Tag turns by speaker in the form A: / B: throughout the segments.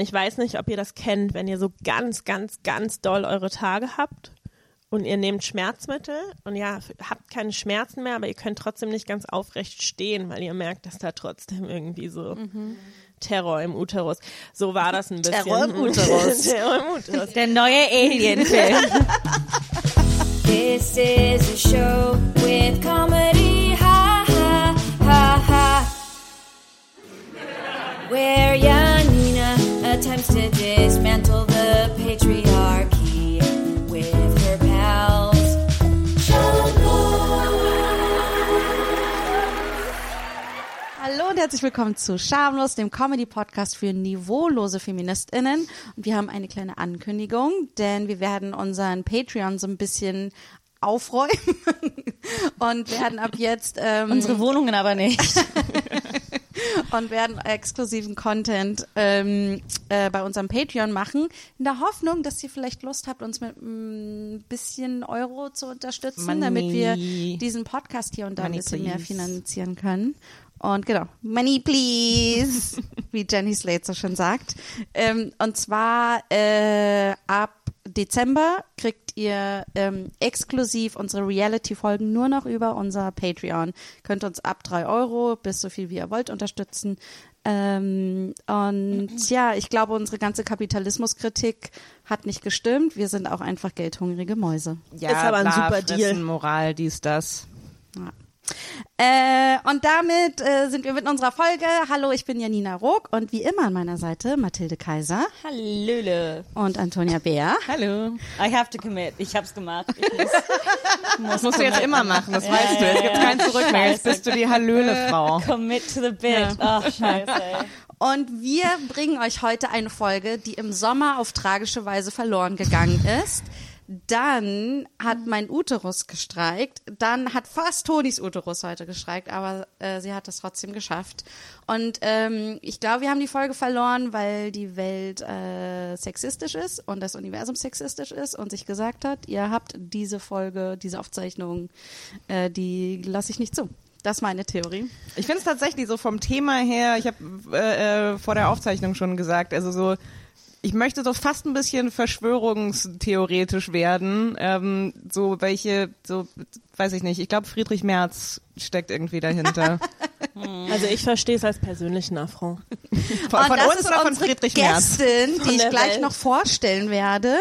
A: Ich weiß nicht, ob ihr das kennt, wenn ihr so ganz, ganz, ganz doll eure Tage habt und ihr nehmt Schmerzmittel und ja, habt keine Schmerzen mehr, aber ihr könnt trotzdem nicht ganz aufrecht stehen, weil ihr merkt, dass da trotzdem irgendwie so mhm. Terror im Uterus. So war das ein bisschen.
B: Terror im Uterus.
A: Terror im Uterus.
B: Der neue Alien-Film.
C: This is a show with comedy, ha ha ha ha. Where Janina attempts to dismantle the patriarchy with her pals.
D: Hallo und herzlich willkommen zu Schamlos, dem Comedy-Podcast für niveaulose FeministInnen. Und wir haben eine kleine Ankündigung, denn wir werden unseren Patreon so ein bisschen aufräumen und werden ab jetzt ähm,
B: Unsere Wohnungen aber nicht.
D: und werden exklusiven Content ähm, äh, bei unserem Patreon machen, in der Hoffnung, dass ihr vielleicht Lust habt, uns mit ein bisschen Euro zu unterstützen,
B: Money.
D: damit wir diesen Podcast hier und da
B: Money,
D: ein bisschen mehr
B: please.
D: finanzieren können. Und genau, money please, wie Jenny Slate so schön sagt. Ähm, und zwar äh, ab Dezember kriegt ihr ähm, exklusiv unsere Reality-Folgen nur noch über unser Patreon. Könnt uns ab drei Euro bis so viel wie ihr wollt unterstützen. Ähm, und ja, ich glaube, unsere ganze Kapitalismuskritik hat nicht gestimmt. Wir sind auch einfach geldhungrige Mäuse.
B: Ja,
A: Ist aber ein super Deal.
B: Moral, dies, das.
D: Ja. Äh, und damit äh, sind wir mit unserer Folge. Hallo, ich bin Janina Rook und wie immer an meiner Seite Mathilde Kaiser
B: Hallöle.
D: und Antonia Bär.
B: Hallo. I have to commit. Ich hab's gemacht. Ich muss, muss
E: Das musst du jetzt immer machen, das
B: Ja,
E: weißt du.
B: ja,
E: Es gibt
B: ja.
E: kein Zurück mehr. Jetzt bist du die Hallöle-Frau.
B: commit to the bit. Ach, scheiße. ey.
D: Und wir bringen euch heute eine Folge, die im Sommer auf tragische Weise verloren gegangen ist. Dann hat mein Uterus gestreikt. Dann hat fast Tonis Uterus heute gestreikt, aber äh, sie hat es trotzdem geschafft. Und ähm, ich glaube, wir haben die Folge verloren, weil die Welt äh, sexistisch ist und das Universum sexistisch ist und sich gesagt hat, ihr habt diese Folge, diese Aufzeichnung, äh, die lasse ich nicht zu. Das ist meine Theorie.
E: Ich finde es tatsächlich so vom Thema her, ich habe äh, äh, vor der Aufzeichnung schon gesagt, also so, ich möchte so fast ein bisschen verschwörungstheoretisch werden. Ähm, so welche, so weiß ich nicht, ich glaube Friedrich Merz steckt irgendwie dahinter.
A: Also ich verstehe es als persönlichen Affront.
E: Von,
D: Und
E: von
D: das
E: uns
D: ist
E: oder von Friedrich Merz?
D: Gästin, die ich gleich
A: Welt.
D: noch vorstellen werde.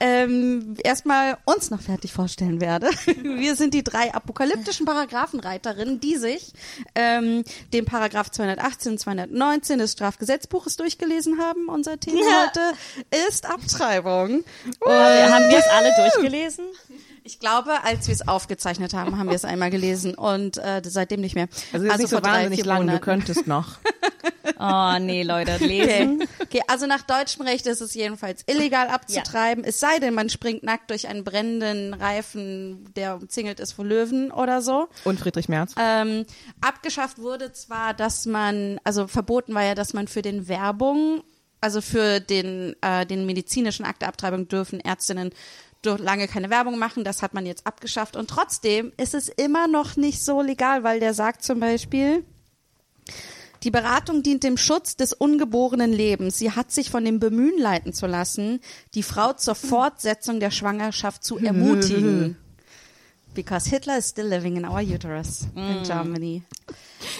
D: Ähm, erstmal uns noch fertig vorstellen werde. Wir sind die drei apokalyptischen Paragraphenreiterinnen, die sich ähm, den Paragraph 218 und 219 des Strafgesetzbuches durchgelesen haben. Unser Thema
B: Ja.
D: heute ist Abtreibung.
B: Haben wir es alle durchgelesen?
D: Ich glaube, als wir es aufgezeichnet haben, haben wir es einmal gelesen und äh, seitdem nicht mehr.
E: Also, jetzt nicht so
D: vor drei,
E: wahnsinnig lang, du könntest noch.
B: Oh, nee, Leute,
D: Okay.
B: lesen.
D: okay, also nach deutschem Recht ist es jedenfalls illegal abzutreiben, es sei denn, man springt nackt durch einen brennenden Reifen, der umzingelt ist von Löwen oder so.
E: Und Friedrich Merz.
D: Ähm, abgeschafft wurde zwar, dass man, also verboten war ja, dass man für den Werbung, also für den, äh, den medizinischen Akt der Abtreibung dürfen Ärztinnen lange keine Werbung machen, das hat man jetzt abgeschafft und trotzdem ist es immer noch nicht so legal, weil der sagt zum Beispiel, die Beratung dient dem Schutz des ungeborenen Lebens. Sie hat sich von dem Bemühen leiten zu lassen, die Frau zur Fortsetzung der Schwangerschaft zu ermutigen. Because Hitler is still living in our uterus in Germany.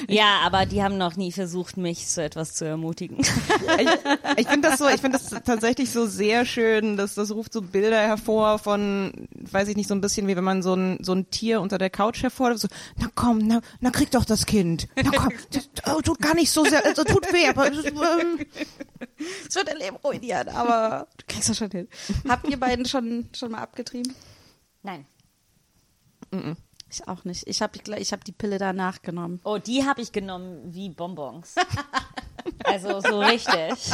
B: Ja, aber die haben noch nie versucht, mich zu etwas zu ermutigen.
E: ich ich finde das so, ich finde das tatsächlich so sehr schön, dass das ruft so Bilder hervor von, weiß ich nicht, so ein bisschen wie wenn man so ein so ein Tier unter der Couch hervor, so, na komm, na, na krieg doch das Kind, na komm, das oh, tut gar nicht so sehr, also tut weh, aber es, ähm,
D: wird dein Leben ruinieren, aber du kriegst das schon hin. Habt ihr beiden schon, schon mal abgetrieben?
B: Nein.
D: Ich auch nicht. Ich habe ich hab die Pille danach genommen.
B: Oh, die habe ich genommen wie Bonbons. Also so richtig.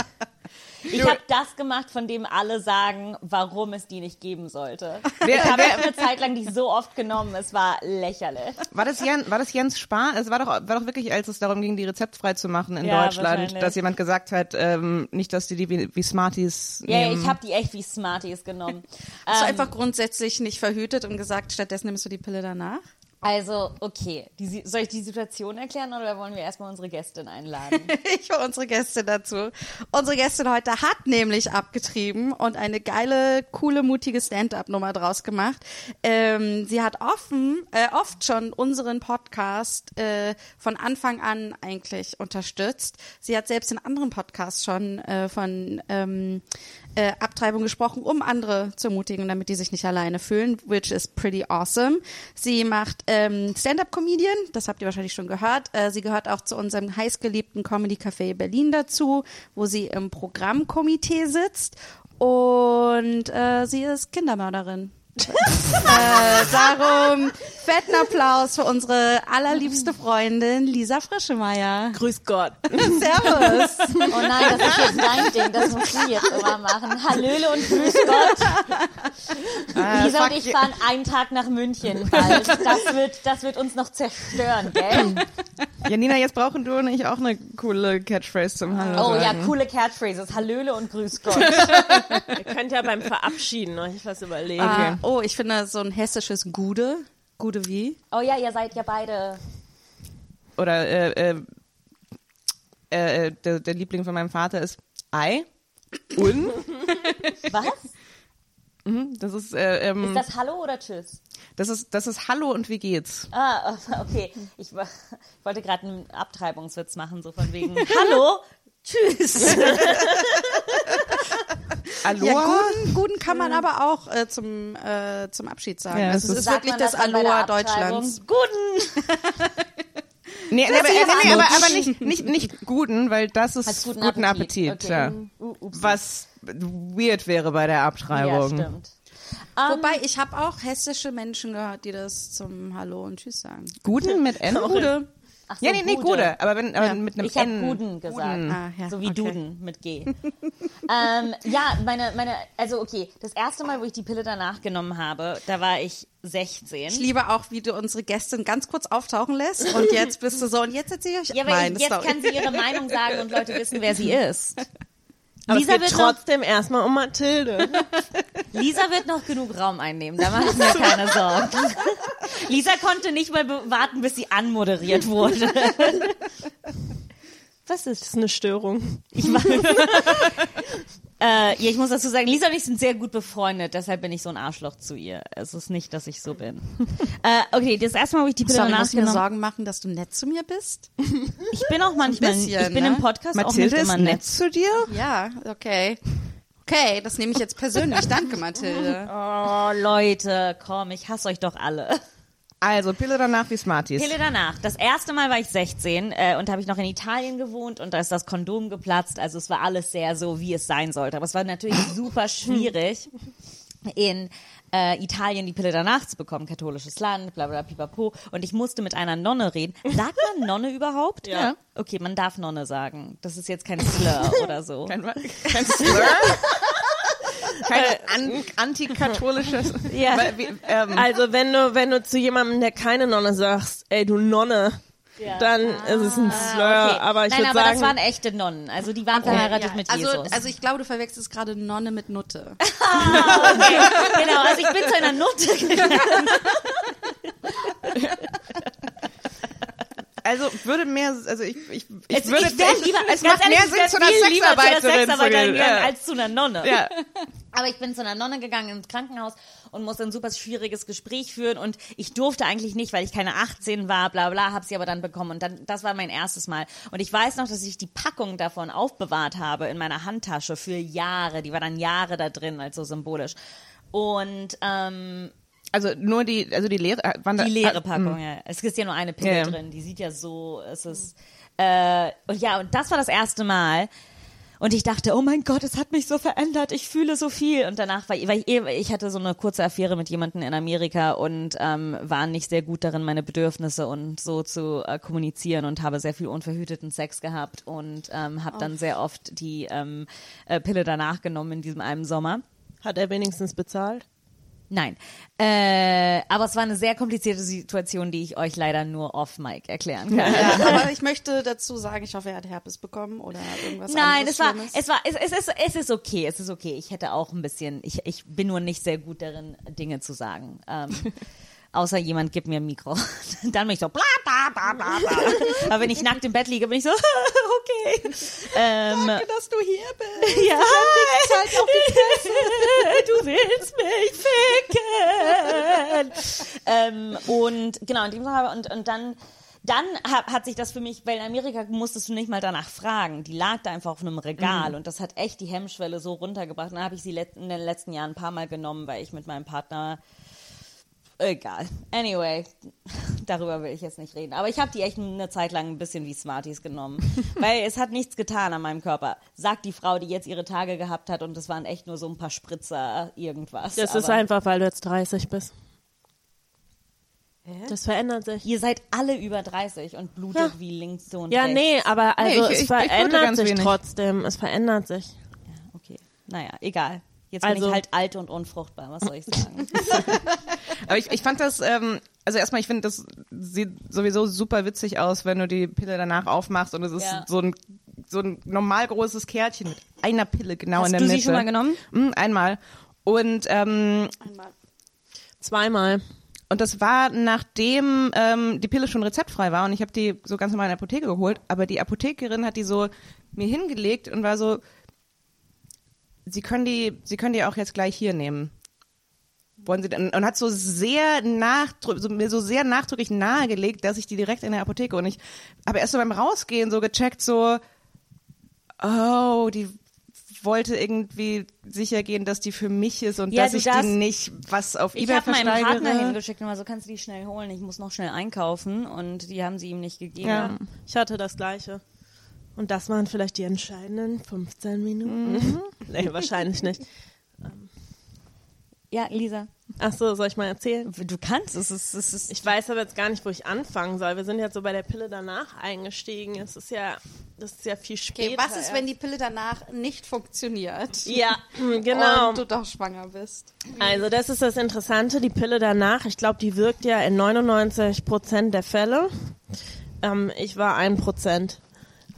B: Ich habe das gemacht, von dem alle sagen, warum es die nicht geben sollte.
E: Wer-
B: ich habe eine Zeit lang die so oft genommen, es war lächerlich.
E: war das Jan, war das Jens Spahn? Es war doch, war doch wirklich, als es darum ging, die rezeptfrei zu machen in
B: Ja,
E: Deutschland, dass jemand gesagt hat, ähm, nicht, dass die die wie, wie Smarties
B: Ja, ich habe die echt wie Smarties genommen.
D: Hast du
B: Ähm,
D: einfach grundsätzlich nicht verhütet und gesagt, stattdessen nimmst du die Pille danach?
B: Also, okay. Die, soll ich die Situation erklären oder wollen wir erstmal unsere Gästin einladen?
D: Ich hole unsere Gästin dazu. Unsere Gästin heute hat nämlich abgetrieben und eine geile, coole, mutige Stand-up-Nummer draus gemacht. Ähm, sie hat offen, äh, oft schon unseren Podcast äh, von Anfang an eigentlich unterstützt. Sie hat selbst in anderen Podcasts schon äh, von ähm, äh, Abtreibung gesprochen, um andere zu ermutigen, damit die sich nicht alleine fühlen, which is pretty awesome. Sie macht ähm, Stand-up-Comedian, das habt ihr wahrscheinlich schon gehört. Äh, sie gehört auch zu unserem heißgeliebten Comedy Café Berlin dazu, wo sie im Programmkomitee sitzt und äh, sie ist Kindermörderin. Äh, darum fetten Applaus für unsere allerliebste Freundin Lisa Frischemeier.
A: Grüß Gott.
D: Servus.
B: Oh nein, das ist jetzt dein Ding, das musst du jetzt immer machen. Hallöle und grüß Gott. Lisa und ich fahren einen Tag nach München bald. Das wird, das wird uns noch zerstören, gell?
E: Janina, jetzt brauchen du und ich auch eine coole Catchphrase zum Hallo
B: Oh ja,
E: sagen.
B: coole Catchphrases. Hallöle und grüß Gott.
A: Ihr könnt ja beim Verabschieden euch was überlegen.
D: Ah, oh, ich finde so ein hessisches Gude. Gude wie?
B: Oh ja, ihr seid ja beide.
E: Oder äh, äh, äh, der, der Liebling von meinem Vater ist Ei. Und?
B: Was?
E: Mhm, das ist, äh, ähm,
B: Ist das Hallo oder Tschüss?
E: das ist das ist Hallo und wie geht's?
B: Ah, okay. Ich, ich wollte gerade einen Abtreibungswitz machen, so von wegen Hallo, Tschüss.
E: Aloha?
D: Ja, guten, guten kann man aber auch äh, zum, äh, zum Abschied sagen.
E: Ja,
D: also
E: das
D: es ist wirklich das
B: der
D: Aloha? Deutschlands.
B: Guten.
E: Nee, nee, aber, nee,
D: ja
E: nee, aber, aber nicht, nicht, nicht guten, weil das ist
B: Als guten
E: guten,
B: Appetit.
E: Appetit.
B: Okay.
E: ja.
B: Uh, ups.
E: Was weird wäre bei der
B: Ja,
E: Abtreibung.
B: stimmt.
D: Wobei, ich habe auch hessische Menschen gehört, die das zum Hallo und Tschüss sagen.
E: Guten mit N?
D: Gude.
B: Ach so,
E: Ja, nee, nee,
B: Gude.
E: Gude. Aber, wenn, aber
D: Ja.
E: mit einem
B: Ich habe. Guden gesagt.
D: Ah, ja,
B: so wie
D: okay.
B: Duden mit G. ähm, ja, meine, meine, also okay, das erste Mal, wo ich die Pille danach genommen habe, da war ich 16.
D: Ich liebe auch, wie du unsere Gästin ganz kurz auftauchen lässt und jetzt bist du so und jetzt erzähle ich euch
B: ja, weil
D: meine
B: ich, jetzt
D: Story.
B: kann sie ihre Meinung sagen und Leute wissen, wer sie ist.
A: Aber
B: Lisa
A: es geht
B: wird, noch,
A: trotzdem erstmal um Mathilde.
B: Lisa wird noch genug Raum einnehmen, da mache ich mir keine Sorgen. Lisa konnte nicht mal warten, bis sie anmoderiert wurde. Was ist?
A: Das ist eine Störung.
B: Ich weiß. äh, ja, ich muss dazu sagen, Lisa und ich sind sehr gut befreundet, deshalb bin ich so ein Arschloch zu ihr. Es ist nicht, dass ich so bin. äh, okay, das erste Mal, wo ich die Pille
D: Sorry, muss ich mir
B: nachgenommen
D: Sorgen machen, dass du nett zu mir bist?
B: Ich bin auch manchmal,
D: bisschen,
B: ich bin
D: ne?
B: im Podcast auch
E: Mathilde
B: nicht
E: ist
B: immer
E: nett
B: nett.
E: zu dir?
D: Ja, okay. Okay, das nehme ich jetzt persönlich. Danke, Mathilde.
B: Oh, Leute, komm, ich hasse euch doch alle.
E: Also, Pille danach wie Smarties.
B: Pille danach. Das erste Mal war ich 16 äh, und habe ich noch in Italien gewohnt und da ist das Kondom geplatzt. Also es war alles sehr so, wie es sein sollte. Aber es war natürlich super schwierig, in äh, Italien die Pille danach zu bekommen. Katholisches Land, bla bla pipapo. Und ich musste mit einer Nonne reden. Sagt man Nonne überhaupt?
A: Ja.
B: Okay, man darf Nonne sagen. Das ist jetzt kein Slur oder so.
E: Kein, kein Slur? Kein an, antikatholisches.
B: Ja.
E: Weil, wie, ähm,
A: Also wenn du, wenn du zu jemandem, der keine Nonne sagst, ey du Nonne, dann ist es ein Slur.
B: Ah, okay.
A: Aber ich
B: Nein,
A: würde
B: aber
A: sagen,
B: das waren echte Nonnen. Also die waren verheiratet mit
D: also,
B: Jesus.
D: also ich glaube, du verwechselst gerade Nonne mit Nutte.
B: genau, also ich bin zu einer Nutte gegangen.
E: also würde mehr, also ich, ich, ich
B: Es-
E: würde,
B: ich wär lieber,
E: es macht
B: ehrlich,
E: mehr
B: ich
E: Sinn zu einer
B: zu einer
E: Sexarbeiterin zu
B: Sexarbeiterin
E: gehen. Ja.
B: als zu einer Nonne.
E: ja.
B: Aber ich bin zu einer Nonne gegangen ins Krankenhaus und musste ein super schwieriges Gespräch führen und ich durfte eigentlich nicht, weil ich keine 18 war, bla bla, hab sie aber dann bekommen und dann, das war mein erstes Mal. Und ich weiß noch, dass ich die Packung davon aufbewahrt habe in meiner Handtasche für Jahre. Die war dann Jahre da drin, also symbolisch. Und ähm,
E: Also nur die, also die leere, äh, waren
B: die leere
E: ah,
B: Packung, ja. Es ist ja nur eine Pille
E: Ja, ja.
B: drin. Die sieht ja so, es ist, äh, und ja, und das war das erste Mal. Und ich dachte, oh mein Gott, es hat mich so verändert, ich fühle so viel. Und danach war ich, weil ich, ich hatte so eine kurze Affäre mit jemandem in Amerika und ähm, war nicht sehr gut darin, meine Bedürfnisse und so zu äh, kommunizieren und habe sehr viel unverhüteten Sex gehabt und ähm, habe dann sehr oft die ähm, äh, Pille danach genommen in diesem einen Sommer.
A: hat er wenigstens bezahlt?
B: Nein. Äh, aber es war eine sehr komplizierte Situation, die ich euch leider nur off-Mic erklären kann.
D: Ja, aber ich möchte dazu sagen, ich hoffe, er hat Herpes bekommen oder irgendwas
B: Nein,
D: anderes
B: es war, es war, es, es, ist, es ist okay, es ist okay. Ich hätte auch ein bisschen, ich, ich bin nur nicht sehr gut darin, Dinge zu sagen. Ähm, Außer jemand gibt mir ein Mikro. Dann bin ich so bla bla bla bla bla. Aber wenn ich nackt im Bett liege, bin ich so, okay. Ähm,
E: dass du hier bist.
B: ja, du willst mich ficken. ähm, und genau, in dem Fall, und, und dann, dann hat, hat sich das für mich, weil in Amerika musstest du nicht mal danach fragen. Die lag da einfach auf einem Regal und das hat echt die Hemmschwelle so runtergebracht. Und dann habe ich sie in den letzten Jahren ein paar Mal genommen, weil ich mit meinem Partner Egal. Anyway, darüber will ich jetzt nicht reden. Aber ich habe die echt eine Zeit lang ein bisschen wie Smarties genommen. weil es hat nichts getan an meinem Körper. Sagt die Frau, die jetzt ihre Tage gehabt hat und es waren echt nur so ein paar Spritzer, irgendwas.
A: Das ist
B: Aber
A: einfach, weil du jetzt 30 bist. Das verändert sich.
B: Ihr seid alle über 30 und blutet
A: Ja.
B: wie links so und
A: Ja,
B: rechts.
A: nee, aber also
E: ich-
A: es
E: ich- ich
A: verändert
E: ganz
A: sich
E: wenig.
A: trotzdem. Es verändert sich.
B: Okay. Naja, egal. Jetzt bin
A: Also-
B: ich halt alt und unfruchtbar, was soll ich sagen?
E: Aber ich, ich fand das, ähm, also erstmal, ich finde, das sieht sowieso super witzig aus, wenn du die Pille danach aufmachst und es ist
B: Ja.
E: so ein so ein normal großes Kärtchen mit einer Pille genau
B: Hast
E: in der
B: du
E: Mitte.
B: sie schon mal genommen?
E: Mm, einmal. Und ähm,
A: Zweimal.
E: und das war nachdem ähm, die Pille schon rezeptfrei war und ich habe die so ganz normal in der Apotheke geholt, aber die Apothekerin hat die so mir hingelegt und war so, sie können die, sie können die auch jetzt gleich hier nehmen. Wollen sie dann, und hat so sehr nachdrücklich, so, mir so sehr nachdrücklich nahegelegt, dass ich die direkt in der Apotheke und ich habe erst so beim Rausgehen so gecheckt, so, oh, die wollte irgendwie sicher gehen, dass die für mich ist und
B: Ja,
E: dass ich
B: darfst-
E: die nicht was auf
B: Ich
E: eBay
B: habe meinem
E: versteigere.
B: Partner hingeschickt und war so, kannst du die schnell holen? Ich muss noch schnell einkaufen und die haben sie ihm nicht gegeben.
E: Ja.
A: Ich hatte das gleiche. Und das waren vielleicht die entscheidenden 15 Minuten.
B: Mhm.
A: nee, wahrscheinlich nicht.
B: Ja, Lisa,
A: Ach so, soll ich mal erzählen?
B: du kannst. Es ist, es ist,
A: Ich weiß aber jetzt gar nicht, wo ich anfangen soll. Wir sind jetzt so bei der Pille danach eingestiegen. Es ist ja, das ist ja viel später.
D: Okay, was ist, wenn die Pille danach nicht funktioniert?
A: Ja, genau.
D: Und du doch schwanger bist.
A: Also das ist das Interessante, die Pille danach, ich glaube, die wirkt ja in 99 Prozent der Fälle. Ähm, ich war ein Prozent.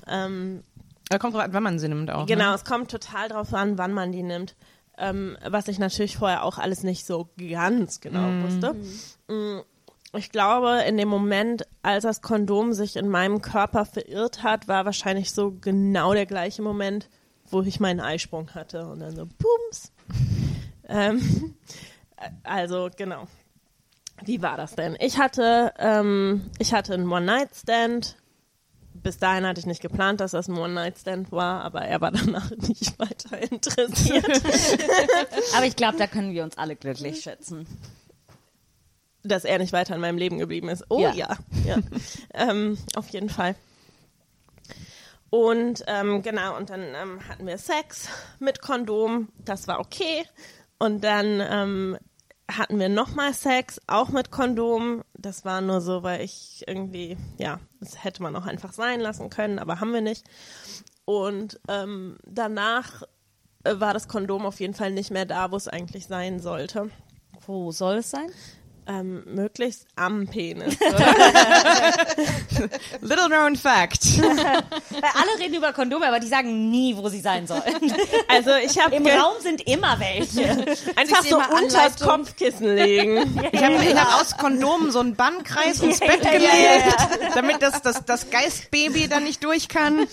A: Ähm,
E: Da kommt drauf an, wann man sie nimmt auch.
A: genau,
E: Ne?
A: es kommt total drauf an, wann man die nimmt. Ähm, was ich natürlich vorher auch alles nicht so ganz genau wusste. Mm, Ich glaube, in dem Moment, als das Kondom sich in meinem Körper verirrt hat, war wahrscheinlich so genau der gleiche Moment, wo ich meinen Eisprung hatte. Und dann so, bums. ähm, also, genau. Wie war das denn? Ich hatte, ähm, ich hatte einen One-Night-Stand. Bis dahin hatte ich nicht geplant, dass das ein One-Night-Stand war, aber er war danach nicht weiter interessiert.
B: aber ich glaube, da können wir uns alle glücklich schätzen.
A: dass er nicht weiter in meinem Leben geblieben ist. Oh ja,
B: Ja.
A: ja. ähm, auf jeden Fall. Und ähm, genau, und dann ähm, hatten wir Sex mit Kondom, das war okay. Und dann ähm, hatten wir nochmal Sex, auch mit Kondom. Das war nur so, weil ich irgendwie, ja, das hätte man auch einfach sein lassen können, aber haben wir nicht. Und ähm, danach äh, war das Kondom auf jeden Fall nicht mehr da, wo es eigentlich sein sollte.
B: Wo soll es sein?
A: Ähm, möglichst am Penis.
E: Little known fact.
B: Weil alle reden über Kondome, aber die sagen nie, wo sie sein sollen.
A: Also ich habe
B: Im Raum sind immer welche.
A: einfach so unters
D: Anleitung.
A: Kopfkissen legen.
E: Ich habe ich hab aus Kondomen so einen Bannkreis ins Bett
B: Ja,
E: gelegt,
B: ja, ja,
E: damit das, das, das Geistbaby dann nicht durch kann.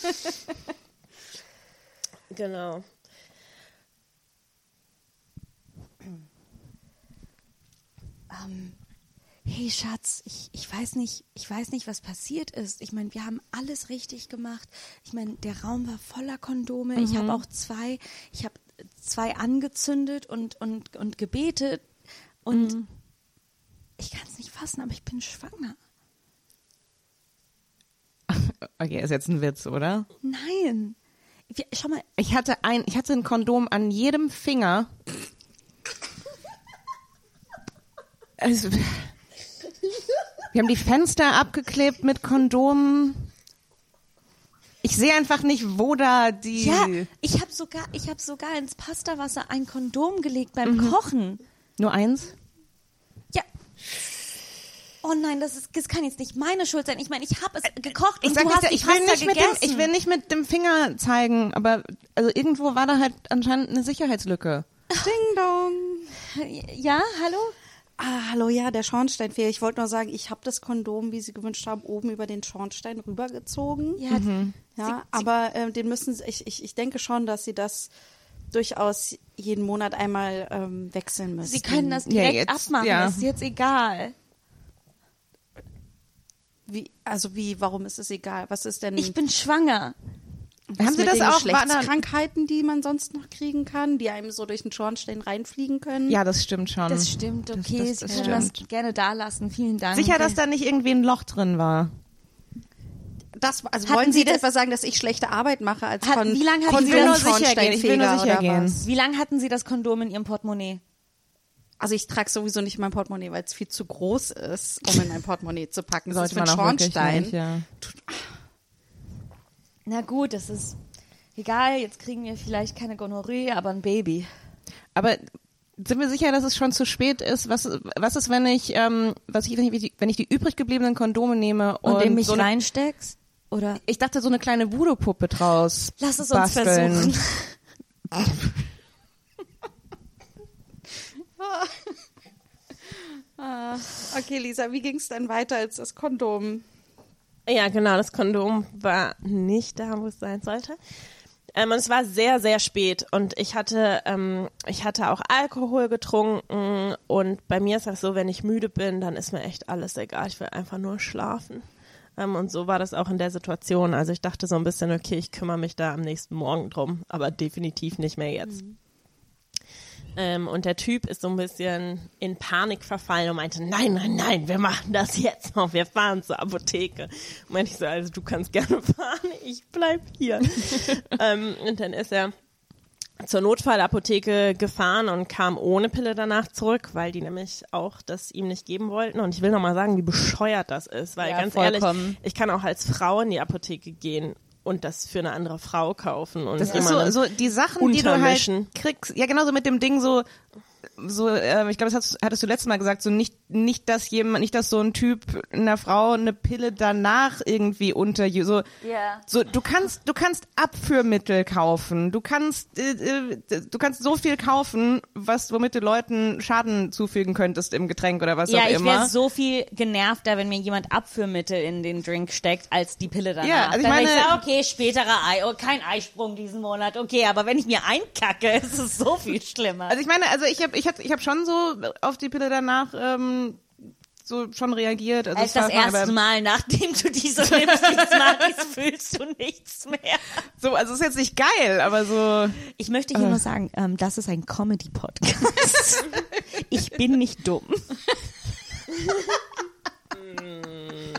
A: Genau.
F: Hey Schatz, ich, ich weiß nicht, ich weiß nicht, was passiert ist. Ich meine, wir haben alles richtig gemacht. Ich meine, der Raum war voller Kondome. Ich habe auch zwei, ich habe zwei angezündet und, und, und gebetet. Und ich kann es nicht fassen, aber ich bin schwanger.
E: Okay, ist jetzt ein Witz, oder?
F: Nein. Schau mal,
E: Ich hatte ein, ich hatte ein Kondom an jedem Finger. Also, wir haben die Fenster abgeklebt mit Kondomen. Ich sehe einfach nicht, wo da die.
F: ja, ich habe sogar, ich habe sogar ins Pastawasser ein Kondom gelegt beim Kochen.
E: Nur eins?
F: Ja. Oh nein, das, ist, das kann jetzt nicht meine Schuld sein. Ich meine, ich habe es gekocht
E: Ich
F: und du hast die
E: ich will
F: Pasta
E: nicht mit dem,
F: gegessen.
E: ich will nicht mit dem Finger zeigen, aber also irgendwo war da halt anscheinend eine Sicherheitslücke.
D: Ding dong.
F: Ja, hallo?
D: Ah, hallo, ja, der Schornsteinfeger. Ich wollte nur sagen, ich habe das Kondom, wie Sie gewünscht haben, oben über den Schornstein rübergezogen.
B: Ja,
D: Ja, aber äh, den müssen Sie, ich, ich, ich denke schon, dass Sie das durchaus jeden Monat einmal ähm, wechseln müssen.
B: Sie können das
E: Ja,
B: direkt
E: jetzt,
B: abmachen,
E: ja.
B: ist jetzt egal.
D: Wie, also wie, warum ist es egal? Was ist denn
B: Ich bin schwanger.
D: Was
E: Haben Sie
D: mit
E: das auch-
D: Geschlechtskrankheiten, die man sonst noch kriegen kann, die einem so durch den Schornstein reinfliegen können?
E: Ja, das stimmt schon.
B: Das stimmt, okay,
E: das-
B: Sie
E: das
B: können das
E: stimmt.
B: gerne da lassen. Vielen Dank.
E: Sicher, dass da nicht irgendwie ein Loch drin war.
D: Das, also
B: Hatten
D: wollen Sie
B: Sie das-
D: etwa sagen, dass ich schlechte Arbeit mache als
B: Hat-
D: Kon
B: wie lange hatten Sie
D: Kondom-
B: das-
E: will nur sicher gehen, ich will nur
D: Schornsteinfeger
E: sicher
D: oder
E: gehen.
D: was?
B: Wie lange hatten Sie das Kondom in Ihrem Portemonnaie?
D: Also ich trage sowieso nicht mein Portemonnaie, weil es viel zu groß ist, um in mein Portemonnaie zu packen. Das
E: Sollte
D: ist für
E: man wirklich
D: Schornstein.
E: nicht, ja.
B: Na gut, das ist egal. Jetzt kriegen wir vielleicht keine Gonorrhoe, aber ein Baby.
E: Aber sind wir sicher, dass es schon zu spät ist? Was, was ist, wenn ich, ähm, was ich, wenn ich, wenn ich die übrig gebliebenen Kondome nehme und,
B: Und, in mich
E: so
B: reinsteckst? Oder?
E: ich dachte, so eine kleine Voodoo-Puppe draus
B: Lass es uns
E: basteln.
B: versuchen.
D: Ah, okay, Lisa, wie ging es dann weiter als das Kondom?
A: Ja, genau, das Kondom war nicht da, wo es sein sollte. Ähm, und es war sehr, sehr spät und ich hatte, ähm, ich hatte auch Alkohol getrunken und bei mir ist das so, wenn ich müde bin, dann ist mir echt alles egal. Ich will einfach nur schlafen. Ähm, und so war das auch in der Situation. Also ich dachte so ein bisschen, okay, ich kümmere mich da am nächsten Morgen drum, aber definitiv nicht mehr jetzt. Ähm, und der Typ ist so ein bisschen in Panik verfallen und meinte, nein, nein, nein, wir machen das jetzt noch, wir fahren zur Apotheke. Und meinte ich so, also du kannst gerne fahren, ich bleib hier. ähm, und dann ist er zur Notfallapotheke gefahren und kam ohne Pille danach zurück, weil die nämlich auch das ihm nicht geben wollten. Und ich will nochmal sagen, wie bescheuert das ist, weil
B: Ja,
A: ganz
B: vollkommen.
A: ehrlich, ich kann auch als Frau in die Apotheke gehen und das für eine andere Frau kaufen und
E: Das ist so, so die Sachen, die du halt kriegst. Ja, genau so mit dem Ding so, so, äh, ich glaube, das hattest, hattest du letztes Mal gesagt, so nicht, nicht, dass jemand, nicht, dass so ein Typ einer Frau eine Pille danach irgendwie unter, so,
B: Ja.
E: so, du kannst, du kannst Abführmittel kaufen, du kannst, äh, äh, du kannst so viel kaufen, was, womit du Leuten Schaden zufügen könntest im Getränk oder was
B: Ja,
E: auch
B: ich
E: immer.
B: wäre so viel genervter, wenn mir jemand Abführmittel in den Drink steckt, als die Pille danach.
E: Ja, also ich
B: Dann
E: meine-
B: so, okay, späterer Ei, oh, kein Eisprung diesen Monat, okay, aber wenn ich mir einkacke, ist es so viel schlimmer.
E: Also ich meine, also ich habe ich hab, ich hab schon so auf die Pille danach ähm, so schon reagiert. Also
B: als das erste
E: aber-
B: Mal, nachdem du diese Maris, fühlst du nichts mehr.
E: So, also es ist jetzt nicht geil, aber so.
B: Ich möchte hier nur sagen, ähm, das ist ein Comedy-Podcast. ich bin nicht dumm.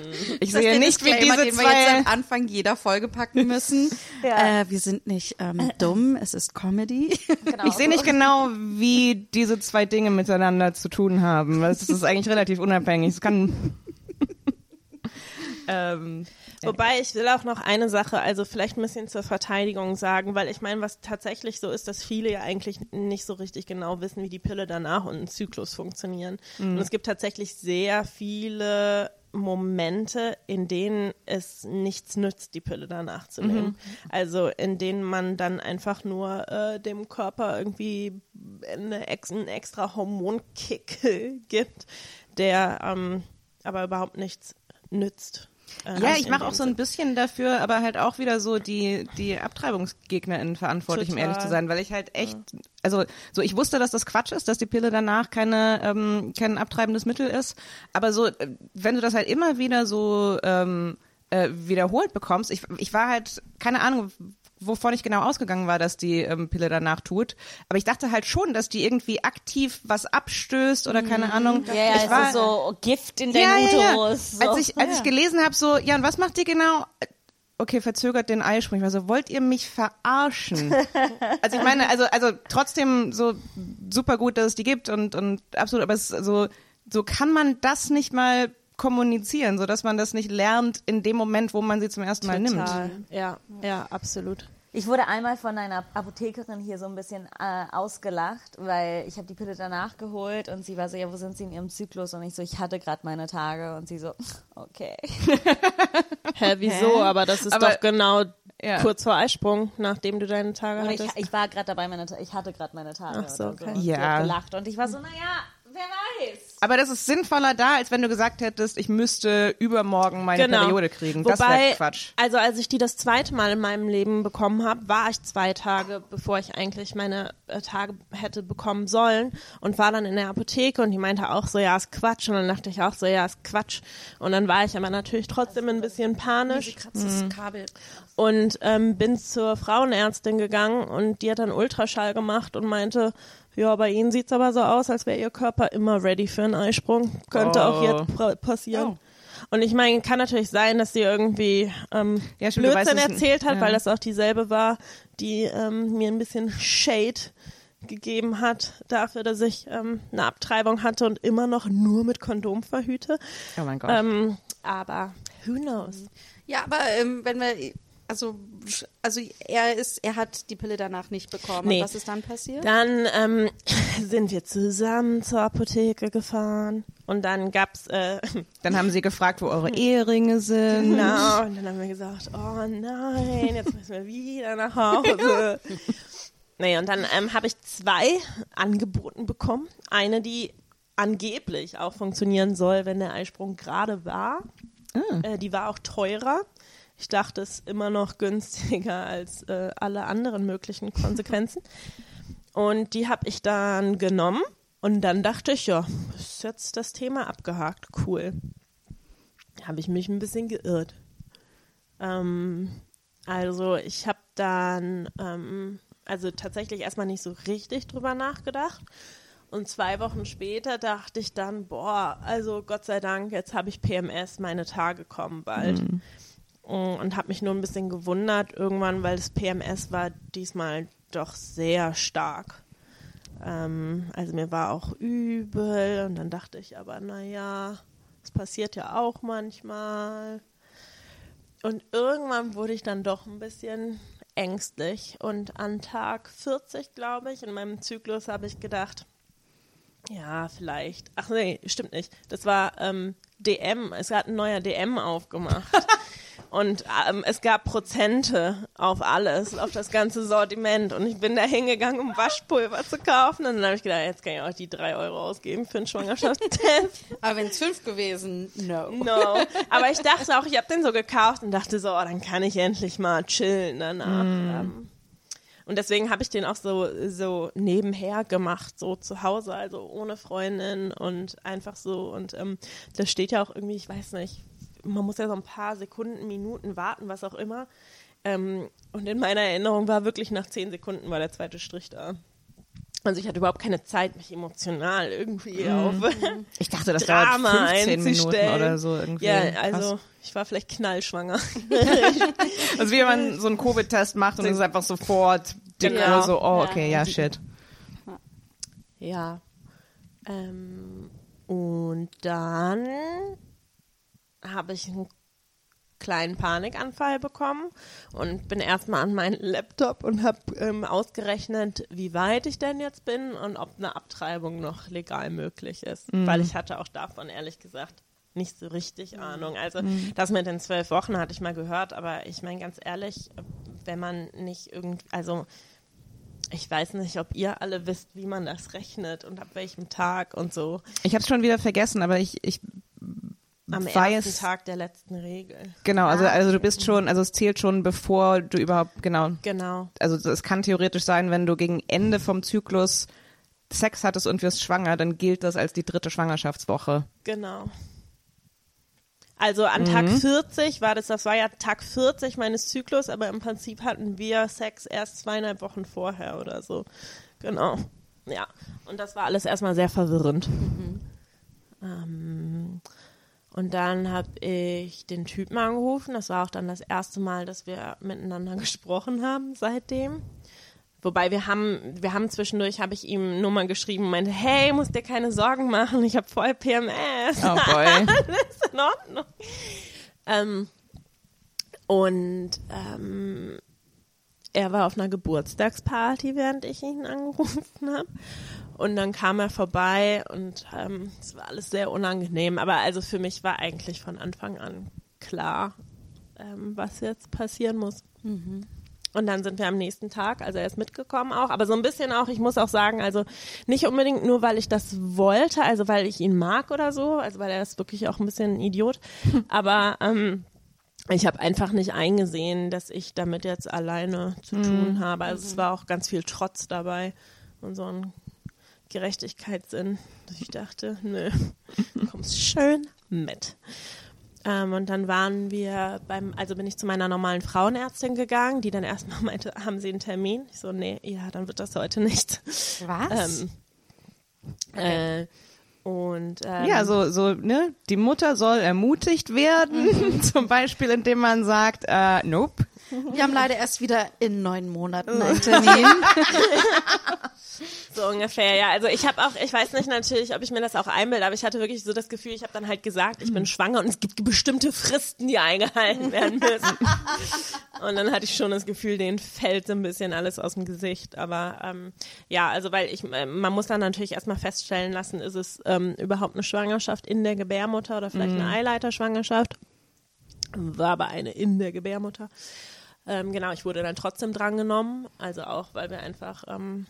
E: Ich
D: Das
E: sehe nicht, wie diese
D: den wir jetzt
E: zwei.
D: am Anfang jeder Folge packen müssen. äh, wir sind nicht ähm, dumm, es ist Comedy.
B: Genau.
E: Ich sehe nicht genau, wie diese zwei Dinge miteinander zu tun haben. Das ist eigentlich relativ unabhängig. Es kann. ähm,
A: Wobei ich will auch noch eine Sache, also vielleicht ein bisschen zur Verteidigung sagen, weil ich meine, was tatsächlich so ist, dass viele ja eigentlich nicht so richtig genau wissen, wie die Pille danach und ein Zyklus funktionieren. Und es gibt tatsächlich sehr viele Momente, in denen es nichts nützt, die Pille danach zu nehmen. Also in denen man dann einfach nur äh, dem Körper irgendwie eine, ex einen extra Hormonkick gibt, der ähm, aber überhaupt nichts nützt. Äh,
E: ja, ich mache auch so ein bisschen dafür, aber halt auch wieder so die, die AbtreibungsgegnerInnen verantwortlich, um
A: Total.
E: ehrlich zu sein, weil ich halt echt, also so ich wusste, dass das Quatsch ist, dass die Pille danach keine, ähm, kein abtreibendes Mittel ist, aber so, äh, wenn du das halt immer wieder so ähm, äh, wiederholt bekommst, ich, ich war halt, keine Ahnung, wovon ich genau ausgegangen war, dass die ähm, Pille danach tut. Aber ich dachte halt schon, dass die irgendwie aktiv was abstößt oder keine Ahnung.
B: Ja, ja,
E: ich war,
B: so Gift in deinem Uterus. So.
E: Als ich, als ich gelesen habe, so, ja, und was macht ihr genau? Okay, verzögert den Eisprung. Ich war so, wollt ihr mich verarschen? also ich meine, also, also trotzdem so super gut, dass es die gibt und, und absolut, aber es so, so kann man das nicht mal kommunizieren, so dass man das nicht lernt in dem Moment, wo man sie zum ersten Mal nimmt.
A: Total. Ja, ja, absolut.
B: Ich wurde einmal von einer Apothekerin hier so ein bisschen äh, ausgelacht, weil ich habe die Pille danach geholt und sie war so, ja, wo sind Sie in Ihrem Zyklus? Und ich so, ich hatte gerade meine Tage und sie so, okay.
A: Hä, wieso? Aber das ist
E: Aber-
A: doch genau
E: Ja.
A: kurz vor Eisprung, nachdem du deine Tage
B: Und ich,
A: hattest.
B: ich war gerade dabei, meine, ich hatte gerade meine Tage
A: Ach so,
B: oder so.
A: okay.
B: Und sie
E: Ja.
B: hat gelacht und ich war so, naja, wer
E: Aber das ist sinnvoller da, als wenn du gesagt hättest, ich müsste übermorgen meine
A: Genau.
E: Periode kriegen. das
A: Wobei,
E: wäre Quatsch.
A: also als ich die das zweite Mal in meinem Leben bekommen habe, war ich zwei Tage, bevor ich eigentlich meine äh, Tage hätte bekommen sollen und war dann in der Apotheke und die meinte auch so, ja, ist Quatsch. Und dann dachte ich auch so, ja, ist Quatsch. Und dann war ich aber natürlich trotzdem ein bisschen panisch.
D: Das Kabel.
A: und ähm, bin zur Frauenärztin gegangen und die hat dann Ultraschall gemacht und meinte, ja, bei Ihnen sieht's aber so aus, als wäre Ihr Körper immer ready für einen Eisprung. Könnte auch
E: Oh.
A: jetzt pra- passieren. Und ich meine, kann natürlich sein, dass sie irgendwie ähm,
E: Ja, stimmt,
A: Blödsinn
E: weißt es
A: erzählt hat,
E: ja.
A: weil das auch dieselbe war, die ähm, mir ein bisschen Shade gegeben hat dafür, dass ich ähm, eine Abtreibung hatte und immer noch nur mit Kondom verhüte.
E: Oh mein Gott.
A: Ähm, aber who knows?
D: Ja, aber ähm, wenn wir, also, also er ist, er hat die Pille danach nicht bekommen.
A: Nee.
D: Und was ist dann passiert?
A: Dann ähm, sind wir zusammen zur Apotheke gefahren und dann gab's äh,
E: Dann haben sie gefragt, wo eure Eheringe sind.
A: genau und dann haben wir gesagt, oh nein, jetzt müssen wir wieder nach Hause. nee, und dann ähm, habe ich zwei angeboten bekommen. Eine, die angeblich auch funktionieren soll, wenn der Eisprung gerade war. Äh, die war auch teurer. Ich dachte, es ist immer noch günstiger als äh, alle anderen möglichen Konsequenzen. Und die habe ich dann genommen und dann dachte ich, ja, ist jetzt das Thema abgehakt. Cool. Habe ich mich ein bisschen geirrt. Ähm, also ich habe dann, ähm, also tatsächlich erstmal nicht so richtig drüber nachgedacht. Und zwei Wochen später dachte ich dann, boah, also Gott sei Dank, jetzt habe ich PMS, meine Tage kommen bald. Mm, Und habe mich nur ein bisschen gewundert irgendwann, weil das PMS war diesmal doch sehr stark. Ähm, also mir war auch übel und dann dachte ich aber, naja, das passiert ja auch manchmal. Und irgendwann wurde ich dann doch ein bisschen ängstlich. Und an Tag 40, glaube ich, in meinem Zyklus habe ich gedacht, ja, vielleicht. Ach nee, stimmt nicht. Das war ähm, DM. Es hat ein neuer DM aufgemacht. Und ähm, es gab Prozente auf alles, auf das ganze Sortiment. Und ich bin da hingegangen, um Waschpulver zu kaufen. Und dann habe ich gedacht, jetzt kann ich auch die drei Euro ausgeben für einen Schwangerschaftstest.
D: Aber wenn es fünf gewesen, no.
A: No. Aber ich dachte auch, ich habe den so gekauft und dachte so, oh, dann kann ich endlich mal chillen danach. Ähm, Und deswegen habe ich den auch so, so nebenher gemacht, so zu Hause, also ohne Freundin und einfach so. Und ähm, das steht ja auch irgendwie, ich weiß nicht, man muss ja so ein paar Sekunden, Minuten warten, was auch immer. Ähm, und in meiner Erinnerung war wirklich nach zehn Sekunden war der zweite Strich da. Also ich hatte überhaupt keine Zeit, mich emotional irgendwie auf
E: Ich dachte, das
A: Drama
E: dauert 15 Minuten
A: einzustellen.
E: oder so irgendwie.
A: Ja,
E: Krass.
A: also ich war vielleicht knallschwanger.
E: Also wie wenn man so einen Covid-Test macht und es ist einfach sofort dick
A: Genau.
E: so, oh, okay, ja, shit.
A: Ja. Ähm, und dann habe ich einen kleinen Panikanfall bekommen und bin erstmal an meinen Laptop und habe ähm, ausgerechnet, wie weit ich denn jetzt bin und ob eine Abtreibung noch legal möglich ist. Weil ich hatte auch davon ehrlich gesagt nicht so richtig Ahnung. Also das mit den zwölf Wochen hatte ich mal gehört, aber ich meine ganz ehrlich, wenn man nicht irgendwie, also ich weiß nicht, ob ihr alle wisst, wie man das rechnet und ab welchem Tag und so.
E: Ich habe es schon wieder vergessen, aber ich, ich
A: Am
E: weiß,
A: ersten Tag der letzten Regel.
E: genau, also, also du bist schon, also es zählt schon, bevor du überhaupt, genau,
A: Genau.
E: also es kann theoretisch sein, wenn du gegen Ende vom Zyklus Sex hattest und wirst schwanger, dann gilt das als die dritte Schwangerschaftswoche.
A: Genau. Also an Tag 40 war das, das war ja Tag 40 meines Zyklus, aber im Prinzip hatten wir Sex erst zweieinhalb Wochen vorher oder so. Genau. Ja. Und das war alles erstmal sehr verwirrend. Ähm, und dann habe ich den Typen angerufen. Das war auch dann das erste Mal, dass wir miteinander gesprochen haben seitdem. Wobei wir haben, wir haben zwischendurch, habe ich ihm Nummer geschrieben und meinte, hey, musst dir keine Sorgen machen, ich habe voll PMS.
E: Oh boy.
A: Alles in Ordnung. Ähm, und ähm, er war auf einer Geburtstagsparty, während ich ihn angerufen habe. Und dann kam er vorbei und ähm, es war alles sehr unangenehm. Aber also für mich war eigentlich von Anfang an klar, ähm, was jetzt passieren muss. Und dann sind wir am nächsten Tag, also er ist mitgekommen auch, aber so ein bisschen auch, ich muss auch sagen, also nicht unbedingt nur, weil ich das wollte, also weil ich ihn mag oder so, also weil er ist wirklich auch ein bisschen ein Idiot, aber ähm, ich habe einfach nicht eingesehen, dass ich damit jetzt alleine zu tun habe. Also es war auch ganz viel Trotz dabei und so ein Gerechtigkeitssinn, dass ich dachte, nö, du kommst schön mit. Ähm, und dann waren wir beim, also bin ich zu meiner normalen Frauenärztin gegangen, die dann erstmal meinte, haben Sie einen Termin? Ich so, nee, ja, dann wird das heute nicht.
D: Was?
A: Ähm, äh, und ähm,
E: Ja, so, so, ne? Die Mutter soll ermutigt werden, zum Beispiel, indem man sagt, äh, nope.
D: Wir haben leider erst wieder in neun Monaten einen Termin.
A: So ungefähr, ja. Also ich habe auch, ich weiß nicht natürlich, ob ich mir das auch einbilde, aber ich hatte wirklich so das Gefühl, ich habe dann halt gesagt, ich bin schwanger und es gibt bestimmte Fristen, die eingehalten werden müssen. und dann hatte ich schon das Gefühl, denen fällt so ein bisschen alles aus dem Gesicht. Aber ähm, ja, also weil ich, äh, man muss dann natürlich erstmal feststellen lassen, ist es ähm, überhaupt eine Schwangerschaft in der Gebärmutter oder vielleicht eine Eileiterschwangerschaft. War aber eine in der Gebärmutter. Ähm, genau, ich wurde dann trotzdem drangenommen, also auch, weil wir einfach ähm,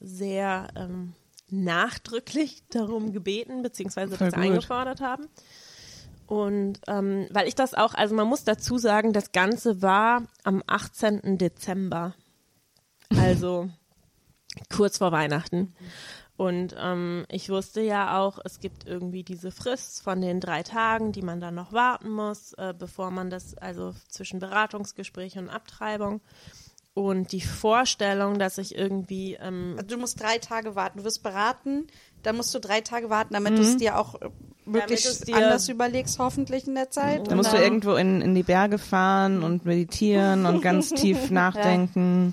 A: sehr ähm, nachdrücklich darum gebeten, beziehungsweise
E: Voll
A: das eingefordert haben. Und ähm, weil ich das auch, also man muss dazu sagen, das Ganze war am 18. Dezember, also kurz vor Weihnachten. Und ähm, ich wusste ja auch, es gibt irgendwie diese Frist von den drei Tagen, die man dann noch warten muss, äh, bevor man das, also zwischen Beratungsgespräch und Abtreibung. Und die Vorstellung, dass ich irgendwie, ähm,
D: Also du musst drei Tage warten. Du wirst beraten, dann musst du drei Tage warten, damit du es dir auch wirklich
A: es dir-
D: anders überlegst, hoffentlich in der Zeit.
E: Da musst du irgendwo in, in die Berge fahren und meditieren und ganz tief nachdenken.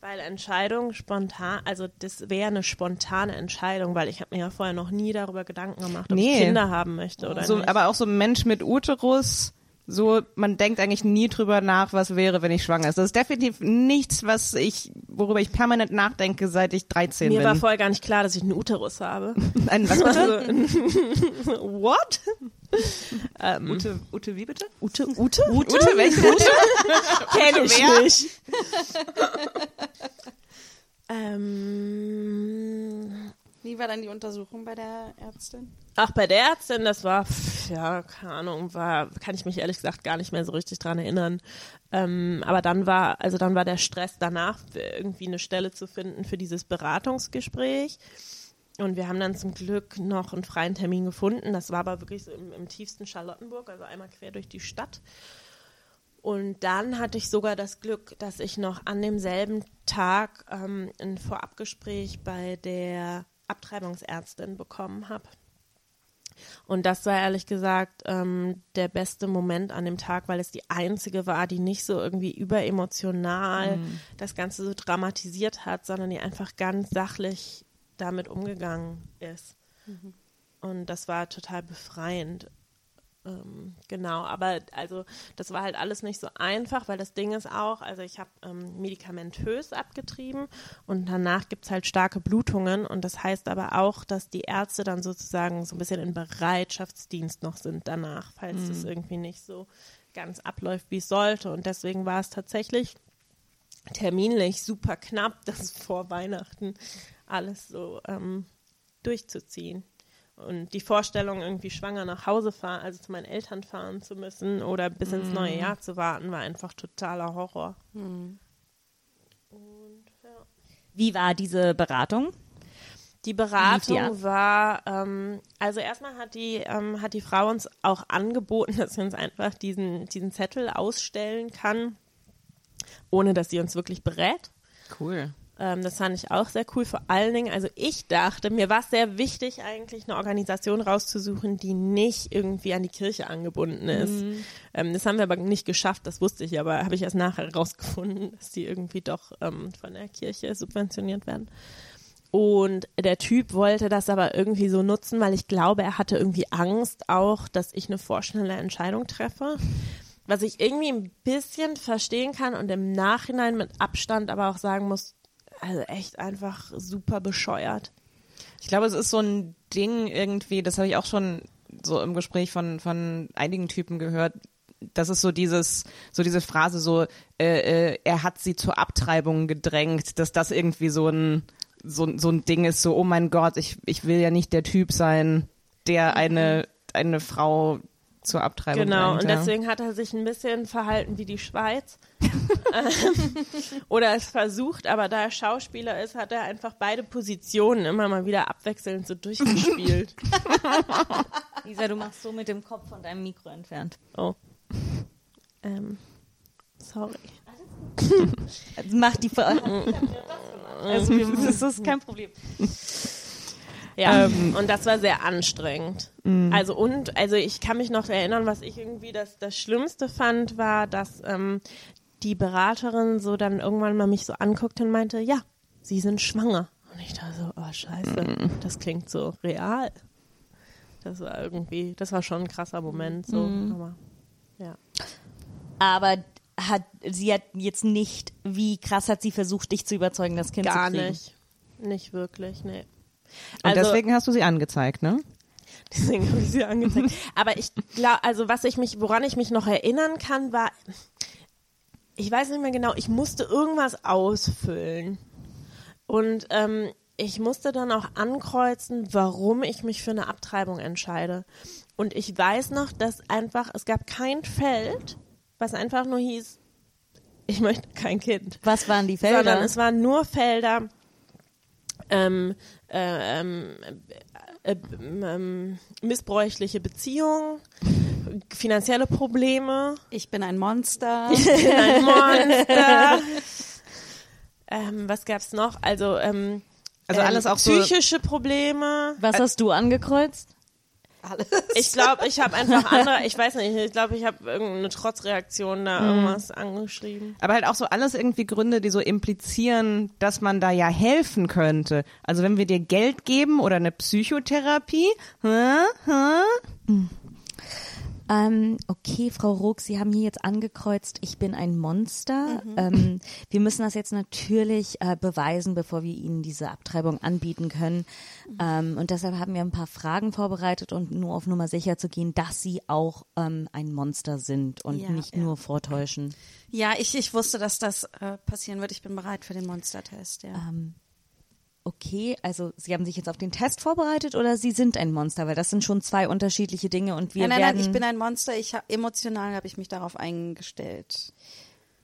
A: Weil Entscheidung spontan, also das wäre eine spontane Entscheidung, weil ich habe mir ja vorher noch nie darüber Gedanken gemacht, ob
E: Nee.
A: ich Kinder haben möchte oder
E: So,
A: nicht.
E: aber auch so ein Mensch mit Uterus, so, man denkt eigentlich nie drüber nach, was wäre, wenn ich schwanger ist. Das ist definitiv nichts, was ich, worüber ich permanent nachdenke, seit ich 13
A: mir
E: bin.
A: war vorher gar nicht klar, dass ich einen Uterus habe.
E: Ein, was?
A: Also, what? ähm,
E: Ute, Ute, wie bitte?
A: Ute, Ute?
E: Ute, welche Ute?
A: Kenn ich
E: wer?
A: nicht. ähm,
D: Wie war dann die Untersuchung bei der Ärztin?
A: ach, bei der Ärztin, das war, pff, ja, keine Ahnung, war, kann ich mich ehrlich gesagt gar nicht mehr so richtig dran erinnern. Ähm, aber dann war, also dann war der Stress danach, irgendwie eine Stelle zu finden für dieses Beratungsgespräch. Und wir haben dann zum Glück noch einen freien Termin gefunden. Das war aber wirklich so im, im tiefsten Charlottenburg, also einmal quer durch die Stadt. Und dann hatte ich sogar das Glück, dass ich noch an demselben Tag ähm, ein Vorabgespräch bei der Abtreibungsärztin bekommen habe. Und das war ehrlich gesagt ähm, der beste Moment an dem Tag, weil es die einzige war, die nicht so irgendwie überemotional das Ganze so dramatisiert hat, sondern die einfach ganz sachlich damit umgegangen ist. Und das war total befreiend. Ähm, genau, aber also das war halt alles nicht so einfach, weil das Ding ist auch, also ich habe ähm, medikamentös abgetrieben und danach gibt's halt starke Blutungen und das heißt aber auch, dass die Ärzte dann sozusagen so ein bisschen in Bereitschaftsdienst noch sind danach, falls das irgendwie nicht so ganz abläuft, wie es sollte. Und deswegen war es tatsächlich terminlich super knapp, das vor Weihnachten alles so ähm, durchzuziehen. Und die Vorstellung, irgendwie schwanger nach Hause fahren, also zu meinen Eltern fahren zu müssen oder bis ins neue Jahr zu warten, war einfach totaler Horror. Und ja.
B: Wie war diese Beratung?
A: Die Beratung
B: ab?
A: war, ähm, also erstmal hat die, ähm, hat die Frau uns auch angeboten, dass sie uns einfach diesen, diesen Zettel ausstellen kann, ohne dass sie uns wirklich berät.
E: Cool.
A: Ähm, das fand ich auch sehr cool. Vor allen Dingen, also ich dachte, mir war es sehr wichtig, eigentlich eine Organisation rauszusuchen, die nicht irgendwie an die Kirche angebunden ist. Ähm, das haben wir aber nicht geschafft, das wusste ich, aber habe ich erst nachher rausgefunden, dass die irgendwie doch ähm, von der Kirche subventioniert werden. Und der Typ wollte das aber irgendwie so nutzen, weil ich glaube, er hatte irgendwie Angst auch, dass ich eine vorschnelle Entscheidung treffe. Was ich irgendwie ein bisschen verstehen kann und im Nachhinein mit Abstand aber auch sagen muss, also echt einfach super bescheuert.
E: Ich glaube, es ist so ein Ding irgendwie, das habe ich auch schon so im Gespräch von, von einigen Typen gehört. das ist so dieses, so diese Phrase so, äh, äh, er hat sie zur Abtreibung gedrängt, dass das irgendwie so ein, so, so ein Ding ist, so, oh mein Gott, ich, ich will ja nicht der Typ sein, der eine, eine Frau zur Abtreibung
A: Genau,
E: drängt.
A: und
E: ja.
A: deswegen hat er sich ein bisschen verhalten wie die Schweiz. Ähm, Oder es versucht, aber da er Schauspieler ist, hat er einfach beide Positionen immer mal wieder abwechselnd so durchgespielt.
B: Lisa, du machst so mit dem Kopf von deinem Mikro entfernt.
A: Oh. Ähm, sorry.
B: Also mach die Ver Also das ist kein Problem.
A: Ja,
E: Ähm.
A: und das war sehr anstrengend. Also und, also ich kann mich noch erinnern, was ich irgendwie das, das Schlimmste fand, war, dass ähm, die Beraterin so dann irgendwann mal mich so anguckte und meinte, ja, sie sind schwanger. Und ich dachte so, oh scheiße, das klingt so real. Das war irgendwie, das war schon ein krasser Moment, so, aber ja.
B: Aber hat sie hat jetzt nicht, wie krass hat sie versucht, dich zu überzeugen, das Kind
A: Gar
B: zu kriegen?
A: nicht. Nicht wirklich, nee.
E: Und
A: Also-
E: deswegen hast du sie angezeigt, ne?
A: Deswegen habe ich sie angezeigt. Aber ich glaube, also was ich mich, woran ich mich noch erinnern kann, war, ich weiß nicht mehr genau, ich musste irgendwas ausfüllen. Und ähm, ich musste dann auch ankreuzen, warum ich mich für eine Abtreibung entscheide. Und ich weiß noch, dass einfach, es gab kein Feld, was einfach nur hieß, ich möchte kein Kind
B: Was waren die Felder?
A: sondern es waren nur Felder, ähm, äh, ähm, äh, äh, ähm, missbräuchliche Beziehungen, finanzielle Probleme,
D: Ich bin ein Monster.
A: ein Monster. ähm, was gab's noch? Also, ähm,
E: Also
A: ähm,
E: alles auch so-
A: psychische Probleme.
B: Was hast du angekreuzt?
D: Alles.
A: Ich glaube, ich habe einfach andere, ich weiß nicht, ich glaube, ich habe irgendeine Trotzreaktion da irgendwas angeschrieben.
E: Aber halt auch so alles irgendwie Gründe, die so implizieren, dass man da ja helfen könnte. Also wenn wir dir Geld geben oder eine Psychotherapie, hä, hä?
B: Ähm, okay, Frau Ruck, Sie haben hier jetzt angekreuzt, ich bin ein Monster. Ähm, wir müssen das jetzt natürlich äh, beweisen, bevor wir Ihnen diese Abtreibung anbieten können. Ähm, und deshalb haben wir ein paar Fragen vorbereitet und nur auf Nummer sicher zu gehen, dass Sie auch ähm, ein Monster sind und
D: Ja,
B: nicht
D: ja.
B: nur vortäuschen.
D: Ja, ich, ich wusste, dass das äh, passieren wird. Ich bin bereit für den Monstertest, ja.
B: Okay, also Sie haben sich jetzt auf den Test vorbereitet oder Sie sind ein Monster, weil das sind schon zwei unterschiedliche Dinge und wir
D: nein, nein,
B: werden.
D: nein, ich bin ein Monster. Ich hab, emotional habe ich mich darauf eingestellt.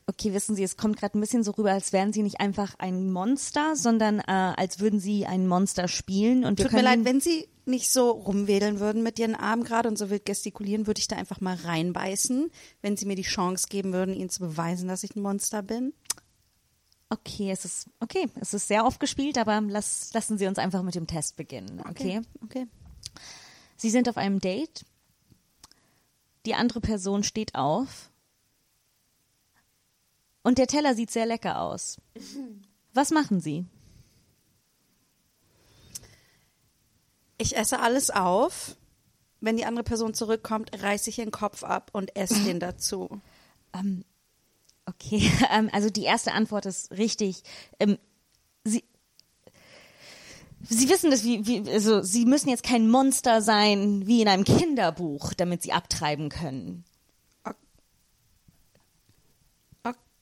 B: Okay, wissen Sie, es kommt gerade ein bisschen so rüber, als wären Sie nicht einfach ein Monster, sondern äh, als würden Sie ein Monster spielen. Und
D: Tut mir leid, wenn Sie nicht so rumwedeln würden mit Ihren Armen gerade und so wild gestikulieren, würde ich da einfach mal reinbeißen, wenn Sie mir die Chance geben würden, Ihnen zu beweisen, dass ich ein Monster bin.
B: Okay, es ist okay, es ist sehr oft gespielt, aber lass, lassen Sie uns einfach mit dem Test beginnen. Okay.
D: Okay.
B: Sie sind auf einem Date. Die andere Person steht auf. Und der Teller sieht sehr lecker aus. Was machen Sie?
D: Ich esse alles auf. Wenn die andere Person zurückkommt, reiße ich ihren Kopf ab und esse den dazu.
B: Ähm, okay, ähm, also die erste Antwort ist richtig. Ähm, Sie, Sie wissen das, wie, wie, also Sie müssen jetzt kein Monster sein wie in einem Kinderbuch, damit Sie abtreiben können.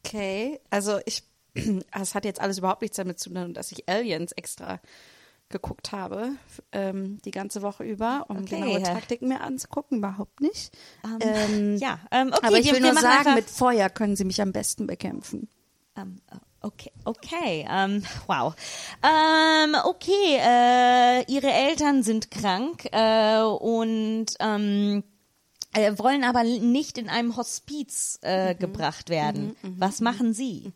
D: Okay, also ich, es hat jetzt alles überhaupt nichts damit zu tun, dass ich Aliens extra geguckt habe, ähm, die ganze Woche über, um
B: Okay.
D: genaue Taktiken mir anzugucken, überhaupt nicht. Ähm,
B: Ja, ähm, okay,
D: aber ich will nur sagen, mit Feuer können sie mich am besten bekämpfen.
B: Ähm, okay, okay, ähm, wow. Ähm, okay, äh, ihre Eltern sind krank äh, und ähm, äh, wollen aber nicht in einem Hospiz äh, gebracht werden. Was machen Sie?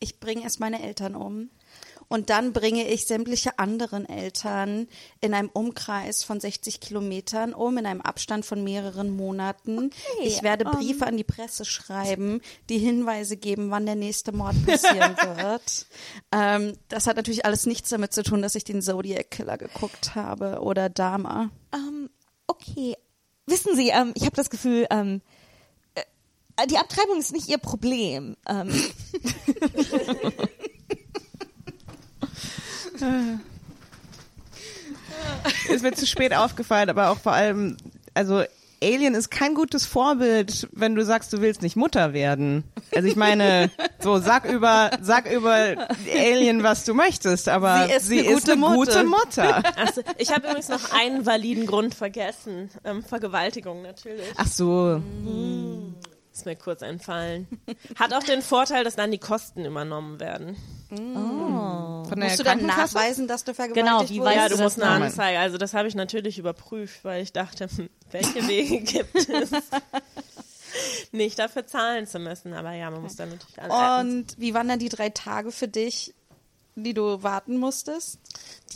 D: Ich bringe erst meine Eltern um. Und dann bringe ich sämtliche anderen Eltern in einem Umkreis von 60 Kilometern um, in einem Abstand von mehreren Monaten. ich werde Briefe an die Presse schreiben, die Hinweise geben, wann der nächste Mord passieren wird. Ähm, das hat natürlich alles nichts damit zu tun, dass ich den Zodiac Killer geguckt habe oder Dama.
B: Ähm, okay, wissen Sie, ähm, ich habe das Gefühl, ähm, äh, die Abtreibung ist nicht Ihr Problem. Ähm,
E: ist mir zu spät aufgefallen, aber auch vor allem, also Alien ist kein gutes Vorbild, wenn du sagst, du willst nicht Mutter werden. Also ich meine, so sag über sag über Alien, was du möchtest, aber
D: Sie ist
E: sie
D: eine
E: ist
D: gute
E: eine gute
D: Mutter.
E: Mutter.
A: Also, ich habe übrigens noch einen validen Grund vergessen. Ähm, Vergewaltigung natürlich.
E: Ach so,
A: Ist mir kurz entfallen. Hat auch den Vorteil, dass dann die Kosten übernommen werden.
E: von der
D: Musst du dann nachweisen, dass du vergewaltigt
B: Genau, wie
D: wurdest?
A: Ja, du
B: du
A: musst eine? Anzeige. Also das habe ich natürlich überprüft, weil ich dachte, hm, welche Wege gibt es, nicht dafür zahlen zu müssen. Aber ja, man muss dann natürlich alle
D: Und wie waren dann die drei Tage für dich, die du warten musstest?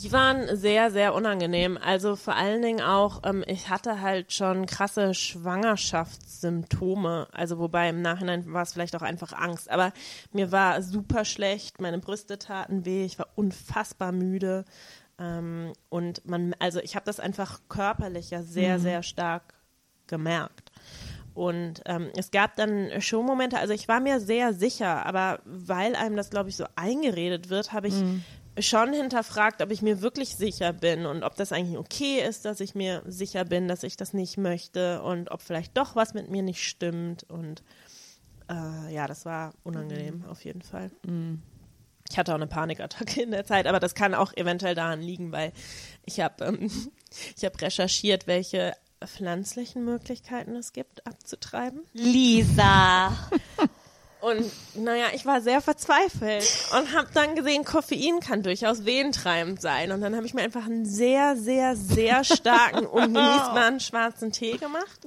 A: Die waren sehr, sehr unangenehm. Also vor allen Dingen auch, ähm, ich hatte halt schon krasse Schwangerschaftssymptome. Also wobei im Nachhinein war es vielleicht auch einfach Angst. Aber mir war super schlecht, meine Brüste taten weh, ich war unfassbar müde. Ähm, und man, also ich habe das einfach körperlich ja sehr, sehr stark gemerkt. Und ähm, es gab dann schon Momente, also ich war mir sehr sicher, aber weil einem das, glaube ich, so eingeredet wird, habe ich schon hinterfragt, ob ich mir wirklich sicher bin und ob das eigentlich okay ist, dass ich mir sicher bin, dass ich das nicht möchte und ob vielleicht doch was mit mir nicht stimmt. Und äh, ja, das war unangenehm auf jeden Fall. Ich hatte auch eine Panikattacke in der Zeit, aber das kann auch eventuell daran liegen, weil ich habe ähm, ich habe recherchiert, welche pflanzlichen Möglichkeiten es gibt, abzutreiben.
B: Lisa.
A: Und naja, ich war sehr verzweifelt und habe dann gesehen, Koffein kann durchaus wehentreibend sein. Und dann habe ich mir einfach einen sehr, sehr, sehr starken, ungenießbaren schwarzen Tee gemacht.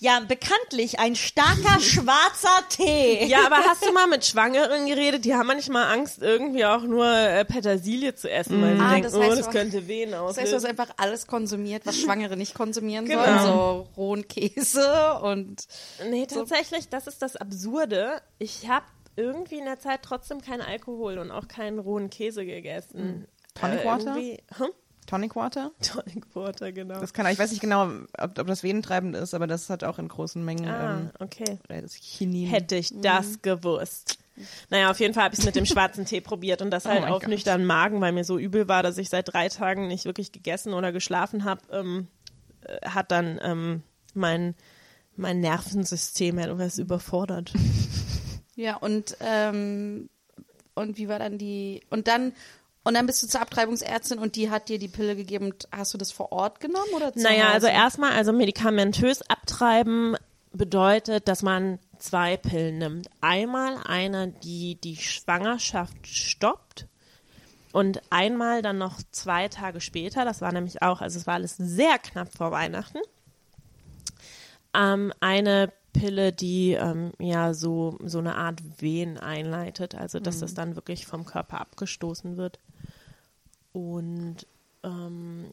B: Ja, bekanntlich ein starker schwarzer Tee.
A: Ja, aber hast du mal mit Schwangeren geredet? Die haben manchmal Angst, irgendwie auch nur äh, Petersilie zu essen, weil sie
D: Ah,
A: denken,
D: das heißt,
A: oh, das könnte Wehen
D: Das heißt, du hast einfach alles konsumiert, was Schwangere nicht konsumieren
A: Genau.
D: sollen. So rohen Käse und
A: Nee, tatsächlich, das ist das Absurde. Ich habe irgendwie in der Zeit trotzdem keinen Alkohol und auch keinen rohen Käse gegessen.
E: Tonic
A: Äh,
E: Water?
A: Hm?
E: Tonic Water?
A: Tonic Water, genau.
E: Das kann, ich weiß nicht genau, ob, ob das venentreibend ist, aber das hat auch in großen Mengen
A: ah,
E: ähm,
A: okay.
E: das Chinin.
A: Hätte ich das gewusst. Naja, auf jeden Fall habe ich es mit dem schwarzen Tee probiert und das halt
E: mein
A: auf
E: Gott.
A: nüchternen Magen, weil mir so übel war, dass ich seit drei Tagen nicht wirklich gegessen oder geschlafen habe, ähm, äh, hat dann ähm, mein, mein Nervensystem etwas überfordert.
D: ja und ähm, und wie war dann die und dann und dann bist du zur Abtreibungsärztin und die hat dir die Pille gegeben. Hast du das vor Ort genommen oder
A: Naja,
D: Hause?
A: also erstmal, also medikamentös abtreiben bedeutet, dass man zwei Pillen nimmt. Einmal eine, die die Schwangerschaft stoppt und einmal dann noch zwei Tage später, das war nämlich auch, also es war alles sehr knapp vor Weihnachten, ähm, eine Pille, die ähm, ja so, so eine Art Wehen einleitet, also dass das dann wirklich vom Körper abgestoßen wird. Und ähm,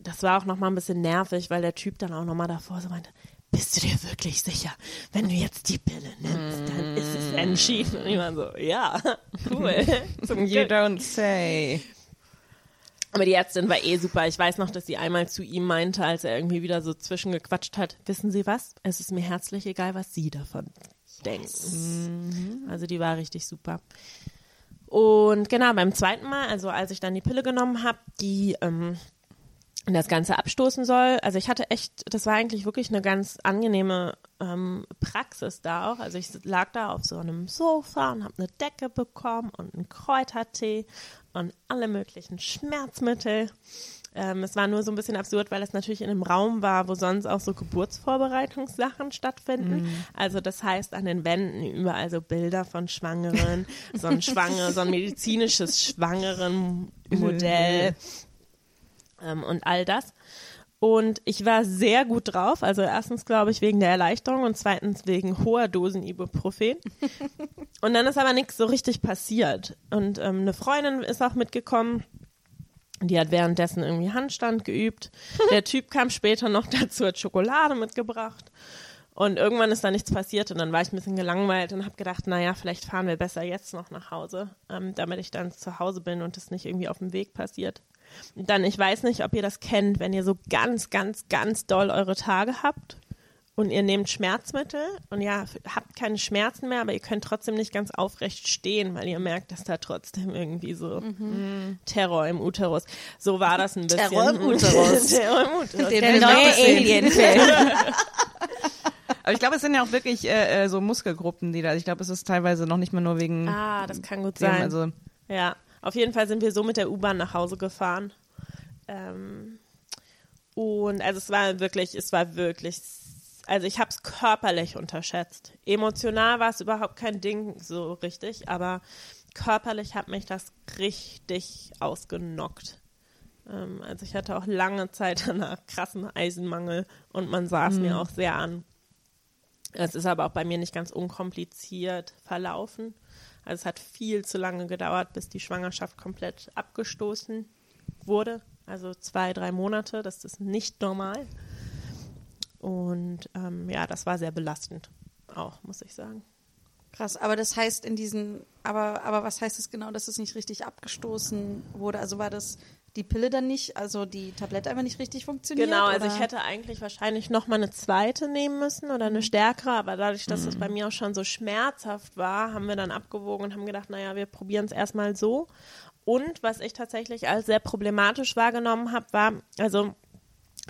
A: das war auch noch mal ein bisschen nervig, weil der Typ dann auch noch mal davor so meinte, bist du dir wirklich sicher, wenn du jetzt die Pille nimmst, dann ist es entschieden. Und ich war so, ja, cool. Zum
E: You don't say.
A: Aber die Ärztin war eh super. Ich weiß noch, dass sie einmal zu ihm meinte, als er irgendwie wieder so zwischengequatscht hat, wissen Sie was? Es ist mir herzlich egal, was Sie davon denken. Also die war richtig super. Und genau, beim zweiten Mal, also als ich dann die Pille genommen habe, die ähm, das Ganze abstoßen soll. Also ich hatte echt, das war eigentlich wirklich eine ganz angenehme ähm, Praxis da auch. Also ich lag da auf so einem Sofa und habe eine Decke bekommen und einen Kräutertee und alle möglichen Schmerzmittel. Ähm, es war nur so ein bisschen absurd, weil es natürlich in einem Raum war, wo sonst auch so Geburtsvorbereitungssachen stattfinden. Also das heißt an den Wänden überall so Bilder von Schwangeren, so ein Schwangere, so ein medizinisches Schwangeren-Modell ähm, und all das. Und ich war sehr gut drauf. Also erstens, glaube ich, wegen der Erleichterung und zweitens wegen hoher Dosen Ibuprofen. und dann ist aber nichts so richtig passiert. Und ähm, eine Freundin ist auch mitgekommen. Die hat währenddessen irgendwie Handstand geübt. Der Typ kam später noch dazu, hat Schokolade mitgebracht. Und irgendwann ist da nichts passiert und dann war ich ein bisschen gelangweilt und habe gedacht, naja, vielleicht fahren wir besser jetzt noch nach Hause, ähm, damit ich dann zu Hause bin und es nicht irgendwie auf dem Weg passiert. Dann, ich weiß nicht, ob ihr das kennt, wenn ihr so ganz, ganz, ganz doll eure Tage habt und ihr nehmt Schmerzmittel und ja, habt keine Schmerzen mehr, aber ihr könnt trotzdem nicht ganz aufrecht stehen, weil ihr merkt, dass da trotzdem irgendwie so Terror im Uterus. So war das ein bisschen.
B: Terror im Uterus.
A: Terror im Uterus.
B: Der
D: noch
B: neue. Alien-Film.
E: Aber ich glaube, es sind ja auch wirklich äh, äh, so Muskelgruppen, die da. Ich glaube, es ist teilweise noch nicht mal nur wegen.
A: Ah, das kann gut
E: dem,
A: sein.
E: Also
A: Ja, auf jeden Fall sind wir so mit der U-Bahn nach Hause gefahren. Ähm, und also es war wirklich, es war wirklich, also ich habe es körperlich unterschätzt. Emotional war es überhaupt kein Ding so richtig, aber körperlich hat mich das richtig ausgenockt. Ähm, also ich hatte auch lange Zeit danach krassen Eisenmangel und man sah es mir auch sehr an. Es ist aber auch bei mir nicht ganz unkompliziert verlaufen. Also es hat viel zu lange gedauert, bis die Schwangerschaft komplett abgestoßen wurde. Also zwei, drei Monate, das ist nicht normal. Und ähm, ja, das war sehr belastend auch, muss ich sagen.
D: Krass, aber das heißt in diesen, aber, aber was heißt es genau, dass es nicht richtig abgestoßen wurde? Also war das die Pille dann nicht, also die Tablette einfach nicht richtig funktioniert?
A: Genau, also
D: oder?
A: ich hätte eigentlich wahrscheinlich noch mal eine zweite nehmen müssen oder eine stärkere, aber dadurch, dass es bei mir auch schon so schmerzhaft war, haben wir dann abgewogen und haben gedacht, naja, wir probieren es erstmal so. Und was ich tatsächlich als sehr problematisch wahrgenommen habe, war, also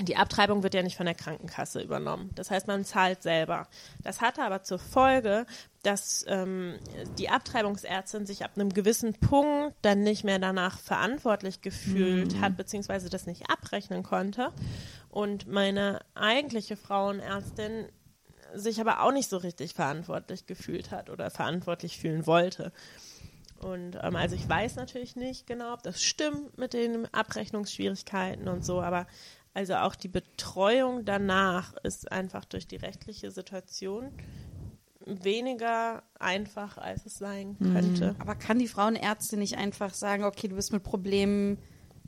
A: die Abtreibung wird ja nicht von der Krankenkasse übernommen. Das heißt, man zahlt selber. Das hatte aber zur Folge, dass ähm, die Abtreibungsärztin sich ab einem gewissen Punkt dann nicht mehr danach verantwortlich gefühlt hat, beziehungsweise das nicht abrechnen konnte. Und meine eigentliche Frauenärztin sich aber auch nicht so richtig verantwortlich gefühlt hat oder verantwortlich fühlen wollte. Und ähm, also ich weiß natürlich nicht genau, ob das stimmt mit den Abrechnungsschwierigkeiten und so, aber also auch die Betreuung danach ist einfach durch die rechtliche Situation weniger einfach, als es sein könnte.
D: Aber kann die Frauenärztin nicht einfach sagen, okay, du bist mit Problemen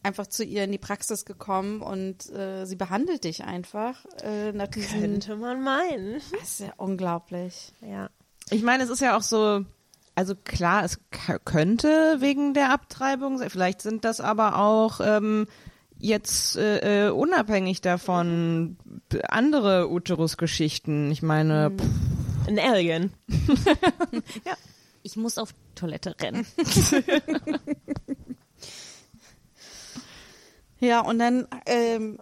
D: einfach zu ihr in die Praxis gekommen und äh, sie behandelt dich einfach äh, nach diesen...
A: Könnte man meinen.
D: Das ist ja unglaublich.
A: Ja.
E: ich meine, es ist ja auch so. Also klar, es könnte wegen der Abtreibung sein. Vielleicht sind das aber auch ähm, jetzt äh, äh, unabhängig davon andere Uterus-Geschichten. Ich meine, pff,
A: Ein Alien.
B: Ich muss auf Toilette rennen.
D: Ja, und dann ähm,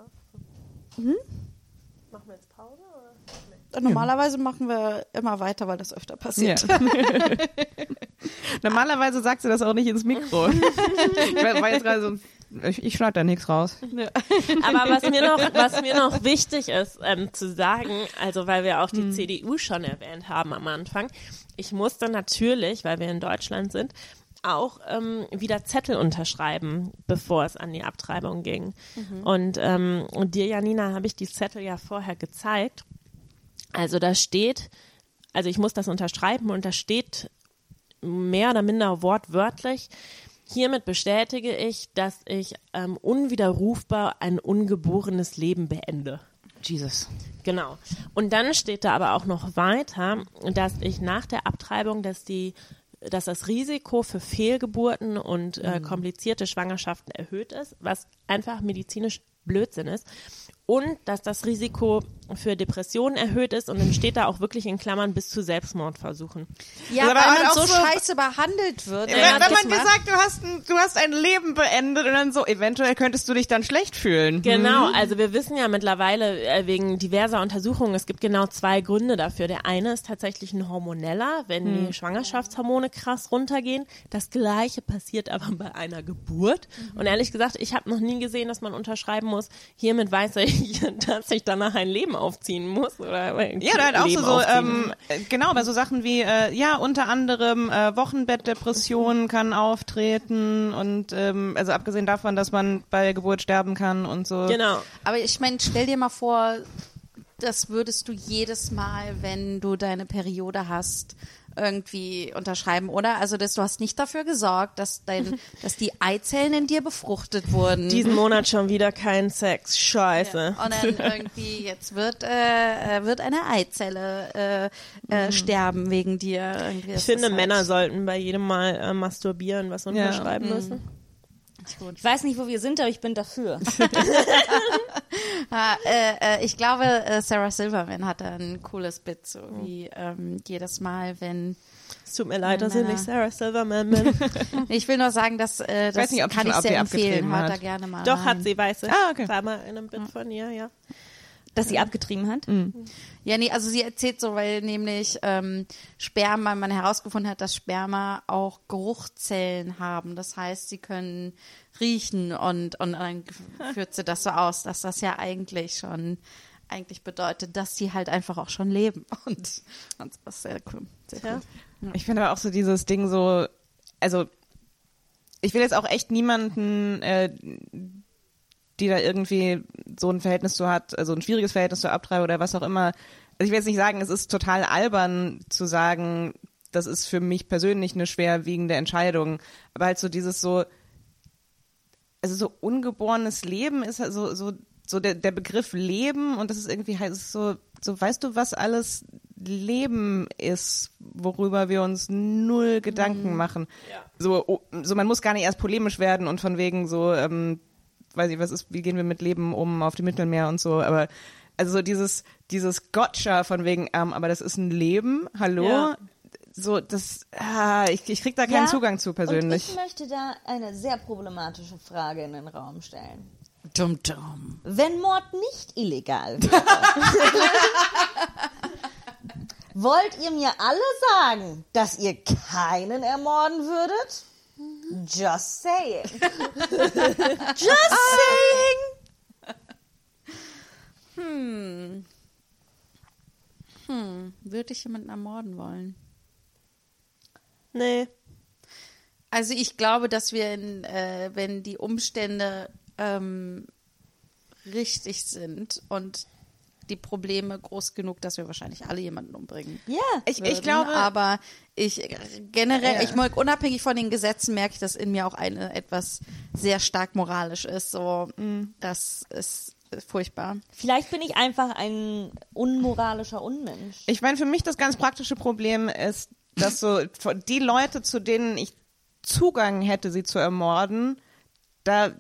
A: Machen wir jetzt Pause? Oder?
D: normalerweise machen wir immer weiter, weil das öfter passiert.
E: Ja. Normalerweise sagt sie das auch nicht ins Mikro. ich war war jetzt gerade so, ich, ich schneide da nichts raus.
A: Aber was mir noch, was mir noch wichtig ist ähm, zu sagen, also weil wir auch die CDU schon erwähnt haben am Anfang, ich musste natürlich, weil wir in Deutschland sind, auch ähm, wieder Zettel unterschreiben, bevor es an die Abtreibung ging. Und, ähm, und dir, Janina, habe ich die Zettel ja vorher gezeigt. Also da steht, also ich muss das unterschreiben und da steht mehr oder minder wortwörtlich, hiermit bestätige ich, dass ich ähm, unwiderrufbar ein ungeborenes Leben beende.
E: Jesus.
A: Genau. Und dann steht da aber auch noch weiter, dass ich nach der Abtreibung, dass die dass das Risiko für Fehlgeburten und äh, komplizierte Schwangerschaften erhöht ist, was einfach medizinisch Blödsinn ist. Und dass das Risiko für Depressionen erhöht ist und dann steht da auch wirklich in Klammern bis zu Selbstmordversuchen.
D: Ja,
E: Aber
D: weil
E: halt
D: man
E: auch
D: so,
E: so-
D: scheiße behandelt wird.
E: Wenn,
A: Ja,
E: wenn man dir sagt, du hast, ein, du hast ein Leben beendet und dann so, eventuell könntest du dich dann schlecht fühlen.
A: Genau, also wir wissen ja mittlerweile äh, wegen diverser Untersuchungen, es gibt genau zwei Gründe dafür. Der eine ist tatsächlich ein hormoneller, wenn die Schwangerschaftshormone krass runtergehen. Das gleiche passiert aber bei einer Geburt. Und ehrlich gesagt, ich habe noch nie gesehen, dass man unterschreiben muss, hiermit weiß ich, dass ich danach ein Leben aufziehen muss. Oder
E: Ja, da halt auch so,
A: Leben
E: so
A: aufziehen.
E: ähm, äh, genau, bei so Sachen wie, äh, ja, unter anderem äh, Wochenbettdepression kann auftreten und ähm, also abgesehen davon, dass man bei der Geburt sterben kann und so.
A: Genau.
D: Aber ich meine, stell dir mal vor, das würdest du jedes Mal, wenn du deine Periode hast, irgendwie unterschreiben, oder? Also, dass du hast nicht dafür gesorgt, dass dein, dass die Eizellen in dir befruchtet wurden.
A: Diesen Monat schon wieder kein Sex. Scheiße.
D: Und dann irgendwie, jetzt wird, äh, äh, wird eine Eizelle äh, äh, sterben wegen dir. Irgendwie
A: Ich finde,
D: halt-
A: Männer sollten bei jedem Mal äh, masturbieren, was unterschreiben müssen.
B: Ich weiß nicht, wo wir sind, aber ich bin dafür.
D: Ah, äh, äh, ich glaube, äh, Sarah Silverman hat da ein cooles Bit, so wie ähm, jedes Mal, wenn.
A: Es tut mir leid, dass ich nicht Sarah Silverman bin.
D: Ich will nur sagen, dass äh, das
E: weiß nicht, ob
D: kann ich sehr
E: die
D: empfehlen. Hört
E: hat.
D: da gerne mal
A: Doch,
D: rein.
A: hat sie, weiß ich.
E: Ah, okay.
A: War mal in einem Bit von ihr, ja.
B: Dass sie abgetrieben hat?
D: Ja, nee, also sie erzählt so, weil nämlich ähm, Sperma, man herausgefunden hat, dass Sperma auch Geruchzellen haben. Das heißt, sie können riechen und, und dann führt sie das so aus, dass das ja eigentlich schon eigentlich bedeutet, dass sie halt einfach auch schon leben. Und, und das ist sehr cool. Sehr
A: Ja.
D: cool.
E: Ich finde aber auch so dieses Ding so, also ich will jetzt auch echt niemanden, äh, die da irgendwie so ein Verhältnis zu hat, also ein schwieriges Verhältnis zur Abtreibung oder was auch immer. Also ich will jetzt nicht sagen, es ist total albern zu sagen, das ist für mich persönlich eine schwerwiegende Entscheidung, aber halt so dieses so, also so ungeborenes Leben ist halt so, so, so der, der Begriff Leben und das ist irgendwie halt so, so weißt du, was alles Leben ist, worüber wir uns null Gedanken machen. So, oh, so man muss gar nicht erst polemisch werden und von wegen so, ähm, weiß ich, was ist, wie gehen wir mit Leben um auf dem Mittelmeer und so, aber also so dieses, dieses Gotcha von wegen, ähm, aber das ist ein Leben, hallo?
A: Ja.
E: So, das, ah, ich, ich krieg da keinen
B: Ja,
E: Zugang zu persönlich.
B: Und ich möchte da eine sehr problematische Frage in den Raum stellen.
D: Dum dum.
B: Wenn Mord nicht illegal wäre, wollt ihr mir alle sagen, dass ihr keinen ermorden würdet? Just saying. Just saying.
D: Würde ich jemanden ermorden wollen?
A: Nee.
D: Also ich glaube, dass wir, in, äh, wenn die Umstände ähm, richtig sind und die Probleme groß genug, dass wir wahrscheinlich alle jemanden umbringen.
B: Ja.
E: Ich, ich glaube,
D: aber ich äh, generell,
E: Ja.
D: ich mag unabhängig von den Gesetzen merke ich, dass in mir auch eine etwas sehr stark moralisch ist. So,
E: Mhm.
D: das ist furchtbar.
B: Vielleicht bin ich einfach ein unmoralischer Unmensch.
E: Ich meine, für mich das ganz praktische Problem ist, dass so die Leute, zu denen ich Zugang hätte, sie zu ermorden, da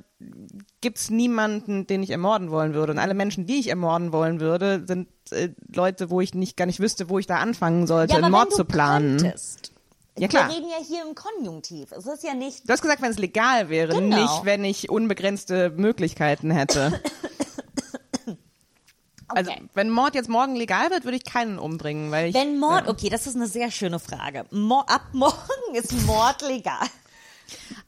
E: gibt's niemanden, den ich ermorden wollen würde. Und alle Menschen, die ich ermorden wollen würde, sind äh, Leute, wo ich nicht gar nicht wüsste, wo ich da anfangen sollte, einen Mord zu planen.
B: Könntest.
E: Ja, klar.
B: Wir reden ja hier im Konjunktiv. Es ist ja nicht
E: Du hast gesagt, wenn es legal wäre,
B: Genau.
E: nicht wenn ich unbegrenzte Möglichkeiten hätte. Also,
B: Okay.
E: wenn Mord jetzt morgen legal wird, würde ich keinen umbringen, weil ich.
B: Wenn Mord,
E: ja.
B: okay, das ist eine sehr schöne Frage. Mo ab morgen ist Mord legal.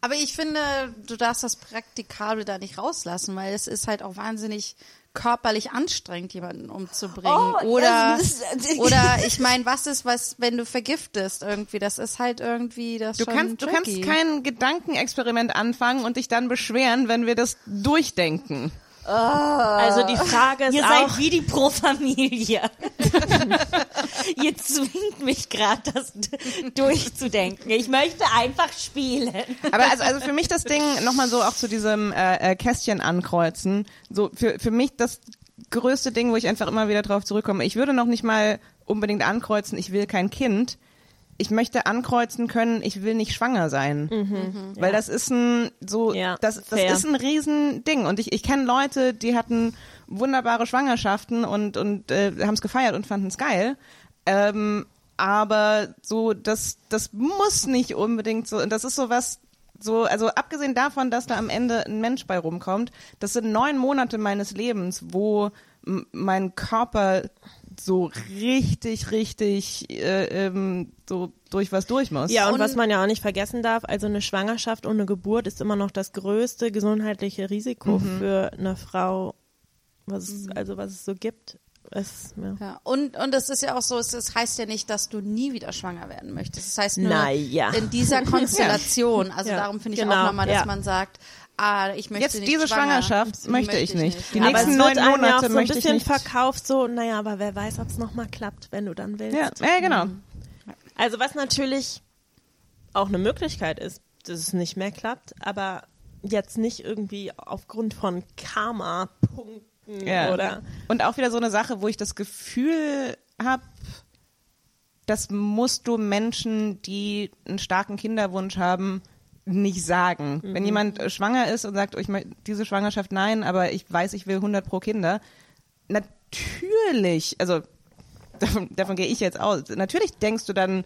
D: Aber ich finde, du darfst das Praktikable da nicht rauslassen, weil es ist halt auch wahnsinnig körperlich anstrengend, jemanden umzubringen.
B: Oh,
D: oder,
B: das
D: oder ich meine, was ist, was, wenn du vergiftest irgendwie? Das ist halt irgendwie das
E: Du
D: schon
E: kannst, du kannst kein Gedankenexperiment anfangen und dich dann beschweren, wenn wir das durchdenken.
A: Also die Frage ist
B: Ihr
A: auch,
B: seid wie die Pro Familie. Ihr zwingt mich gerade, das durchzudenken. Ich möchte einfach spielen.
E: Aber also, also für mich das Ding, nochmal so auch zu diesem äh, äh, Kästchen ankreuzen, so für, für mich das größte Ding, wo ich einfach immer wieder drauf zurückkomme. Ich würde noch nicht mal unbedingt ankreuzen, ich will kein Kind. Ich möchte ankreuzen können, ich will nicht schwanger sein. Weil das ist ein so,
A: Ja,
E: das, das
A: fair.
E: ist ein Riesending. Und ich, ich kenne Leute, die hatten wunderbare Schwangerschaften und, und äh, haben es gefeiert und fanden es geil. Ähm, aber so, das, das muss nicht unbedingt so, und das ist so was, so, also abgesehen davon, dass da am Ende ein Mensch bei rumkommt, das sind neun Monate meines Lebens, wo mein Körper so richtig, richtig äh, ähm, so durch was durch muss.
A: ja, und,
D: Und-
A: was man ja auch nicht vergessen darf, also eine Schwangerschaft und eine Geburt ist immer noch das größte gesundheitliche Risiko für eine Frau, was es, also was es so gibt. Es, ja.
D: Ja, und, und es ist ja auch so, es, es heißt ja nicht, dass du nie wieder schwanger werden möchtest. Es heißt nur
A: Na ja.
D: in dieser Konstellation. Also
A: Ja,
D: darum finde ich
A: genau,
D: auch nochmal, dass
A: ja.
D: man sagt, ah, ich möchte
E: Jetzt
D: nicht
E: diese
D: schwanger.
E: Schwangerschaft möchte ich nicht. Die
A: aber
E: nächsten neun
A: wird einem ja auch
E: Monate
A: so ein
E: möchte ich
A: bisschen
E: nicht.
A: verkauft, so, naja, aber wer weiß, ob es nochmal klappt, wenn du dann willst.
E: Ja, ja, genau.
A: Also was natürlich auch eine Möglichkeit ist, dass es nicht mehr klappt, aber jetzt nicht irgendwie aufgrund von Karma-Punkten
E: Ja.
A: oder
E: Und auch wieder so eine Sache, wo ich das Gefühl habe, das musst du Menschen, die einen starken Kinderwunsch haben, nicht sagen. Wenn jemand äh, schwanger ist und sagt, oh, ich möchte diese Schwangerschaft nein, aber ich weiß, ich will 100 pro Kinder, natürlich, also davon, davon gehe ich jetzt aus. Natürlich denkst du dann,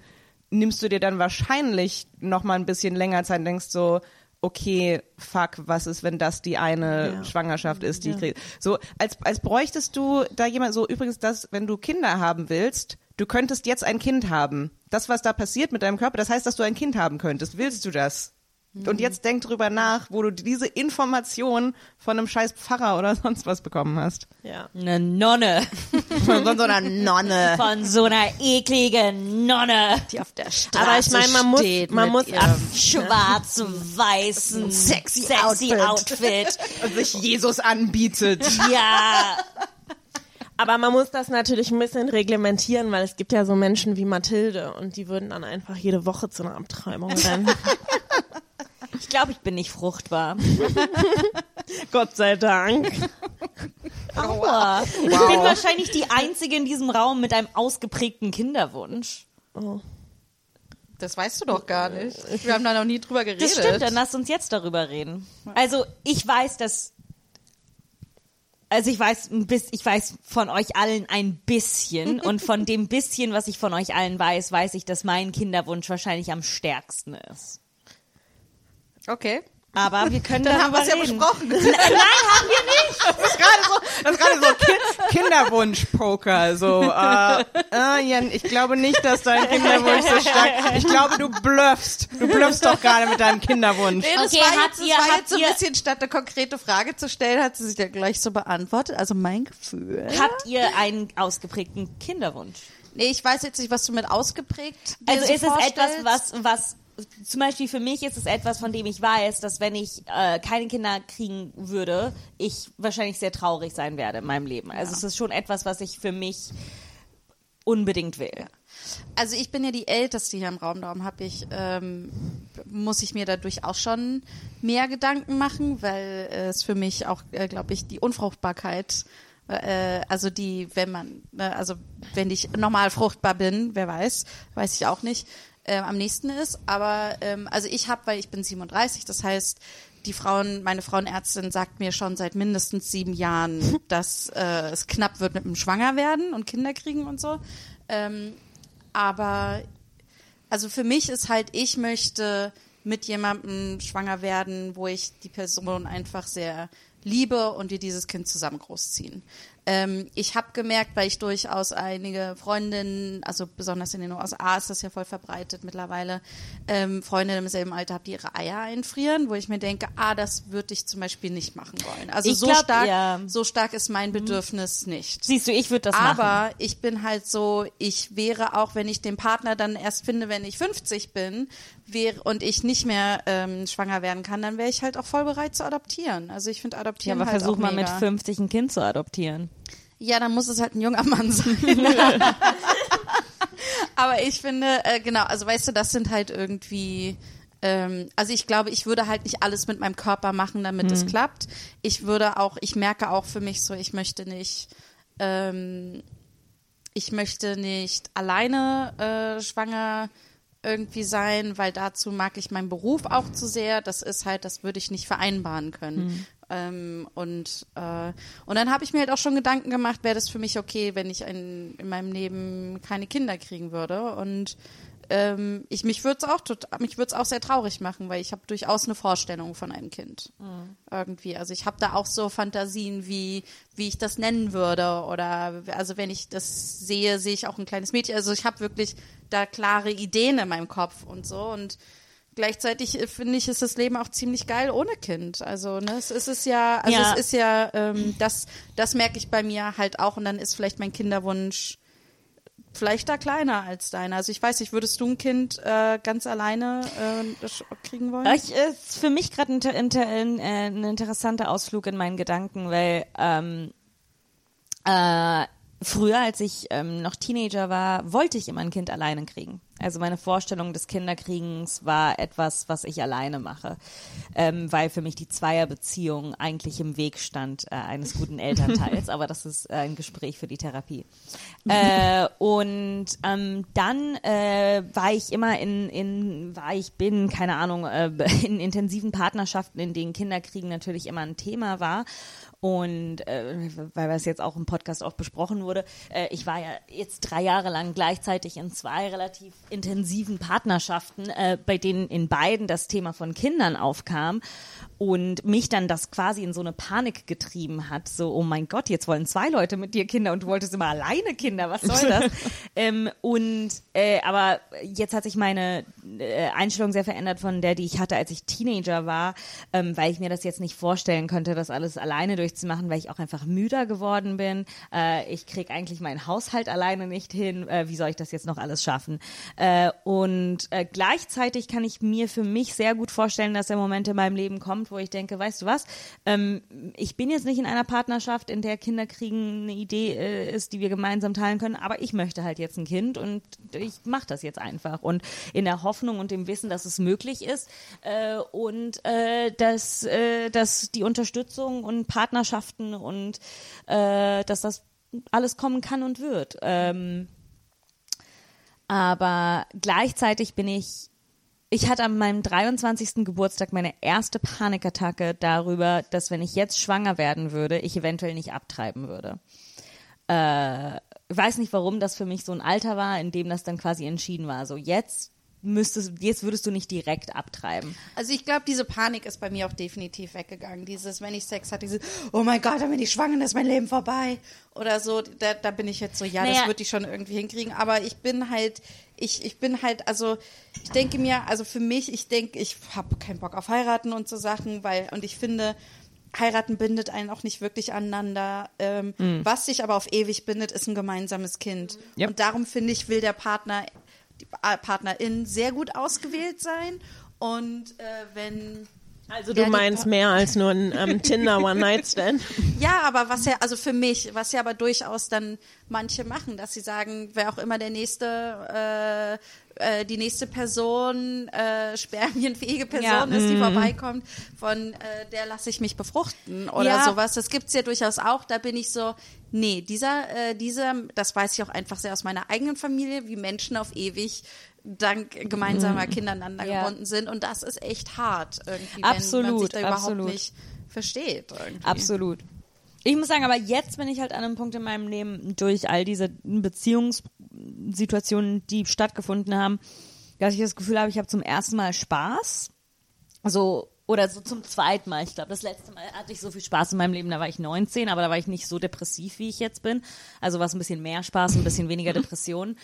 E: nimmst du dir dann wahrscheinlich noch mal ein bisschen länger Zeit und denkst so, okay, fuck, was ist, wenn das die eine
A: Ja.
E: Schwangerschaft ist, die ich kriege. So, als, als bräuchtest du da jemand, so übrigens das, wenn du Kinder haben willst, du könntest jetzt ein Kind haben. Das, was da passiert mit deinem Körper, das heißt, dass du ein Kind haben könntest. Willst du das? Und jetzt denk drüber nach, wo du diese Information von einem scheiß Pfarrer oder sonst was bekommen hast.
A: Ja.
B: Eine Nonne.
E: Von so einer Nonne.
B: Von so einer ekligen Nonne.
D: Die auf der Straße
A: Aber ich meine, man muss,
D: steht
A: man
D: mit
A: muss
D: ihrem-
A: ab,
B: Schwarz-weißen,
E: Sexy
B: sexy
E: Outfit.
B: Outfit.
E: Und sich Jesus anbietet.
B: Ja.
A: aber man muss das natürlich ein bisschen reglementieren, weil es gibt ja so Menschen wie Mathilde und die würden dann einfach jede Woche zu einer Abtreibung rennen.
B: Ich glaube, ich bin nicht fruchtbar.
A: Gott sei Dank.
B: Aua. Ich bin wahrscheinlich die Einzige in diesem Raum mit einem ausgeprägten Kinderwunsch.
D: Das weißt du doch gar nicht. Wir haben da noch nie drüber geredet.
B: Das stimmt, dann lass uns jetzt darüber reden. Also ich weiß, dass also ich weiß ein bis, ich weiß von euch allen ein bisschen und von dem bisschen, was ich von euch allen weiß, weiß ich, dass mein Kinderwunsch wahrscheinlich am stärksten ist.
D: Okay.
B: Aber wir können
D: Dann haben
B: darüber
D: wir es ja besprochen.
E: Das ist gerade so, das ist gerade so Ki Kinderwunsch-Poker. So, äh, äh, Jen, ich glaube nicht, dass dein Kinderwunsch so stark. Ich glaube, du bluffst. Du bluffst doch gerade mit deinem Kinderwunsch.
D: Nee, das
B: Okay,
D: war, jetzt, das
B: ihr-
D: war jetzt so ein bisschen, statt eine konkrete Frage zu stellen, hat sie sich ja gleich so beantwortet. Also mein Gefühl.
B: Habt ihr einen ausgeprägten Kinderwunsch?
D: Nee, ich weiß jetzt nicht, was du mit ausgeprägt dir
B: Also
D: so
B: ist es etwas,
D: vorstellst.
B: was, was zum Beispiel für mich ist es etwas, von dem ich weiß, dass wenn ich äh, keine Kinder kriegen würde, ich wahrscheinlich sehr traurig sein werde in meinem Leben. Also es ist schon etwas, was ich für mich unbedingt will.
D: Also ich bin ja die Älteste hier im Raum, darum habe ich, ähm, muss ich mir da durchaus schon mehr Gedanken machen, weil es für mich auch, äh, glaube ich, die Unfruchtbarkeit, äh, also die, wenn man, ne, also wenn ich normal fruchtbar bin, wer weiß, weiß ich auch nicht, äh, am nächsten ist. Aber ähm, also ich habe, weil ich bin 37, das heißt, die Frauen, meine Frauenärztin sagt mir schon seit mindestens sieben Jahren, dass äh, es knapp wird mit dem Schwangerwerden und Kinder kriegen und so. Ähm, aber also für mich ist halt, ich möchte mit jemandem schwanger werden, wo ich die Person einfach sehr liebe und wir dieses Kind zusammen großziehen. Ähm, ich habe gemerkt, weil ich durchaus einige Freundinnen, also besonders in den USA ist das ja voll verbreitet mittlerweile, ähm, Freundinnen im selben Alter habe, die ihre Eier einfrieren, wo ich mir denke, ah, das würde ich zum Beispiel nicht machen wollen. Also
B: Ich
D: so
B: glaub,
D: stark,
B: ja.
D: so stark ist mein Bedürfnis nicht.
B: Siehst du, ich würde das machen.
D: Aber ich bin halt so, ich wäre auch, wenn ich den Partner dann erst finde, wenn ich 50 bin wäre, und ich nicht mehr ähm, schwanger werden kann, dann wäre ich halt auch voll bereit zu adoptieren. Also ich finde
B: Ja,
D: adoptieren
B: aber
D: halt
B: versuch mal mit
D: mega.
B: 50 ein Kind zu adoptieren.
D: Ja, dann muss es halt ein junger Mann sein. aber ich finde, äh, genau, also weißt du, das sind halt irgendwie ähm, also ich glaube, ich würde halt nicht alles mit meinem Körper machen, damit es klappt. Ich würde auch, ich merke auch für mich so, ich möchte nicht ähm, ich möchte nicht alleine äh, schwanger irgendwie sein, weil dazu mag ich meinen Beruf auch zu sehr. Das ist halt, das würde ich nicht vereinbaren können. Ähm, und äh, und dann habe ich mir halt auch schon Gedanken gemacht, wäre das für mich okay, wenn ich ein, in meinem Leben keine Kinder kriegen würde. Und ähm, ich mich würde es auch mich auch sehr traurig machen, weil ich habe durchaus eine Vorstellung von einem Kind irgendwie. Also ich habe da auch so Fantasien, wie wie ich das nennen würde oder also wenn ich das sehe, sehe ich auch ein kleines Mädchen. Also ich habe wirklich da klare Ideen in meinem Kopf und so und gleichzeitig äh, finde ich ist das Leben auch ziemlich geil ohne Kind. Also ne, es ist es ja, also
B: Ja.
D: es ist ja ähm, das das merke ich bei mir halt auch und dann ist vielleicht mein Kinderwunsch vielleicht da kleiner als deiner. Also ich weiß nicht, würdest du ein Kind äh, ganz alleine äh, kriegen wollen?
B: Ich, ist für mich gerade ein, inter, ein, äh, ein interessanter Ausflug in meinen Gedanken, weil ähm, äh, früher, als ich ähm, noch Teenager war, wollte ich immer ein Kind alleine kriegen. Also meine Vorstellung des Kinderkriegens war etwas, was ich alleine mache, ähm, weil für mich die Zweierbeziehung eigentlich im Weg stand äh, eines guten Elternteils. Aber das ist äh, ein Gespräch für die Therapie. äh, und ähm, dann äh, war ich immer in, in, war ich bin, keine Ahnung, äh, in intensiven Partnerschaften, in denen Kinderkriegen natürlich immer ein Thema war. Und äh, weil das jetzt auch im Podcast oft besprochen wurde, äh, ich war ja jetzt drei Jahre lang gleichzeitig in zwei relativ intensiven Partnerschaften, äh, bei denen in beiden das Thema von Kindern aufkam und mich dann das quasi in so eine Panik getrieben hat. So, oh mein Gott, jetzt wollen zwei Leute mit dir Kinder und du wolltest immer alleine Kinder, was soll das? ähm, und äh, aber jetzt hat sich meine äh, Einstellung sehr verändert von der, die ich hatte, als ich Teenager war, ähm, weil ich mir das jetzt nicht vorstellen könnte, das alles alleine durchzumachen, weil ich auch einfach müder geworden bin. Äh, ich krieg eigentlich meinen Haushalt alleine nicht hin. Äh, wie soll ich das jetzt noch alles schaffen? Äh, und äh, gleichzeitig kann ich mir für mich sehr gut vorstellen, dass der Moment in meinem Leben kommt, wo ich denke, weißt du was, ähm, ich bin jetzt nicht in einer Partnerschaft, in der Kinder kriegen eine Idee äh, ist, die wir gemeinsam teilen können, aber ich möchte halt jetzt ein Kind und ich mache das jetzt einfach. Und in der Hoffnung und dem Wissen, dass es möglich ist äh, und äh, dass, äh, dass die Unterstützung und Partnerschaften und äh, dass das alles kommen kann und wird. Ähm, aber gleichzeitig bin ich ich hatte an meinem 23. Geburtstag meine erste Panikattacke darüber, dass wenn ich jetzt schwanger werden würde, ich eventuell nicht abtreiben würde. Äh, weiß nicht, warum das für mich so ein Alter war, in dem das dann quasi entschieden war. So jetzt müsstest, jetzt würdest du nicht direkt abtreiben.
D: Also ich glaube, diese Panik ist bei mir auch definitiv weggegangen. Dieses, wenn ich Sex hatte, dieses, oh mein Gott, dann bin ich schwanger, dann ist mein Leben vorbei. Oder so, da, da bin ich jetzt so, ja,
B: Naja.
D: das würde ich schon irgendwie hinkriegen. Aber ich bin halt, ich, ich bin halt, also ich denke mir, also für mich, ich denke, ich habe keinen Bock auf heiraten und so Sachen, weil, und ich finde, heiraten bindet einen auch nicht wirklich aneinander. Ähm, Was sich aber auf ewig bindet, ist ein gemeinsames Kind.
E: Yep.
D: Und darum finde ich, will der Partner, die Pa- Partnerin sehr gut ausgewählt sein. Und äh, wenn
A: Also du
D: Ja,
A: meinst mehr als nur ein ähm, Tinder One-Night-Stand.
D: Ja, aber was ja, also für mich, was ja aber durchaus dann manche machen, dass sie sagen, wer auch immer der nächste, äh, äh, die nächste Person, äh, spermienfähige Person
B: Ja.
D: ist, die vorbeikommt, von äh, der lasse ich mich befruchten oder
B: Ja.
D: sowas. Das gibt's ja durchaus auch. Da bin ich so, nee, dieser, äh, dieser, das weiß ich auch einfach sehr aus meiner eigenen Familie, wie Menschen auf ewig dank gemeinsamer Kinder aneinander
B: Ja.
D: gebunden sind. Und das ist echt hart irgendwie, wenn man sich
B: Absolut,
D: da überhaupt
B: absolut.
D: nicht versteht. Irgendwie.
B: Absolut. Ich muss sagen, aber jetzt bin ich halt an einem Punkt in meinem Leben durch all diese Beziehungssituationen, die stattgefunden haben, dass ich das Gefühl habe, ich habe zum ersten Mal Spaß. So, oder so zum zweiten Mal. Ich glaube, das letzte Mal hatte ich so viel Spaß in meinem Leben, da war ich 19, aber da war ich nicht so depressiv, wie ich jetzt bin. Also war es ein bisschen mehr Spaß, ein bisschen weniger Depression.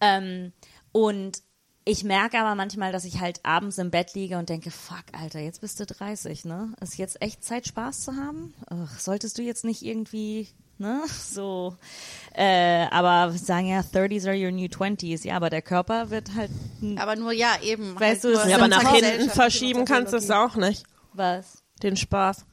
B: Ähm, und ich merke aber manchmal, dass ich halt abends im Bett liege und denke, fuck, Alter, jetzt bist du 30, ne? Ist jetzt echt Zeit, Spaß zu haben? Ugh, solltest du jetzt nicht irgendwie, ne? So, äh, aber sagen ja, 30s are your new 20s. Ja, aber der Körper wird halt,
D: Aber nur ja, eben.
B: Weißt du,
D: nur
B: es
A: Ja, aber
B: halt
A: nach hinten verschieben kannst du es auch nicht,
B: was?
A: den Spaß.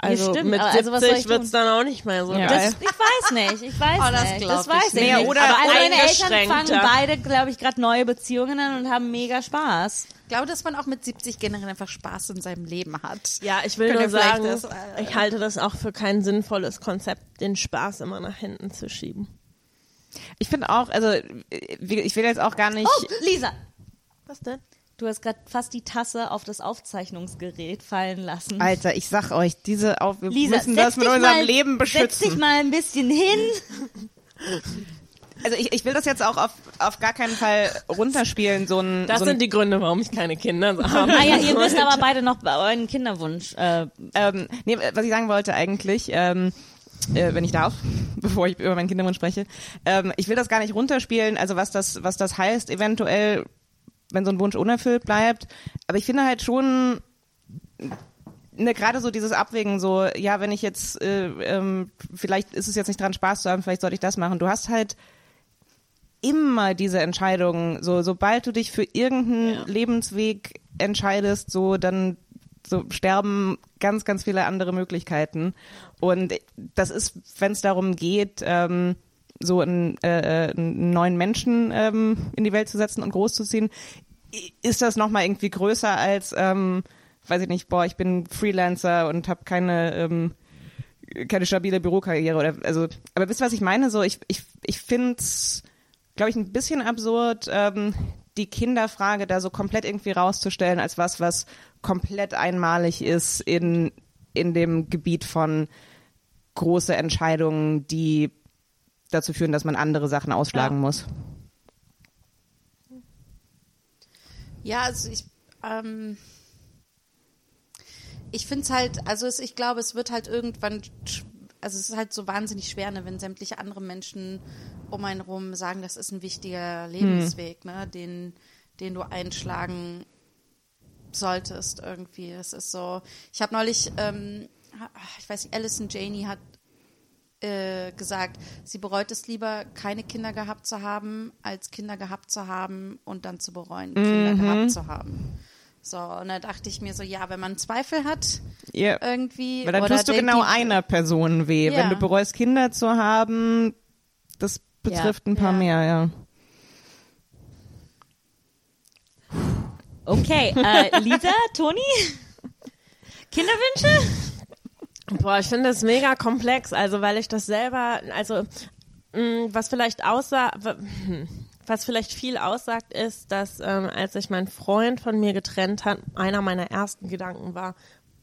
A: Also
B: stimmt,
A: mit
B: aber also was soll
A: 70
B: ich
A: wird's
B: tun?
A: dann auch nicht mehr so
E: Ja.
A: geil.
B: Das, ich weiß nicht, ich weiß
D: Oh, das
B: nicht. Das weiß ich
D: nicht.
E: Nee, oder-
B: aber
A: aber
B: meine Eltern fangen beide, glaube ich, gerade neue Beziehungen an und haben mega Spaß.
D: Ich glaube, dass man auch mit 70 generell einfach Spaß in seinem Leben hat.
A: Ja, ich will
D: Können
A: nur sagen,
D: das, äh,
A: ich halte das auch für kein sinnvolles Konzept, den Spaß immer nach hinten zu schieben.
E: Ich finde auch, also wie- ich will jetzt auch gar nicht.
B: Oh, Lisa,
A: Was denn?
B: Du hast gerade fast die Tasse auf das Aufzeichnungsgerät fallen lassen.
E: Alter, ich sag euch, diese auf, wir
B: Lisa,
E: müssen das mit
B: dich
E: unserem
B: mal,
E: Leben
B: Setz dich
E: beschützen.
B: mal ein bisschen hin.
E: Also ich, ich will das jetzt auch auf, auf gar keinen Fall runterspielen, so ein,
A: Das
E: so ein
A: sind die Gründe, warum ich keine Kinder habe.
B: Ah ja, ihr müsst aber beide noch bei euren Kinderwunsch. Äh,
E: ähm, nee, was ich sagen wollte eigentlich, ähm, äh, wenn ich darf, bevor ich über meinen Kinderwunsch spreche, ähm, ich will das gar nicht runterspielen, also was das, was das heißt, eventuell, wenn so ein Wunsch unerfüllt bleibt. Aber ich finde halt schon, ne, gerade so dieses Abwägen, so, ja, wenn ich jetzt, äh, ähm, vielleicht ist es jetzt nicht dran, Spaß zu haben, vielleicht sollte ich das machen. Du hast halt immer diese Entscheidungen, so, sobald du dich für irgendeinen Lebensweg entscheidest, so, dann so sterben ganz, ganz viele andere Möglichkeiten. Und das ist, wenn es darum geht, ähm, so einen, äh, einen neuen Menschen ähm, in die Welt zu setzen und großzuziehen, ist das nochmal irgendwie größer als, ähm, weiß ich nicht, boah, ich bin Freelancer und habe keine ähm, keine stabile Bürokarriere oder also aber wisst ihr was ich meine? So ich ich ich find's glaube ich ein bisschen absurd ähm, die Kinderfrage da so komplett irgendwie rauszustellen als was was komplett einmalig ist in in dem Gebiet von große Entscheidungen die dazu führen dass man andere Sachen ausschlagen muss.
D: Ja, also ich, ähm, ich finde es halt, also es, ich glaube, es wird halt irgendwann, also es ist halt so wahnsinnig schwer, ne, wenn sämtliche andere Menschen um einen rum sagen, das ist ein wichtiger Lebensweg, ne, den, den du einschlagen solltest irgendwie. Es ist so, ich habe neulich, ähm, ich weiß nicht, Alison Janey hat äh, gesagt, sie bereut es lieber, keine Kinder gehabt zu haben, als Kinder gehabt zu haben und dann zu bereuen, Kinder gehabt zu haben. So, und da dachte ich mir so, ja, wenn man Zweifel hat,
E: ja.
D: irgendwie.
E: weil dann
D: oder
E: tust du genau
D: die-
E: einer Person weh
D: Ja.
E: wenn du bereust Kinder zu haben das betrifft ein paar
D: Ja.
E: mehr ja
B: Okay, äh, Lisa, Toni? Kinderwünsche?
A: Boah, ich finde es mega komplex, also weil ich das selber, also mh, was vielleicht aussah, hm, was vielleicht viel aussagt, ist, dass ähm, als sich mein Freund von mir getrennt hat, einer meiner ersten Gedanken war,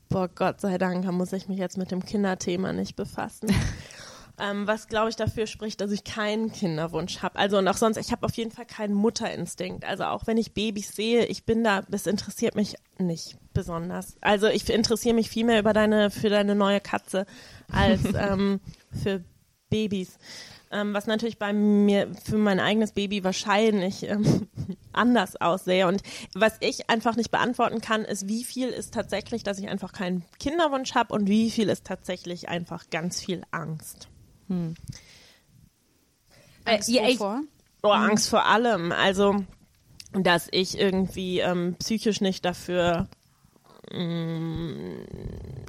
A: boah, Gott sei Dank, da muss ich mich jetzt mit dem Kinderthema nicht befassen. ähm, was glaube ich dafür spricht, dass ich keinen Kinderwunsch habe. Also und auch sonst, ich habe auf jeden Fall keinen Mutterinstinkt. Also auch wenn ich Babys sehe, ich bin da, das interessiert mich nicht besonders. Also ich interessiere mich viel mehr über deine, für deine neue Katze als ähm, für Babys. Ähm, was natürlich bei mir für mein eigenes Baby wahrscheinlich ähm, anders aussehe. Und was ich einfach nicht beantworten kann, ist, wie viel ist tatsächlich, dass ich einfach keinen Kinderwunsch habe und wie viel ist tatsächlich einfach ganz viel Angst.
D: Angst
B: Äh, ja, ich-?
A: Oh, Angst vor allem. Also, dass ich irgendwie ähm, psychisch nicht dafür ähm,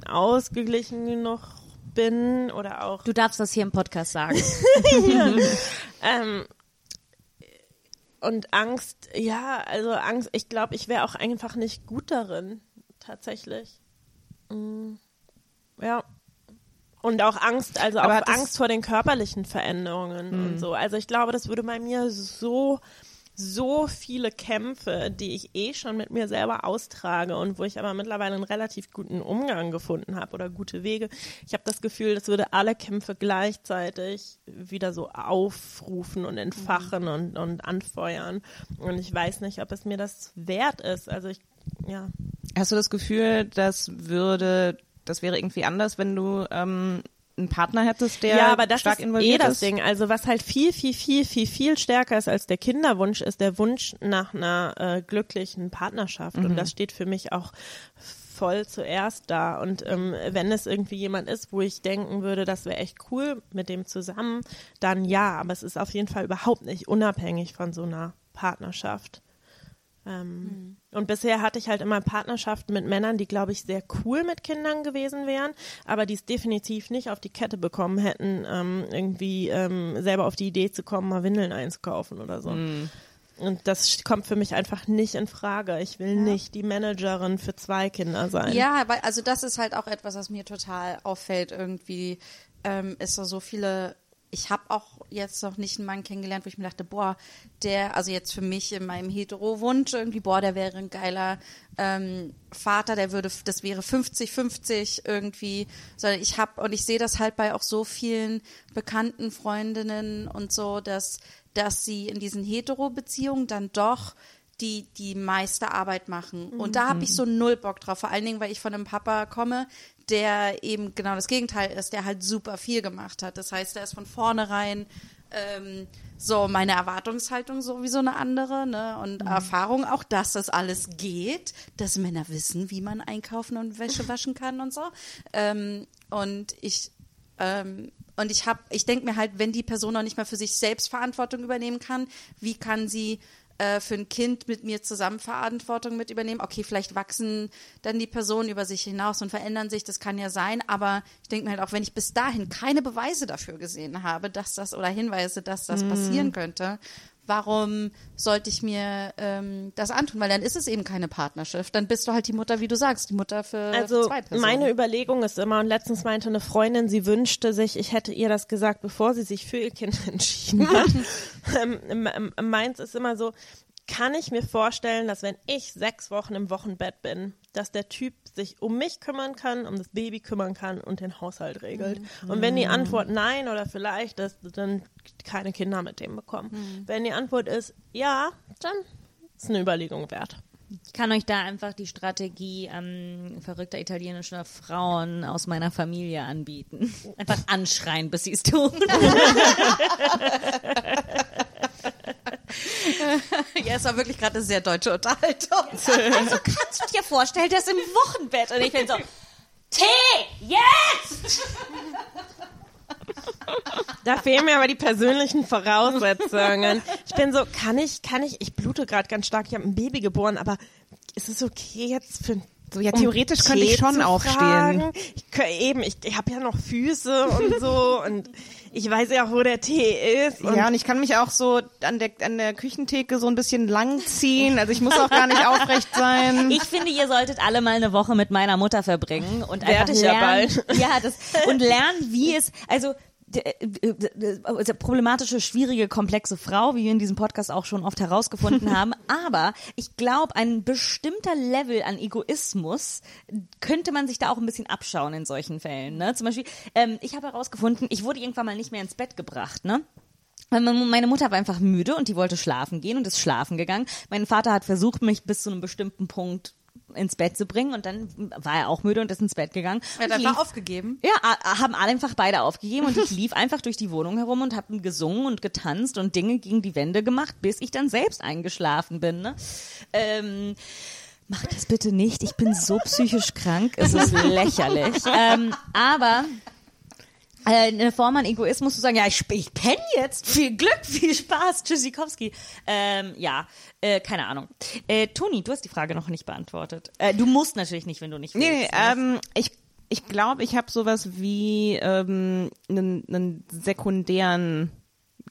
A: ausgeglichen genug bin oder auch
B: Du darfst das hier im Podcast sagen.
A: ähm, und Angst, ja, also Angst, ich glaube, ich wäre auch einfach nicht gut darin, tatsächlich. Mm, ja. Und auch Angst, also auch Angst vor den körperlichen Veränderungen und so. Also ich glaube, das würde bei mir so, so viele Kämpfe, die ich eh schon mit mir selber austrage und wo ich aber mittlerweile einen relativ guten Umgang gefunden habe oder gute Wege. Ich habe das Gefühl, das würde alle Kämpfe gleichzeitig wieder so aufrufen und entfachen und, und anfeuern. Und ich weiß nicht, ob es mir das wert ist. Also ich, ja.
E: Hast du das Gefühl, das würde, das wäre irgendwie anders, wenn du ähm, einen Partner hättest, der
A: ja, aber das
E: stark
A: ist
E: involviert
A: eh das
E: ist?
A: Ding. Also was halt viel, viel, viel, viel, viel stärker ist als der Kinderwunsch, ist der Wunsch nach einer äh, glücklichen Partnerschaft. Und das steht für mich auch voll zuerst da. Und ähm, wenn es irgendwie jemand ist, wo ich denken würde, das wäre echt cool mit dem zusammen, dann ja. Aber es ist auf jeden Fall überhaupt nicht unabhängig von so einer Partnerschaft. Ähm, Und bisher hatte ich halt immer Partnerschaften mit Männern, die, glaube ich, sehr cool mit Kindern gewesen wären, aber die es definitiv nicht auf die Kette bekommen hätten, ähm, irgendwie ähm, selber auf die Idee zu kommen, mal Windeln einzukaufen oder so. Und das kommt für mich einfach nicht in Frage. Ich will nicht die Managerin für zwei Kinder sein.
D: Ja, weil, also das ist halt auch etwas, was mir total auffällt. Irgendwie ähm, ist so so viele. Ich habe auch jetzt noch nicht einen Mann kennengelernt, wo ich mir dachte, boah, der, also jetzt für mich in meinem Hetero-Wunsch irgendwie, boah, der wäre ein geiler ähm, Vater, der würde, das wäre 50-50 irgendwie, sondern ich habe, und ich sehe das halt bei auch so vielen bekannten Freundinnen und so, dass, dass sie in diesen Hetero-Beziehungen dann doch die die meiste Arbeit machen. Und da habe ich so null Bock drauf. Vor allen Dingen, weil ich von einem Papa komme, der eben genau das Gegenteil ist, der halt super viel gemacht hat. Das heißt, der ist von vornherein ähm, so meine Erwartungshaltung sowieso eine andere, ne? Und Erfahrung auch, dass das alles geht, dass Männer wissen, wie man einkaufen und Wäsche waschen kann und so. Ähm, und ich ähm, und ich habe, ich denke mir halt, wenn die Person noch nicht mal für sich selbst Verantwortung übernehmen kann, wie kann sie äh, für ein Kind mit mir zusammen Verantwortung mit übernehmen. Okay, vielleicht wachsen dann die Personen über sich hinaus und verändern sich, das kann ja sein, aber ich denke mir halt auch, wenn ich bis dahin keine Beweise dafür gesehen habe, dass das oder Hinweise, dass das
A: Mhm.
D: passieren könnte, warum sollte ich mir ähm, das antun? Weil dann ist es eben keine Partnerschaft. Dann bist du halt die Mutter, wie du sagst, die Mutter für
A: Also
D: zwei Personen.
A: meine Überlegung ist immer, und letztens meinte eine Freundin, sie wünschte sich, ich hätte ihr das gesagt, bevor sie sich für ihr Kind entschieden hat. ähm, ähm, ähm, meins ist immer so, kann ich mir vorstellen, dass wenn ich sechs Wochen im Wochenbett bin, dass der Typ sich um mich kümmern kann, um das Baby kümmern kann und den Haushalt regelt. Und wenn die Antwort nein oder vielleicht, dass dann keine Kinder mit dem bekommen. Wenn die Antwort ist ja, dann ist eine Überlegung wert.
B: Ich kann euch da einfach die Strategie ähm, verrückter italienischer Frauen aus meiner Familie anbieten. Einfach anschreien, bis sie es tun.
D: ja, es war wirklich gerade eine sehr deutsche Unterhaltung.
B: Also kannst du dir vorstellen, das im Wochenbett. Und ich bin so, Tee, jetzt!
A: Da fehlen mir aber die persönlichen Voraussetzungen. Ich bin so, kann ich, kann ich, ich blute gerade ganz stark, ich habe ein Baby geboren, aber ist es okay jetzt für
E: So, ja,
A: um
E: theoretisch könnte
A: Tee
E: ich schon aufstehen.
A: Ich, kö- eben, ich, ich habe ja noch Füße und so und ich weiß ja auch, wo der Tee ist. Und
E: Ja, und ich kann mich auch so an der, an der Küchentheke so ein bisschen langziehen. Also ich muss auch gar nicht aufrecht sein.
B: Ich finde, ihr solltet alle mal eine Woche mit meiner Mutter verbringen und
A: Werd
B: einfach
A: ich ja
B: lernen,
A: bald.
B: ja, das und lernen, wie es also problematische, schwierige, komplexe Frau, wie wir in diesem Podcast auch schon oft herausgefunden haben. Aber ich glaube, ein bestimmter Level an Egoismus könnte man sich da auch ein bisschen abschauen in solchen Fällen. Ne? Zum Beispiel, ähm, ich habe herausgefunden, ich wurde irgendwann mal nicht mehr ins Bett gebracht. Ne? Meine Mutter war einfach müde und die wollte schlafen gehen und ist schlafen gegangen. Mein Vater hat versucht, mich bis zu einem bestimmten Punkt ins Bett zu bringen und dann war er auch müde und ist ins Bett gegangen.
D: Er hat einfach
B: lief-
D: aufgegeben.
B: ja, haben alle einfach beide aufgegeben und ich lief einfach durch die Wohnung herum und habe gesungen und getanzt und Dinge gegen die Wände gemacht, bis ich dann selbst eingeschlafen bin. Ne? Ähm, Macht das bitte nicht. Ich bin so psychisch krank. Es ist lächerlich. ähm, aber eine Form an Egoismus zu sagen, ja, ich, ich penne jetzt. Viel Glück, viel Spaß. Tschüssikowski. Ähm, ja, äh, keine Ahnung. Äh, Toni, du hast die Frage noch nicht beantwortet. Äh, du musst natürlich nicht, wenn du nicht willst.
E: Nee, ähm, ich ich glaube, ich habe sowas wie ähm, einen, einen sekundären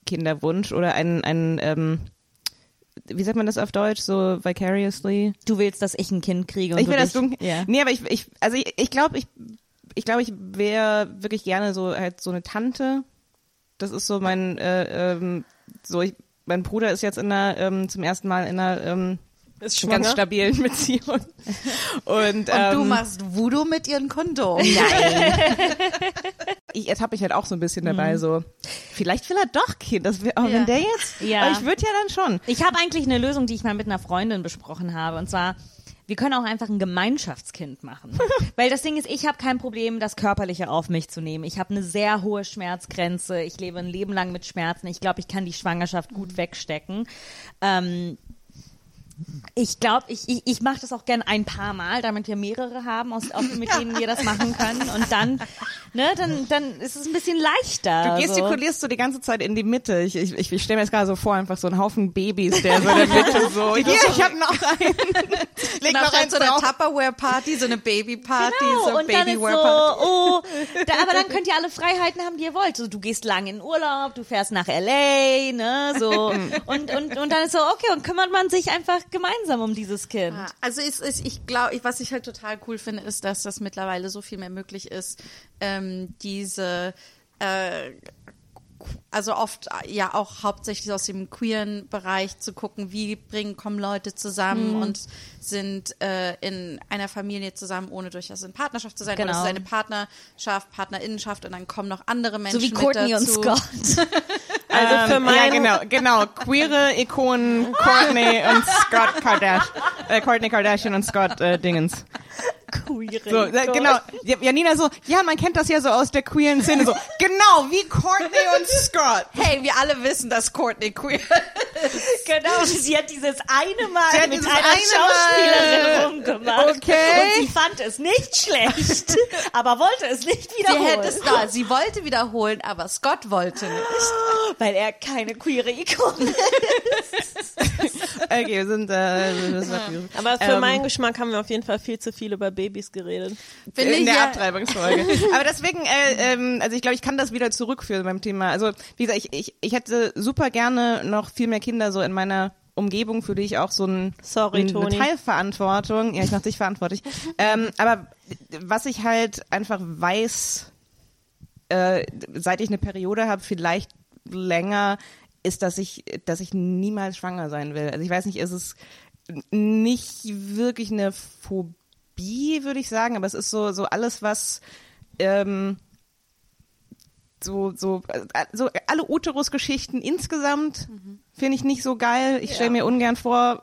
E: Kinderwunsch oder einen, einen ähm, wie sagt man das auf Deutsch, so vicariously?
B: Du willst, dass ich ein Kind kriege und
E: ich
B: du
E: will das
B: dich,
E: dunkel.
B: ja.
E: Nee, aber ich, ich also ich, ich glaube, ich ich glaube, ich wäre wirklich gerne so halt so eine Tante. Das ist so mein äh, ähm, so ich, mein Bruder ist jetzt in einer ähm, zum ersten Mal in einer ähm, ganz stabilen Beziehung. Und,
D: Und
E: ähm,
D: du machst Voodoo mit ihren Kondom.
E: ich ertappe mich halt auch so ein bisschen dabei, so vielleicht will er doch Kind. Das wär, oh,
D: Ja.
E: wenn der jetzt,
B: Ja.
E: aber ich würde ja dann schon.
B: Ich habe eigentlich eine Lösung, die ich mal mit einer Freundin besprochen habe. Und zwar, wir können auch einfach ein Gemeinschaftskind machen. Weil das Ding ist, ich habe kein Problem, das Körperliche auf mich zu nehmen. Ich habe eine sehr hohe Schmerzgrenze. Ich lebe ein Leben lang mit Schmerzen. Ich glaube, ich kann die Schwangerschaft gut wegstecken. Ähm, ich glaube, ich, ich, ich mache das auch gern ein paar Mal, damit wir mehrere haben, aus, auch mit denen wir das machen können. Und dann, ne, dann, dann ist es ein bisschen leichter.
E: Du gestikulierst so die ganze Zeit in die Mitte. Ich, ich, ich, ich stelle mir jetzt gerade so vor, einfach so ein Haufen Babys, der so in der Mitte so, hier, ich habe noch einen. Leg
D: Genau,
E: noch eins
D: so eine. Tupperware-Party, so eine Baby-Party,
B: Genau,
D: so
B: und dann ist so,
D: Babyware-Party.
B: oh, da, aber dann könnt ihr alle Freiheiten haben, die ihr wollt. So, du gehst lang in Urlaub, du fährst nach L.A., ne, so. Und, und, und dann ist so, okay, und kümmert man sich einfach gemeinsam um dieses Kind.
D: Ja, Also ist, ist, ich glaube, was ich halt total cool finde, ist, dass das mittlerweile so viel mehr möglich ist, ähm, diese äh, also oft ja auch hauptsächlich aus dem queeren Bereich zu gucken, wie bringen kommen Leute zusammen und sind äh, in einer Familie zusammen, ohne durchaus in Partnerschaft zu sein. Oder es
B: Genau.
D: ist eine Partnerschaft, Partnerinnenschaft und dann kommen noch andere Menschen
B: So wie
D: mit
B: Courtney und
D: dazu.
B: Scott.
A: Also für
E: Ähm,
A: mein,
E: ja, genau, genau. Queere Ikonen Courtney und Scott Kardashian. Äh, Courtney Kardashian und Scott äh, Dingens.
A: Queere
E: So, genau. Ja, Janina so, ja, man kennt das ja so aus der queeren Szene so. Genau, wie Courtney und Scott.
D: Hey, wir alle wissen, dass Courtney queer
B: Genau, sie hat dieses eine Mal
E: Sie hat
B: mit
E: dieses
B: einer
E: eine
B: Schauspielerin
E: Mal.
B: rumgemacht.
E: Okay.
B: Und sie fand es nicht schlecht, aber wollte es nicht
D: Sie
B: wiederholen.
D: hätte es da. Sie wollte wiederholen, aber Scott wollte nicht.
B: weil er keine queere Ikone ist.
E: Okay, wir sind, äh, wir sind
A: Aber für
E: Ähm,
A: meinen Geschmack haben wir auf jeden Fall viel zu viel über Babys geredet.
D: Finde
E: in
D: ich
E: der
D: ja,
E: Abtreibungsfolge. Aber deswegen, äh, ähm, also ich glaube, ich kann das wieder zurückführen beim Thema. Also wie gesagt, ich, ich, ich hätte super gerne noch viel mehr Kinder so in meiner Umgebung, für die ich auch so ein,
A: Sorry,
E: eine
A: Toni.
E: Teilverantwortung, ja, ich mach dich verantwortlich. ähm, aber was ich halt einfach weiß, äh, seit ich eine Periode habe, vielleicht länger, ist, dass ich, dass ich niemals schwanger sein will. Also ich weiß nicht, ist es nicht wirklich eine Phobie, würde ich sagen, aber es ist so, so alles, was ähm, so, so, so alle Uterus-Geschichten insgesamt finde ich nicht so geil. Ich stelle mir ungern vor,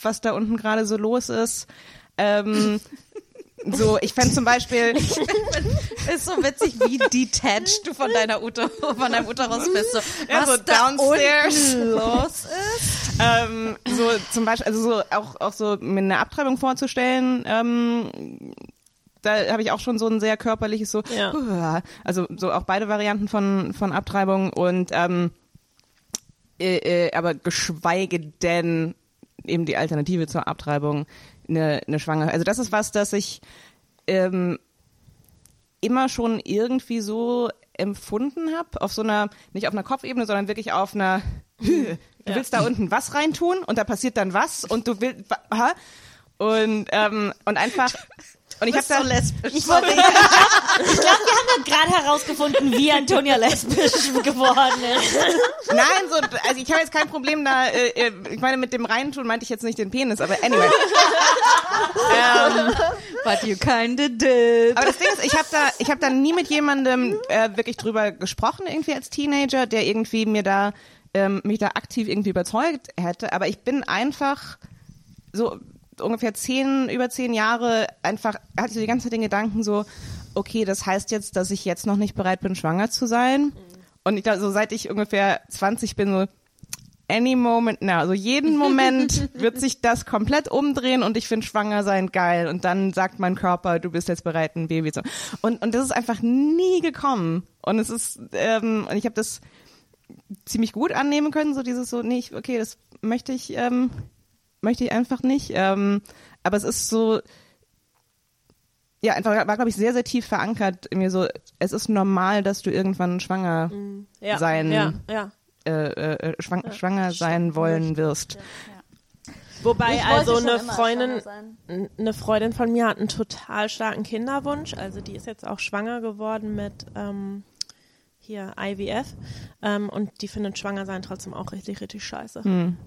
E: was da unten gerade so los ist. Ähm, so, ich fände zum Beispiel,
D: ist so witzig, wie detached du von deiner Uter von deinem Uterus bist. So,
E: Ja,
D: was
E: so downstairs.
D: los ist.
E: ähm, so zum Beispiel, also so auch, auch so mir eine Abtreibung vorzustellen, ähm, da habe ich auch schon so ein sehr körperliches so,
A: Ja.
E: also so auch beide Varianten von von Abtreibung und ähm, äh, äh, aber geschweige denn eben die Alternative zur Abtreibung eine, eine Schwangere. Also das ist was, das ich ähm, immer schon irgendwie so empfunden habe, auf so einer, nicht auf einer Kopfebene, sondern wirklich auf einer, du willst da unten was reintun und da passiert dann was und du willst, und, ähm, und einfach, und ich habe da,
D: lesbisch.
B: Ich wollte, ich glaube, wir haben gerade herausgefunden, wie Antonia lesbisch geworden ist.
E: nein, so, also ich habe jetzt kein Problem da, äh, äh, ich meine, mit dem reintun meinte ich jetzt nicht den Penis, aber anyway. ähm,
D: But you kinda did.
E: Aber das Ding ist, ich habe da, ich habe da nie mit jemandem äh, wirklich drüber gesprochen irgendwie als Teenager, der irgendwie mir da ähm, mich da aktiv irgendwie überzeugt hätte. Aber ich bin einfach so ungefähr zehn über zehn Jahre einfach hatte die ganze Zeit den Gedanken so, okay, das heißt jetzt, dass ich jetzt noch nicht bereit bin, schwanger zu sein. Und ich da so seit ich ungefähr 20 bin so any moment now. Also jeden Moment wird sich das komplett umdrehen und ich finde schwanger sein geil. Und dann sagt mein Körper, du bist jetzt bereit, ein Baby zu. Und, und das ist einfach nie gekommen. Und es ist, ähm, und ich habe das ziemlich gut annehmen können, so dieses so, nee, ich, okay, das möchte ich, ähm, möchte ich einfach nicht. Ähm, aber es ist so, ja, einfach war, glaube ich, sehr, sehr tief verankert in mir so, es ist normal, dass du irgendwann schwanger
A: Ja,
E: sein
A: ja, ja.
E: äh, äh, schwang, schwanger sein wollen wirst.
A: Wobei
B: Ich
A: also eine Freundin, eine Freundin von mir hat einen total starken Kinderwunsch. Also die ist jetzt auch schwanger geworden mit ähm, hier IVF ähm, und die findet schwanger sein trotzdem auch richtig richtig scheiße.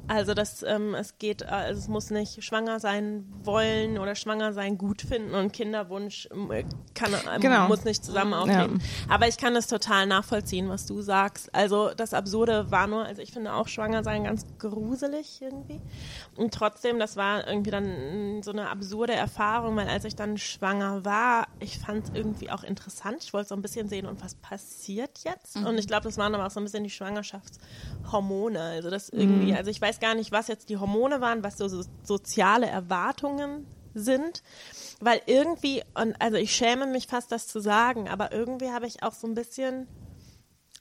A: Also das ähm, es geht also es muss nicht schwanger sein wollen oder schwanger sein gut finden und Kinderwunsch ähm, kann ähm,
E: Genau.
A: muss nicht zusammen auftreten. Aber ich kann das total nachvollziehen, was du sagst. Also das Absurde war nur, also ich finde auch schwanger sein ganz gruselig irgendwie. Und trotzdem, das war irgendwie dann mm, so eine absurde Erfahrung, weil als ich dann schwanger war, ich fand es irgendwie auch interessant. Ich wollte so ein bisschen sehen, und was passiert jetzt? Und ich glaube, das waren aber auch so ein bisschen die Schwangerschaftshormone. Also das irgendwie, also ich weiß gar nicht, was jetzt die Hormone waren, was so, so soziale Erwartungen sind. Weil irgendwie, und also ich schäme mich fast, das zu sagen, aber irgendwie habe ich auch so ein bisschen,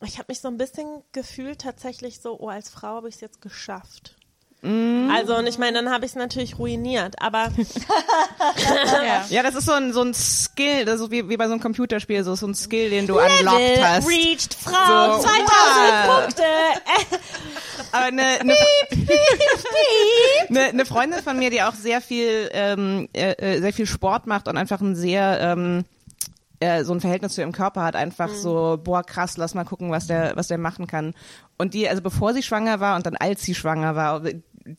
A: ich habe mich so ein bisschen gefühlt tatsächlich so, oh, als Frau habe ich es jetzt geschafft. Also, und ich meine, dann habe ich es natürlich ruiniert, aber
D: Ja.
E: Ja, das ist so ein, so ein Skill, das ist wie, wie bei so einem Computerspiel, so, so ein Skill, den du unlocked hast.
B: reached, Frau,
E: So,
B: 2000
E: wow.
B: Punkte.
E: Aber eine, eine, eine, eine Freundin von mir, die auch sehr viel, ähm, äh, äh, sehr viel Sport macht und einfach ein sehr, ähm, äh, so ein Verhältnis zu ihrem Körper hat, einfach so, boah, krass, lass mal gucken, was der, was der machen kann. Und die, also bevor sie schwanger war und dann als sie schwanger war,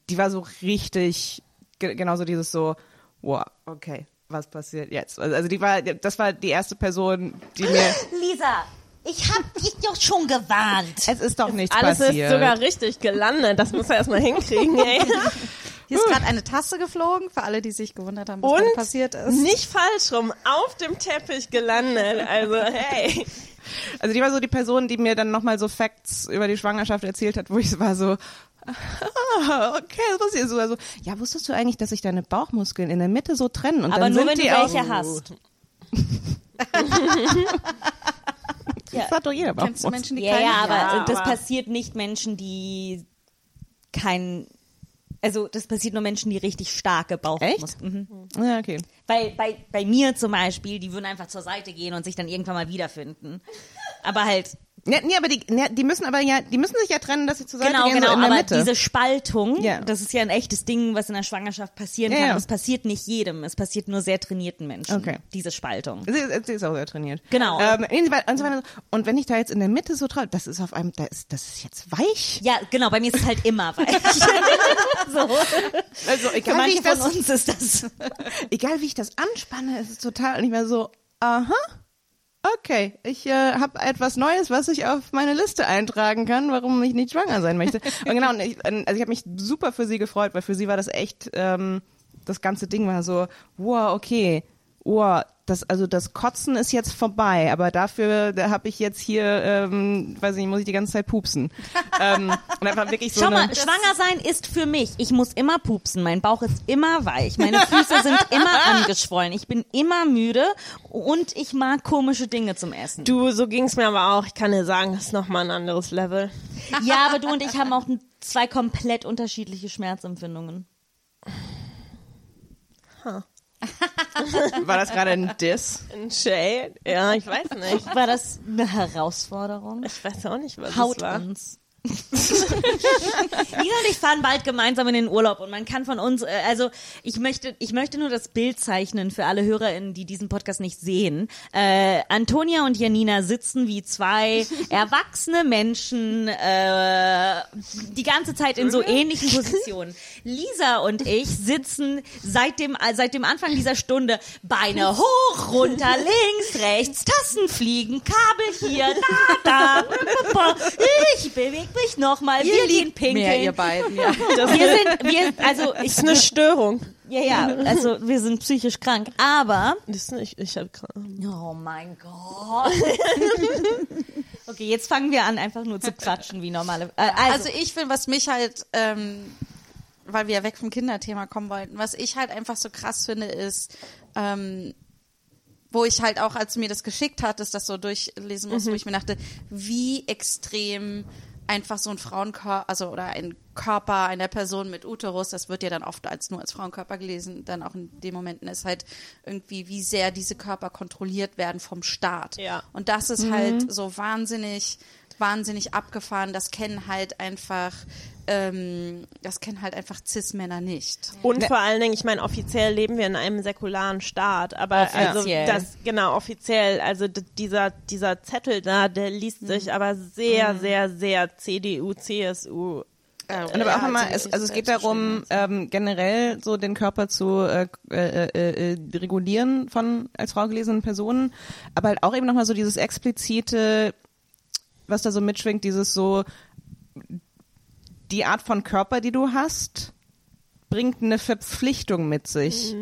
E: die war so richtig, ge genauso dieses so, wow, okay, was passiert jetzt? Also also die war, das war die erste Person, die mir,
B: Lisa, ich hab dich doch schon gewarnt.
E: es ist doch nichts
A: alles
E: passiert.
A: ist sogar richtig gelandet. Das muss er erstmal hinkriegen, ey.
D: Hier ist gerade eine Tasse geflogen, für alle, die sich gewundert haben, was
A: Und
D: passiert ist.
A: nicht falsch rum, auf dem Teppich gelandet. Also, hey.
E: Also die war so die Person, die mir dann nochmal so Facts über die Schwangerschaft erzählt hat, wo ich so war so, ah, okay, das passiert so. Also, ja, wusstest du eigentlich, dass sich deine Bauchmuskeln in der Mitte so trennen? Und
B: Aber
E: dann
B: nur
E: sind
B: wenn du
E: die auch,
B: welche hast.
E: Das hat doch jeder
D: Kennst du
E: Bauchmuskeln.
D: Menschen, die
B: Ja,
D: keine
B: ja, aber
A: Ja,
B: das
A: aber-
B: passiert nicht Menschen, die kein, also das passiert nur Menschen, die richtig starke Bauchmuskeln. Mhm.
E: Ja, okay.
B: Weil bei, bei mir zum Beispiel, die würden einfach zur Seite gehen und sich dann irgendwann mal wiederfinden. Aber halt,
E: Ja, nee, aber die, ja, die müssen aber ja, die müssen sich ja trennen, dass sie Seite
B: genau,
E: gehen,
B: genau,
E: so in der
B: aber
E: Mitte.
B: diese Spaltung,
E: Ja.
B: das ist ja ein echtes Ding, was in der Schwangerschaft passieren
E: Ja,
B: kann.
E: ja.
B: Es passiert nicht jedem, es passiert nur sehr trainierten Menschen.
E: Okay.
B: Diese Spaltung.
E: Sie, sie ist auch sehr trainiert.
B: Genau.
E: Ähm, und so und so wenn ich da jetzt in der Mitte so drauf, das ist auf einem, da ist, das ist jetzt weich.
B: Ja, genau, bei mir ist es halt immer weich. so.
E: Also
B: Für
E: egal wie ich das,
B: uns ist das.
E: egal wie ich das anspanne, ist es total nicht mehr so, aha, okay, ich äh, habe etwas Neues, was ich auf meine Liste eintragen kann, warum ich nicht schwanger sein möchte. Und genau, und ich, also ich habe mich super für sie gefreut, weil für sie war das echt, ähm, das ganze Ding war so, wow, okay, wow, das, also das Kotzen ist jetzt vorbei, aber dafür da habe ich jetzt hier, ähm, weiß ich nicht, muss ich die ganze Zeit pupsen. ähm, und einfach wirklich so
B: Schau
E: eine,
B: mal, schwanger sein ist für mich. Ich muss immer pupsen. Mein Bauch ist immer weich. Meine Füße sind immer angeschwollen. Ich bin immer müde und ich mag komische Dinge zum Essen.
A: Du, so ging's mir aber auch. Ich kann dir sagen, das ist nochmal ein anderes Level.
B: Ja, aber du und ich haben auch zwei komplett unterschiedliche Schmerzempfindungen.
E: War das gerade ein Diss?
A: Ein Shade? Ja, ich weiß nicht.
B: War das eine Herausforderung?
A: Ich weiß auch nicht, was
B: Haut
A: es war.
B: uns. Lina und ich fahren bald gemeinsam in den Urlaub und man kann von uns, äh, also ich möchte, ich möchte nur das Bild zeichnen für alle HörerInnen, die diesen Podcast nicht sehen. Äh, Antonia und Janina sitzen wie zwei erwachsene Menschen äh, die ganze Zeit in so ähnlichen Positionen. Lisa und ich sitzen seit dem, äh, seit dem Anfang dieser Stunde Beine hoch, runter, links, rechts, Tassen fliegen, Kabel hier, da, da. Ich bewege mich nochmal, wir gehen pinkeln.
D: Mehr, ihr beiden, ja.
B: wir sind, wir, also ich,
A: ist eine Störung.
B: ja, ja, also wir sind psychisch krank, aber,
A: Das ist nicht, ich hab grad,
B: oh mein Gott. Okay, jetzt fangen wir an, einfach nur zu quatschen wie normale, äh, also,
D: Also ich finde, was mich halt, ähm, weil wir ja weg vom Kinderthema kommen wollten, was ich halt einfach so krass finde, ist, ähm, wo ich halt auch, als du mir das geschickt hattest, das so durchlesen musste, wo ich mir dachte, wie extrem einfach so ein Frauenkörper, also oder ein Körper einer Person mit Uterus, das wird ja dann oft als nur als Frauenkörper gelesen, dann auch in den Momenten ist halt irgendwie, wie sehr diese Körper kontrolliert werden vom Staat.
A: Ja.
D: Und das ist halt so wahnsinnig, wahnsinnig abgefahren. Das kennen halt einfach, ähm, das kennen halt einfach Cis-Männer nicht.
A: Und vor allen Dingen, ich meine, offiziell leben wir in einem säkularen Staat, aber
B: Offiziell.
A: also das genau offiziell, also dieser dieser Zettel da, der liest sich aber sehr sehr sehr CDU CSU
E: Und aber auch nochmal, es, also es geht darum, ähm, generell so den Körper zu äh, äh, äh, äh, regulieren von als Frau gelesenen Personen, aber halt auch eben nochmal so dieses explizite, was da so mitschwingt, dieses so, die Art von Körper, die du hast, bringt eine Verpflichtung mit sich.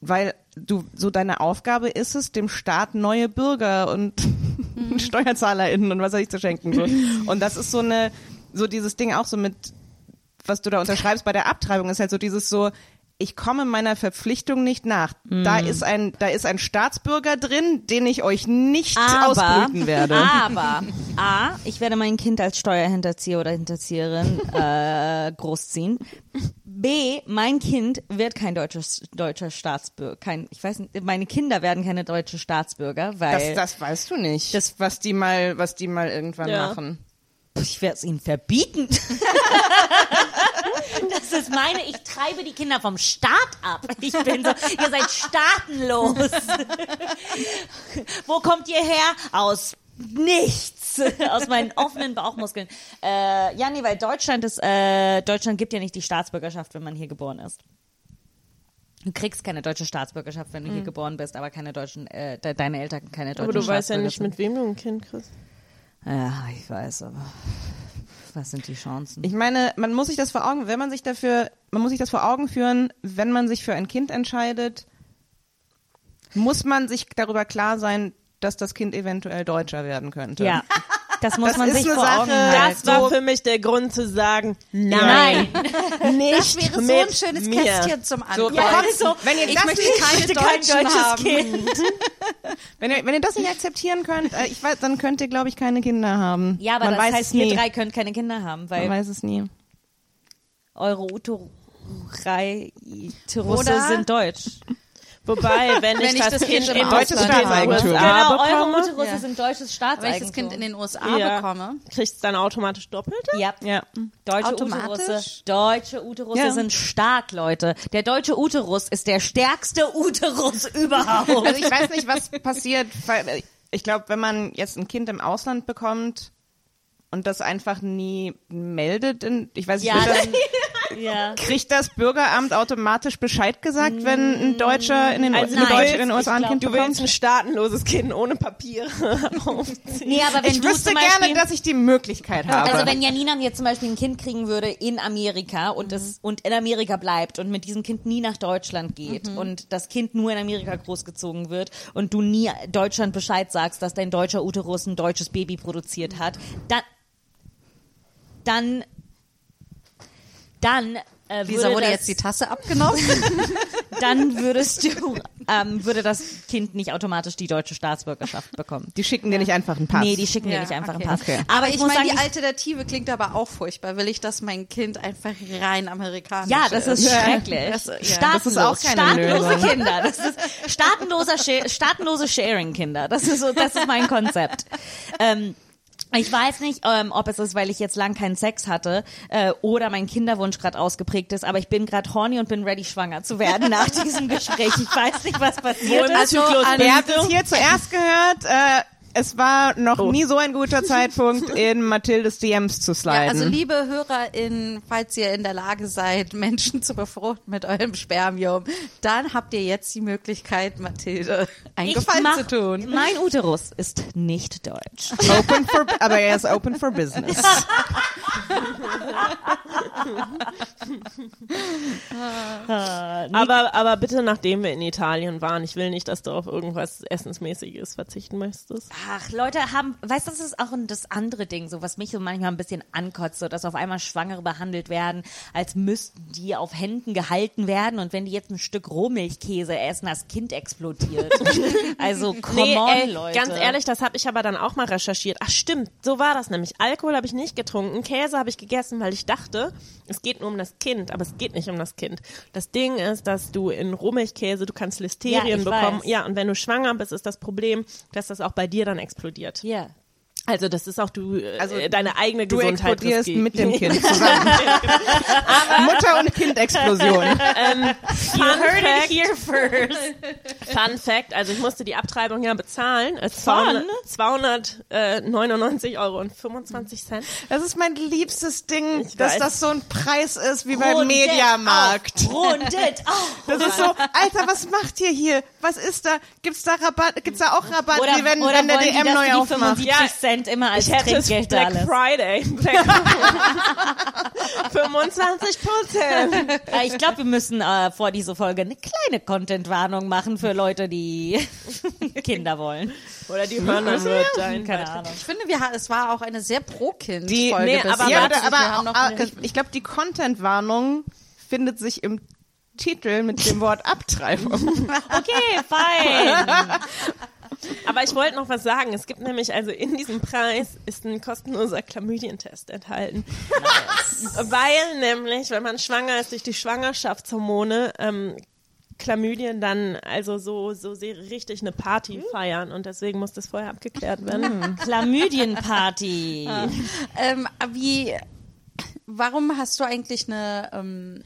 E: Weil du, so deine Aufgabe ist es, dem Staat neue Bürger und SteuerzahlerInnen und was weiß ich zu schenken. So. Und das ist so eine, so dieses Ding auch so mit, was du da unterschreibst bei der Abtreibung, ist halt so dieses so, ich komme meiner Verpflichtung nicht nach. Da ist ein, da ist ein Staatsbürger drin, den ich euch nicht
B: aber,
E: ausbrüten werde.
B: aber, A, ich werde mein Kind als Steuerhinterzieher oder Hinterzieherin äh, großziehen. B, mein Kind wird kein deutsches, deutscher Staatsbürger, kein, ich weiß nicht, meine Kinder werden keine deutsche Staatsbürger,
E: Das,
B: weil
E: das weißt du nicht. Das, was die mal, was die mal irgendwann
A: Ja.
E: machen.
B: Ich werde es ihnen verbieten. Das ist meine, ich treibe die Kinder vom Staat ab. Ich bin so, ihr seid staatenlos. Wo kommt ihr her? Aus nichts. Aus meinen offenen Bauchmuskeln. Äh, ja, nee, weil Deutschland ist, äh, Deutschland gibt ja nicht die Staatsbürgerschaft, wenn man hier geboren ist. Du kriegst keine deutsche Staatsbürgerschaft, wenn du hier geboren bist, aber keine deutschen, äh, de deine Eltern keine deutschen
A: aber du weißt ja nicht, mit wem du ein Kind kriegst.
B: Ja, ich weiß, aber Was sind die Chancen?
E: Ich meine, man muss sich das vor Augen, wenn man sich dafür, man muss sich das vor Augen führen, wenn man sich für ein Kind entscheidet, muss man sich darüber klar sein, dass das Kind eventuell Deutscher werden könnte.
B: ja, das muss
E: Das
B: man sich vor Augen halten.
A: Das war
E: so-
A: für mich der Grund zu sagen, nein, nicht
D: Das wäre so ein schönes
A: mir.
D: Kästchen zum
E: So,
D: Ankreuzen.
E: ja,
B: so,
E: wenn ihr
D: ich
E: das
D: möchte
E: nicht,
D: keine
B: möchte kein
D: Deutschen
B: deutsches
D: haben.
B: Kind.
E: wenn ihr, wenn ihr das nicht akzeptieren könnt, äh, ich weiß, dann könnt ihr, glaube ich, keine Kinder haben.
B: Ja, aber
E: man
B: das
E: weiß
B: heißt,
E: es
B: ihr drei könnt keine Kinder haben,
E: Man
B: weil
E: weiß es nie.
B: eure
D: Oder-
B: sind deutsch.
A: Wobei, wenn, ich
D: ich
A: das,
D: das
A: Kind
D: Kind
A: in deutsches Staatseigentum.
B: Genau,
A: bekomme,
B: eure Uterusse
D: Ja.
B: sind deutsches
D: Wenn ich
B: Staatseigentum.
D: das Kind in den USA
A: Ja.
D: bekomme.
A: kriegst du dann automatisch doppelte?
B: ja.
E: Ja.
B: Deutsche
D: Automatisch?
B: Uterusse, deutsche Uterusse
E: Ja.
B: sind stark, Leute. Der deutsche Uterus ist der stärkste Uterus überhaupt.
E: Also ich weiß nicht, was passiert. weil, Ich glaube, wenn man jetzt ein Kind im Ausland bekommt und das einfach nie meldet, in, ich weiß nicht,
B: ja, dann, ja.
E: kriegt das Bürgeramt automatisch Bescheid gesagt, wenn ein Deutscher in den,
A: Also
E: eine Deutsche in den USA ein Kind
A: Du
E: bekommt?
A: willst ein staatenloses Kind ohne Papiere aufziehen.
B: Nee, aber wenn
E: Ich
B: du
E: wüsste
B: Beispiel,
E: gerne, dass ich die Möglichkeit habe.
B: Also wenn Janina jetzt zum Beispiel ein Kind kriegen würde in Amerika und
E: Mhm.
B: es und in Amerika bleibt und mit diesem Kind nie nach Deutschland geht
E: Mhm.
B: und das Kind nur in Amerika großgezogen wird und du nie Deutschland Bescheid sagst, dass dein deutscher Uterus ein deutsches Baby produziert hat, dann dann dann äh,
D: Lisa
B: würde
D: wurde
B: das,
D: jetzt die Tasse abgenommen.
B: dann würdest du ähm, würde das Kind nicht automatisch die deutsche Staatsbürgerschaft bekommen.
E: die schicken dir nicht einfach einen Pass.
B: Nee, die schicken dir
D: Ja,
B: nicht einfach
D: okay.
B: einen Pass.
E: Okay.
B: Aber ich,
D: ich
B: muss
D: meine,
B: sagen,
D: die Alternative klingt aber auch furchtbar. Will ich, dass mein Kind einfach rein amerikanisch
B: Ja, das ist
E: Ja.
B: schrecklich.
D: Das- ja.
B: Staatenlos,
E: Das ist auch keine
B: staatenlose
E: Lösung.
B: Kinder. Das ist staatenloser, staatenlose Sharing-Kinder. Das ist so, das ist mein Konzept. Ähm, ich weiß nicht, ähm, ob es ist, weil ich jetzt lang keinen Sex hatte äh, oder mein Kinderwunsch gerade ausgeprägt ist, aber ich bin gerade horny und bin ready, schwanger zu werden nach diesem Gespräch. Ich weiß nicht, was passiert ist.
A: Also, an-
E: Ihr habt es hier zuerst gehört. Äh, es war noch
B: Oh.
E: nie so ein guter Zeitpunkt, in Mathildes DMs zu sliden.
D: Ja, also liebe HörerInnen, falls ihr in der Lage seid, Menschen zu befruchten mit eurem Spermium, dann habt ihr jetzt die Möglichkeit, Mathilde einen
B: ich
D: Gefallen
B: mach,
D: zu tun.
B: Mein Uterus ist nicht deutsch.
E: open for, aber er ist open for business.
A: Aber, aber bitte, nachdem wir in Italien waren, ich will nicht, dass du auf irgendwas Essensmäßiges verzichten möchtest.
B: Ach, Leute haben, weißt du, das ist auch das andere Ding, so was mich so manchmal ein bisschen ankotzt, so dass auf einmal Schwangere behandelt werden, als müssten die auf Händen gehalten werden und wenn die jetzt ein Stück Rohmilchkäse essen, das Kind explodiert. also, come
A: Nee,
B: on,
A: ey,
B: Leute.
A: ganz ehrlich, das habe ich aber dann auch mal recherchiert. Ach stimmt, so war das nämlich. Alkohol habe ich nicht getrunken, Käse habe ich gegessen, weil ich dachte, es geht nur um das Kind, aber es geht nicht um das Kind. Das Ding ist, dass du in Rohmilchkäse, du kannst Listerien
B: Ja,
A: bekommen.
B: weiß.
A: Ja, und wenn du schwanger bist, ist das Problem, dass das auch bei dir dann explodiert.
B: Ja.
A: Also das ist auch du, äh,
E: Also,
A: deine eigene
E: Du
A: Gesundheit
E: explodierst
A: riskiert.
E: mit dem Kind zusammen. Mutter- und Kind-Explosion.
A: Fun
B: heard
A: Fact,
B: it here first.
A: Fun Fact, also ich musste die Abtreibung ja bezahlen. Es
B: Fun?
A: 299 Euro und 25 Cent.
E: Das ist mein liebstes Ding,
A: Ich
E: dass
A: weiß.
E: das so ein Preis ist wie beim
B: Rundet
E: Mediamarkt.
B: auf, Rundet auf.
E: Das ist so, Alter, was macht ihr hier? Was ist da? Gibt's da Rabatt? Gibt's da auch Rabatt,
B: Oder,
E: wie wenn,
B: oder
E: wenn der DM neu aufmacht?
B: 75
A: Ja,
B: Cent immer als
A: Ich hätte es
B: Trinkgeld
A: Black
B: alles.
A: Friday. Black 25 Prozent.
B: Ich glaube, wir müssen äh, vor dieser Folge eine kleine Content-Warnung machen für Leute, die Kinder wollen.
A: Oder die hören dann nur dein
B: Keine Ahnung.
D: Ich finde, wir, es war auch eine sehr
E: Die-
D: Pro-Kind-Folge.
A: nee, aber
E: ja, aber, aber
D: noch
E: äh, ich glaube, die Content-Warnung findet sich im Titel mit dem Wort Abtreibung.
B: Okay, fein.
A: Aber ich wollte noch was sagen. Es gibt nämlich, also in diesem Preis ist ein kostenloser Chlamydientest enthalten. Weil nämlich, wenn man schwanger ist durch die Schwangerschaftshormone, ähm, Chlamydien dann also so, so sehr richtig eine Party feiern und deswegen muss das vorher abgeklärt werden.
B: Chlamydienparty.
D: Ähm, wie, warum hast du eigentlich eine, ähm,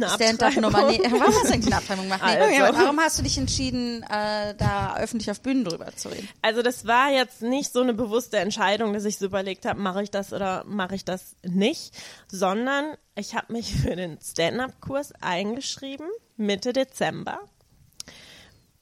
A: Eine
D: Stand-up-Nummer? Nee, warum hast du eigentlich eine Abtreibung gemacht? Nee,
A: Also.
D: Warum hast du dich entschieden, äh, da öffentlich auf Bühnen drüber zu reden?
A: Also das war jetzt nicht so eine bewusste Entscheidung, dass ich so überlegt habe, mache ich das oder mache ich das nicht, sondern ich habe mich für den Stand-up-Kurs eingeschrieben, Mitte Dezember.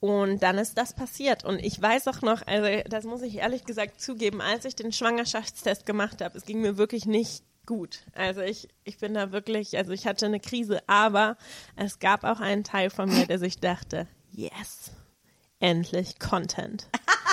A: Und dann ist das passiert. Und ich weiß auch noch, also das muss ich ehrlich gesagt zugeben, als ich den Schwangerschaftstest gemacht habe, es ging mir wirklich nicht gut. Also ich, ich bin da wirklich, also ich hatte eine Krise, aber es gab auch einen Teil von mir, der sich dachte, yes, endlich Content.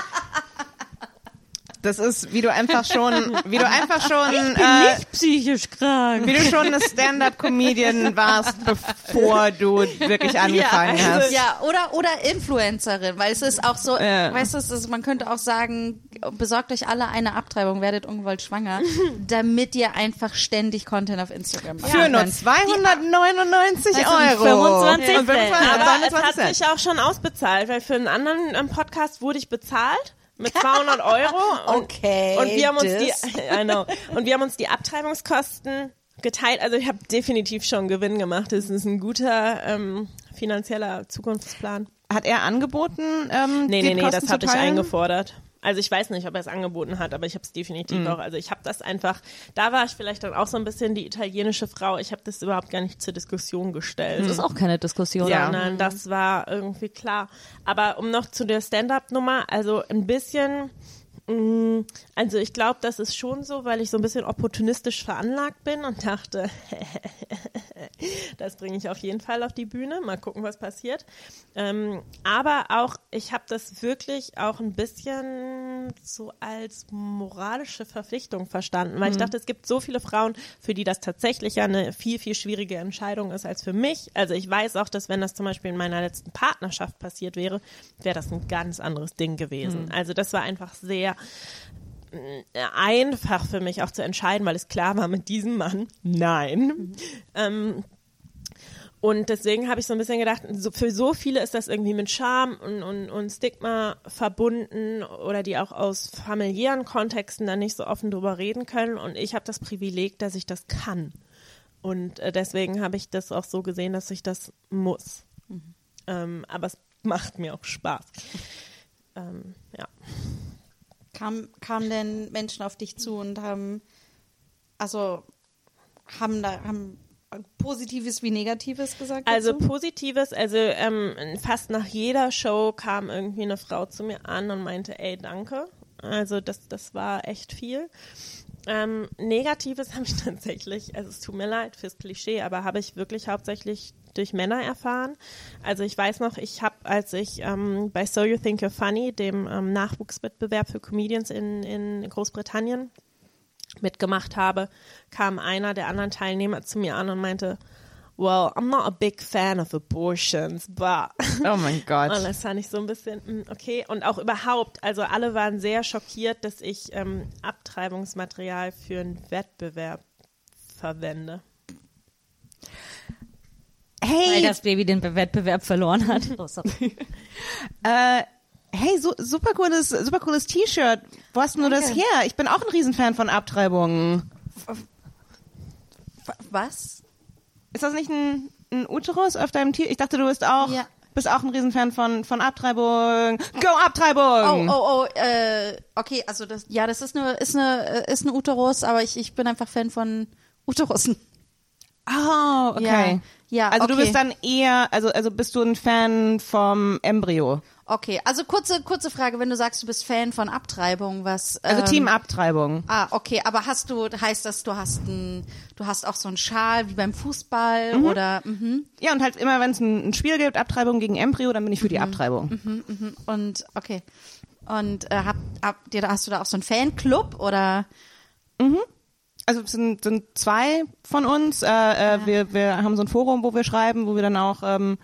E: Das ist, wie du einfach schon, wie du einfach schon, äh,
B: Psychisch krank.
E: wie du schon eine Stand-up-Comedian warst, bevor du wirklich angefangen
A: also-
E: hast.
D: Ja, oder, oder Influencerin, weil es ist auch so,
E: Ja.
D: weißt du, es ist, man könnte auch sagen, besorgt euch alle eine Abtreibung, werdet ungewollt schwanger, damit ihr einfach ständig Content auf Instagram machen
E: Für nur
D: könnt.
E: 299
B: Also
E: Euro.
B: 25
E: Und 25
A: Aber es
E: 22
A: hat
E: Cent.
A: sich auch schon ausbezahlt, weil für einen anderen ähm, Podcast wurde ich bezahlt mit 200 Euro. Und,
D: Okay,
A: Und wir haben uns die,
D: das.
A: I know, und wir haben uns die Abtreibungskosten geteilt. Also ich habe definitiv schon Gewinn gemacht. Das ist ein guter ähm, finanzieller Zukunftsplan.
E: Hat er angeboten, ähm,
A: Nee,
E: die
A: nee, nee, das habe ich eingefordert. Also ich weiß nicht, ob er es angeboten hat, aber ich habe es definitiv
E: Mhm.
A: auch. Also ich habe das einfach, da war ich vielleicht dann auch so ein bisschen die italienische Frau. Ich habe das überhaupt gar nicht zur Diskussion gestellt.
B: Das ist auch keine Diskussion.
E: Ja.
A: sondern das war irgendwie klar. Aber um noch zu der Stand-up-Nummer, also ein bisschen, also ich glaube, das ist schon so, weil ich so ein bisschen opportunistisch veranlagt bin und dachte, das bringe ich auf jeden Fall auf die Bühne, mal gucken, was passiert. Ähm, aber auch, ich habe das wirklich auch ein bisschen so als moralische Verpflichtung verstanden, weil ich dachte, es gibt so viele Frauen, für die das tatsächlich ja eine viel, viel schwierige Entscheidung ist als für mich. Also ich weiß auch, dass wenn das zum Beispiel in meiner letzten Partnerschaft passiert wäre, wäre das ein ganz anderes Ding gewesen. Also das war einfach sehr einfach für mich auch zu entscheiden, weil es klar war mit diesem Mann, nein. Ähm, und deswegen habe ich so ein bisschen gedacht, so, für so viele ist das irgendwie mit Scham und, und, und Stigma verbunden oder die auch aus familiären Kontexten dann nicht so offen drüber reden können. Und ich habe das Privileg, dass ich das kann. Und äh, deswegen habe ich das auch so gesehen, dass ich das muss. Ähm, aber es macht mir auch Spaß. Ähm, ja.
D: Kam, kamen denn Menschen auf dich zu und haben, also, haben da, haben Positives wie Negatives gesagt
A: Also
D: dazu?
A: Positives, also ähm, fast nach jeder Show kam irgendwie eine Frau zu mir an und meinte, ey, danke. Also das, das war echt viel. Ähm, Negatives habe ich tatsächlich, also es tut mir leid fürs Klischee, aber habe ich wirklich hauptsächlich durch Männer erfahren. Also ich weiß noch, ich habe, als ich ähm, bei So You Think You're Funny, dem ähm, Nachwuchswettbewerb für Comedians in, in Großbritannien, mitgemacht habe, kam einer der anderen Teilnehmer zu mir an und meinte, well, I'm not a big fan of abortions, but
E: Oh mein Gott.
A: und das fand ich so ein bisschen, mm, okay. Und auch überhaupt, also alle waren sehr schockiert, dass ich ähm, Abtreibungsmaterial für einen Wettbewerb verwende.
B: Weil
E: Hey,
B: das Baby den Be- Wettbewerb verloren hat. Oh,
E: äh, hey, so, super cooles, super cooles T-Shirt. Wo hast du das her? Ich bin auch ein Riesenfan von Abtreibungen.
D: Was?
E: Ist das nicht ein, ein Uterus auf deinem T-Shirt? Ich dachte, du bist auch,
D: Ja.
E: bist auch ein Riesenfan von, von Abtreibung. Go Abtreibung!
D: Oh, oh, oh, äh, okay, also das, ja, das ist eine, ist eine, äh, ist ein Uterus, aber ich, ich bin einfach Fan von Uterussen.
E: Oh, okay.
D: Ja, ja,
E: also du
D: okay.
E: bist dann eher, also, also bist du ein Fan vom Embryo.
D: Okay, also kurze, kurze Frage, wenn du sagst, du bist Fan von Abtreibung, was,
E: Also
D: ähm,
E: Team Abtreibung.
D: Ah, okay, aber hast du, heißt das, du hast ein, du hast auch so einen Schal wie beim Fußball
E: Mhm.
D: oder, mhm.
E: Ja, und halt immer, wenn es ein, ein Spiel gibt, Abtreibung gegen Embryo, dann bin ich für die Abtreibung.
D: und, okay. Und, äh, hab, ihr, hast du da auch so einen Fanclub oder?
E: Also es sind, sind zwei von uns. Äh, äh, wir, wir haben so ein Forum, wo wir schreiben, wo wir dann auch ähm,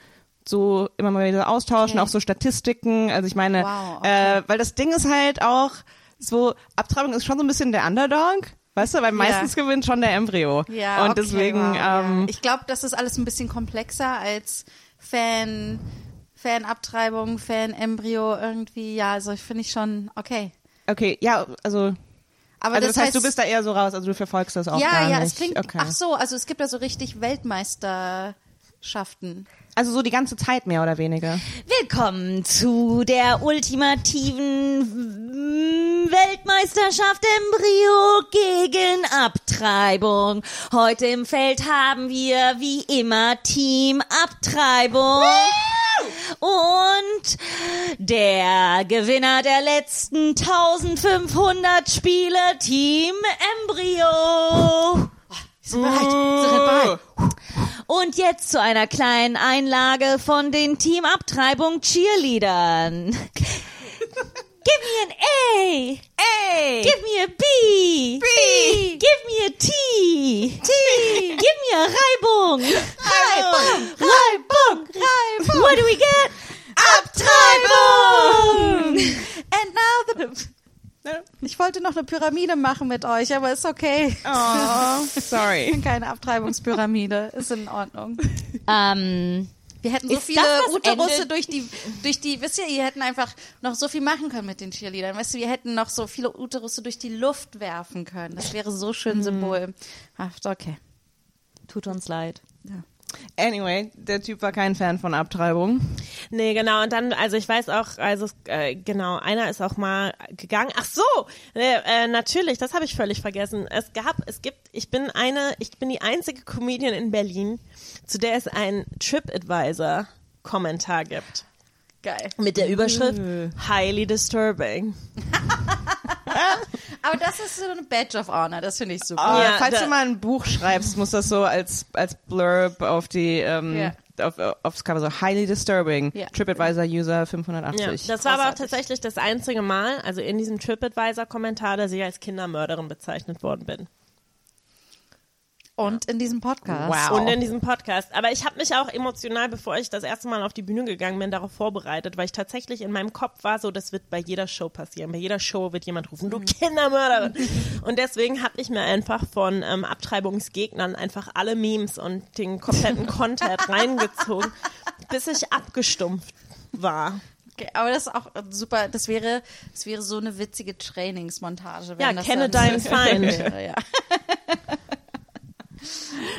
E: so immer mal wieder austauschen,
D: Okay.
E: auch so Statistiken. Also ich meine,
D: Wow, okay.
E: äh, weil das Ding ist halt auch so, Abtreibung ist schon so ein bisschen der Underdog. Weißt du, weil meistens gewinnt schon der Embryo.
D: Ja,
E: Und
D: okay,
E: deswegen,
D: wow, ja.
E: ähm,
D: Ich glaube, das ist alles ein bisschen komplexer als Fan, Fanabtreibung, Fan-Embryo irgendwie. Ja, also ich finde ich schon okay.
E: okay, ja, also,
D: Aber
E: also
D: das,
E: das, heißt, du bist da eher so raus, also du verfolgst das auch
D: ja,
E: gar
D: ja,
E: nicht.
D: es klingt.
E: okay.
D: Ach so, also es gibt ja so richtig Weltmeisterschaften.
E: Also so die ganze Zeit mehr oder weniger.
B: Willkommen zu der ultimativen Weltmeisterschaft Embryo gegen Abtreibung. Heute im Feld haben wir wie immer Team Abtreibung. Und der Gewinner der letzten 1500 Spiele, Team Embryo.
E: Sind bereit. Sind bereit.
B: Und jetzt zu einer kleinen Einlage von den Team Abtreibung Cheerleadern. Give me an A.
E: Ey!
B: Give me a B.
E: B.
B: Give me a T. T. Give me a Reibung. Reibung. Reibung. Reibung. What do we get? Abtreibung.
D: And now the ich wollte noch eine Pyramide machen mit euch, aber ist okay.
E: Oh, sorry.
D: Keine Abtreibungspyramide, ist in Ordnung.
B: Ähm,
D: Wir hätten so
B: Ist
D: viele Uterusse durch die, durch die, wisst ihr, ihr hätten einfach noch so viel machen können mit den Cheerleadern. Weißt du, wir hätten noch so viele Uterusse durch die Luft werfen können. Das wäre so schön Symbol. Ach, okay.
B: tut uns leid.
E: Anyway, der Typ war kein Fan von Abtreibung.
A: Nee, genau. Und dann, also ich weiß auch, also äh, genau, einer ist auch mal gegangen. Ach so, äh, äh, natürlich, das habe ich völlig vergessen. Es gab, es gibt, ich bin eine, ich bin die einzige Comedian in Berlin, zu der es einen TripAdvisor-Kommentar gibt.
D: Geil.
A: Mit der Überschrift Highly Disturbing.
D: Aber das ist so eine Badge of Honor, das finde ich super.
E: Aber
A: Ja,
E: falls
A: da-
E: du mal ein Buch schreibst, muss das so als, als Blurb auf die, ähm,
D: Ja.
E: auf, aufs Cover so highly disturbing.
D: Ja.
E: TripAdvisor User
A: Ja,
E: 580.
A: das war aber auch
D: Großartig.
A: tatsächlich das einzige Mal, also in diesem TripAdvisor-Kommentar, dass ich als Kindermörderin bezeichnet worden bin.
D: Und in diesem Podcast.
E: Wow.
A: Und in diesem Podcast. Aber ich habe mich auch emotional, bevor ich das erste Mal auf die Bühne gegangen bin, darauf vorbereitet, weil ich tatsächlich in meinem Kopf war so, das wird bei jeder Show passieren. Bei jeder Show wird jemand rufen, du Kindermörderin. und deswegen habe ich mir einfach von ähm, Abtreibungsgegnern einfach alle Memes und den kompletten Content reingezogen, bis ich abgestumpft war.
D: Okay, aber das ist auch äh, super, das wäre, das wäre so eine witzige Trainingsmontage. Wenn
A: Ja,
D: das
A: kenne deinen Feind.
D: wäre, ja.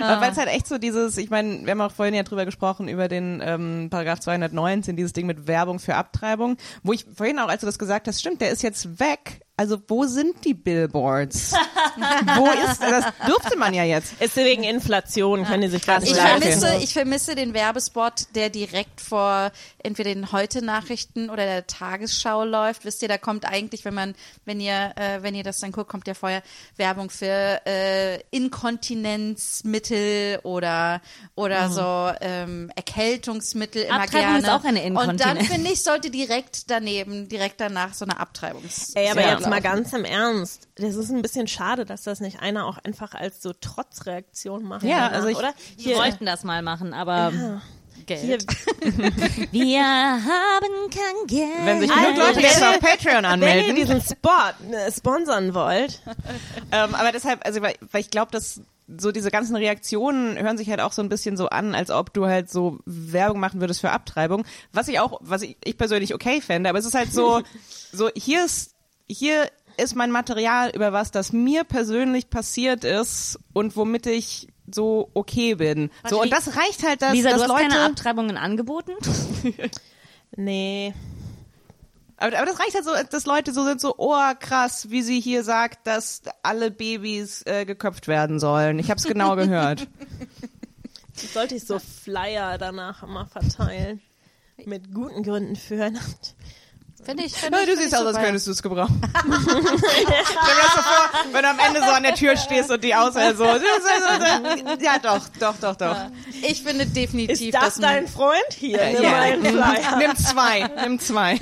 E: Aber weil es halt echt so dieses, ich meine, wir haben auch vorhin ja drüber gesprochen, über den ähm, Paragraph 219, dieses Ding mit Werbung für Abtreibung, wo ich vorhin auch, als du das gesagt hast, stimmt, der ist jetzt weg. Also wo sind die Billboards? wo ist, das dürfte man ja jetzt.
A: Ist wegen Inflation, können die sich gerade
D: Ich vermisse, ich vermisse den Werbespot, der direkt vor entweder den Heute-Nachrichten oder der Tagesschau läuft. Wisst ihr, da kommt eigentlich, wenn man, wenn ihr, äh, wenn ihr das dann guckt, kommt ja vorher Werbung für äh, Inkontinenzmittel oder oder so ähm, Erkältungsmittel immer
B: Abtreibung
D: gerne.
B: ist auch eine
D: Und dann
B: Inkontinenz.
D: finde ich, sollte direkt daneben, direkt danach so eine Abtreibungs.
A: Ey, aber
E: Ja.
A: jetzt mal ganz im Ernst. Das ist ein bisschen schade, dass das nicht einer auch einfach als so Trotzreaktion macht.
E: Ja,
A: danach,
E: also ich-
A: oder?
B: Wir wollten das mal machen, aber
A: hier,
B: wir haben kein Geld.
E: Wenn sich
A: Also,
E: genug Leute jetzt auf Patreon
A: wenn ihr
E: anmelden.
A: diesen Spot äh, sponsern wollt,
E: Ähm, aber deshalb, also weil, weil ich glaube, dass so diese ganzen Reaktionen hören sich halt auch so ein bisschen so an, als ob du halt so Werbung machen würdest für Abtreibung. Was ich auch, was ich, ich persönlich okay fände, aber es ist halt so, so hier ist, hier ist mein Material über was, das mir persönlich passiert ist und womit ich so okay bin. So und das reicht halt, dass,
B: Lisa,
E: dass
B: du hast
E: Leute.
B: keine Abtreibungen angeboten?
A: nee.
E: Aber, aber das reicht halt so, dass Leute so sind, so, oh krass, wie sie hier sagt, dass alle Babys äh, geköpft werden sollen. Ich habe es genau gehört.
A: Sollte ich so Flyer danach immer verteilen. Mit guten Gründen für.
D: Finde ich, finde
E: Ja,
D: ich,
E: du
D: finde
E: siehst
D: ich
E: aus, als könntest du es gebrauchen. Stell mir das so vor, wenn du am Ende so an der Tür stehst und die Auswahl so, ja doch, doch, doch, doch.
D: Ich finde definitiv,
A: Ist das dein Freund? Hier, nimm
E: Ja.
A: mal einen Flyer.
E: Nimm zwei, nimm zwei.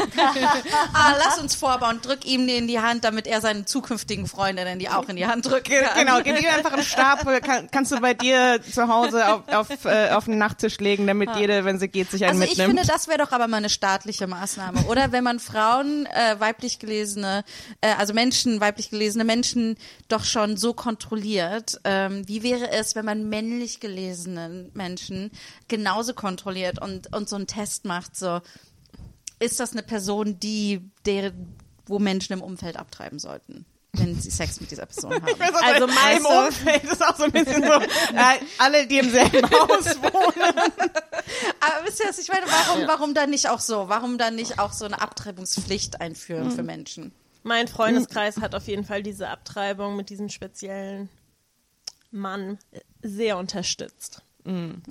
D: Ah, lass uns vorbauen. Drück ihm die in die Hand, damit er seinen zukünftigen Freundinnen die auch in die Hand kann.
E: Genau, gib dir einfach einen Stapel, kann, kannst du bei dir zu Hause auf, auf, äh, auf den Nachttisch legen, damit jede, wenn sie geht, sich einen
D: Also ich
E: mitnimmt.
D: finde, das wäre doch aber mal eine staatliche Maßnahme. Oder wenn man Frauen, äh, weiblich gelesene, äh, also Menschen, weiblich gelesene Menschen doch schon so kontrolliert. Ähm, wie wäre es, wenn man männlich gelesenen Menschen genauso kontrolliert und, und so einen Test macht, so, ist das eine Person, die, der, wo Menschen im Umfeld abtreiben sollten? Wenn sie Sex mit dieser Person haben.
A: Also
E: im
A: meinst du-
E: Umfeld ist auch so ein bisschen so, äh, alle, die im selben Haus wohnen.
D: Aber wisst ihr was, ich meine, warum, warum dann nicht auch so? Warum dann nicht auch so eine Abtreibungspflicht einführen für Menschen?
A: Mein Freundeskreis hat auf jeden Fall diese Abtreibung mit diesem speziellen Mann sehr unterstützt.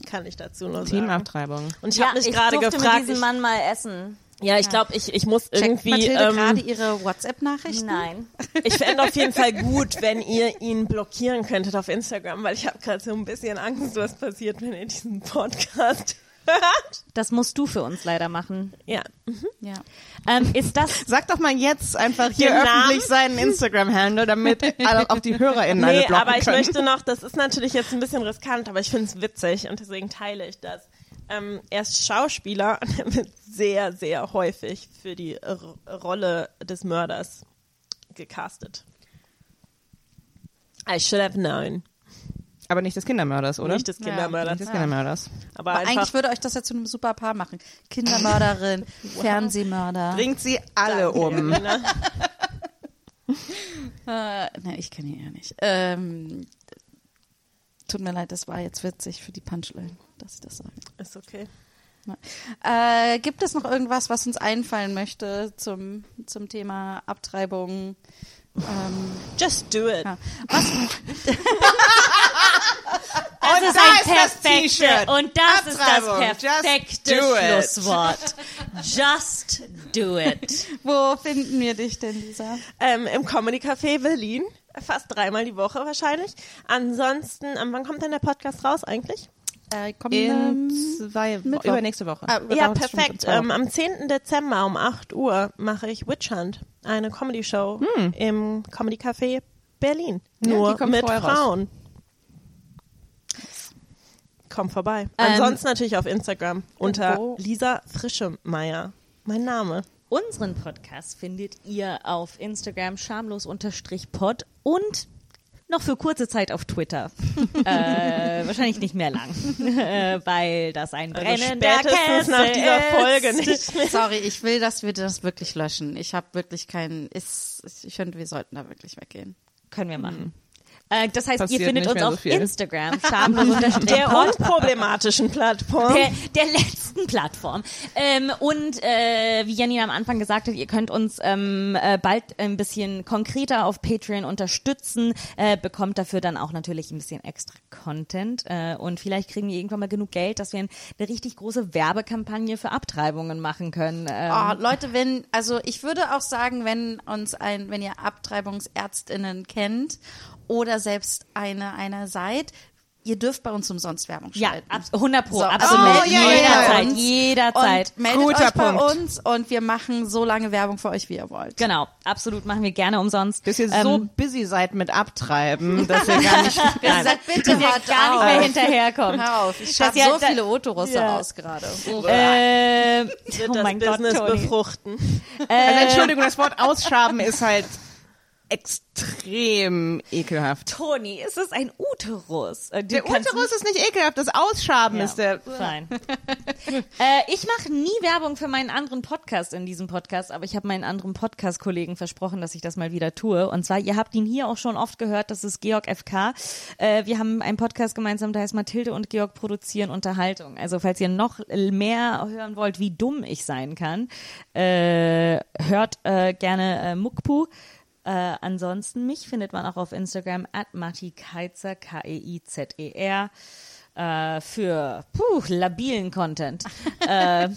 A: Kann ich dazu nur sagen.
E: Teamabtreibung.
A: Und ich
B: ja,
A: habe mich
B: ich
A: gerade
B: durfte
A: gefragt,
B: mit diesem
A: ich,
B: Mann mal essen.
A: Ja, ich glaube, ich, ich muss
D: Checkt
A: irgendwie.
D: Mathilde gerade
A: Ähm,
D: ihre WhatsApp-Nachrichten?
B: Nein.
A: ich fände auf jeden Fall gut, wenn ihr ihn blockieren könntet auf Instagram, weil ich habe gerade so ein bisschen Angst, was passiert, wenn ihr diesen Podcast hört.
B: Das musst du für uns leider machen.
A: Ja.
D: Ja.
B: Ähm, ist das
E: Sag doch mal jetzt einfach hier
A: Den
E: öffentlich
A: Namen?
E: seinen Instagram-Handle, damit alle, auch die HörerInnen alle
A: Nee,
E: blocken
A: aber ich
E: können.
A: möchte noch, das ist natürlich jetzt ein bisschen riskant, aber ich finde es witzig und deswegen teile ich das. Ähm, er ist Schauspieler und er wird sehr, sehr häufig für die R Rolle des Mörders gecastet. I should have known.
E: Aber nicht des Kindermörders, oder?
A: Nicht des Kindermörders.
E: Nicht des Kindermörders.
A: Aber
D: Aber
A: einfach
D: eigentlich würde euch das ja zu einem super Paar machen. Kindermörderin, Fernsehmörder.
E: Bringt sie alle um.
A: ne?
D: Äh, ne, ich kenne ihn ja nicht. Ähm, tut mir leid, das war jetzt witzig für die Punchline, dass ich das sage.
A: ist okay.
D: Äh, gibt es noch irgendwas, was uns einfallen möchte zum, zum Thema Abtreibung? Ähm,
A: Just do it.
D: ja. Was,
B: Das
E: Und
B: ist ein
E: ist das
B: perfekte
E: T-Shirt.
B: und das ist das
E: Just
B: perfekte
E: do it.
B: Schlusswort. Just do it.
D: wo finden wir dich denn, Lisa?
A: Ähm, Im Comedy Café Berlin. Fast dreimal die Woche wahrscheinlich. Ansonsten, ähm, wann kommt denn der Podcast raus eigentlich?
D: Äh,
E: In zwei Wochen. Übernächste Woche.
D: ah,
A: Ja, perfekt. Ähm, am 10. Dezember um 8 Uhr mache ich Witch Hunt, eine Comedy-Show im Comedy Café Berlin.
E: Ja,
A: Nur mit
E: vorher raus.
A: Frauen. Komm vorbei.
B: Ähm,
A: Ansonsten natürlich auf Instagram unter
D: wo?
A: Lisa Frischemeier. Mein Name.
B: Unseren Podcast findet ihr auf Instagram schamlos-pod und noch für kurze Zeit auf Twitter. äh, wahrscheinlich nicht mehr lang, äh, weil das ein
A: Also
B: brennender
A: spätestens
B: Kessel
A: nach dieser
B: ist.
A: Folge nicht mehr.
D: Sorry, ich will, dass wir das wirklich löschen. Ich habe wirklich keinen. Ist, ich finde, wir sollten da wirklich weggehen.
B: Können wir machen. Äh, das heißt,
E: Passiert
B: ihr findet uns
E: so
B: auf
E: viel.
B: Instagram schamlos
A: Der unproblematischen Plattform.
B: der, der letzten Plattform. Ähm, und äh, wie Janina am Anfang gesagt hat, ihr könnt uns ähm, äh, bald ein bisschen konkreter auf Patreon unterstützen, äh, bekommt dafür dann auch natürlich ein bisschen extra Content äh, und vielleicht kriegen wir irgendwann mal genug Geld, dass wir ein, eine richtig große Werbekampagne für Abtreibungen machen können. Ähm,
D: Oh, Leute, wenn, also ich würde auch sagen, wenn uns ein, wenn ihr AbtreibungsärztInnen kennt oder selbst eine, einer seid, ihr dürft bei uns umsonst Werbung
B: ja,
D: schalten.
B: ab, 100 pro,
D: So,
B: absolut.
E: oh, ja, ja, ja.
B: jederzeit, jederzeit.
D: Und meldet
E: Guter
D: euch bei
E: Punkt.
D: uns und wir machen so lange Werbung für euch, wie ihr wollt.
B: Genau, absolut, machen wir gerne umsonst.
E: Bis ihr
B: Ähm,
E: so busy seid mit Abtreiben, dass ihr gar nicht...
D: Ihr seid bitte
B: dass ihr gar nicht
D: auf.
B: mehr hinterherkommt.
D: Hör auf, ich schaffe so viele Otorosse
B: Ja.
D: aus gerade.
B: Äh, oh
A: das
B: mein Gott,
A: Business
B: Toni.
A: befruchten.
E: Also Entschuldigung, das Wort ausschaben ist halt extrem ekelhaft.
B: Toni, ist es ein Uterus? Äh, du
E: Der Uterus ist nicht ekelhaft, das Ausschaben
B: Ja,
E: ist der...
B: Fein. äh, ich mache nie Werbung für meinen anderen Podcast in diesem Podcast, aber ich habe meinen anderen Podcast-Kollegen versprochen, dass ich das mal wieder tue. Und zwar, ihr habt ihn hier auch schon oft gehört, das ist Georg FK. Äh, wir haben einen Podcast gemeinsam, der heißt Mathilde und Georg produzieren Unterhaltung. Also falls ihr noch mehr hören wollt, wie dumm ich sein kann, äh, hört äh, gerne äh, Muckpu. Äh, ansonsten, mich findet man auch auf Instagram at Matti Keizer, K-E-I-Z-E-R, äh, für puh, labilen Content. äh,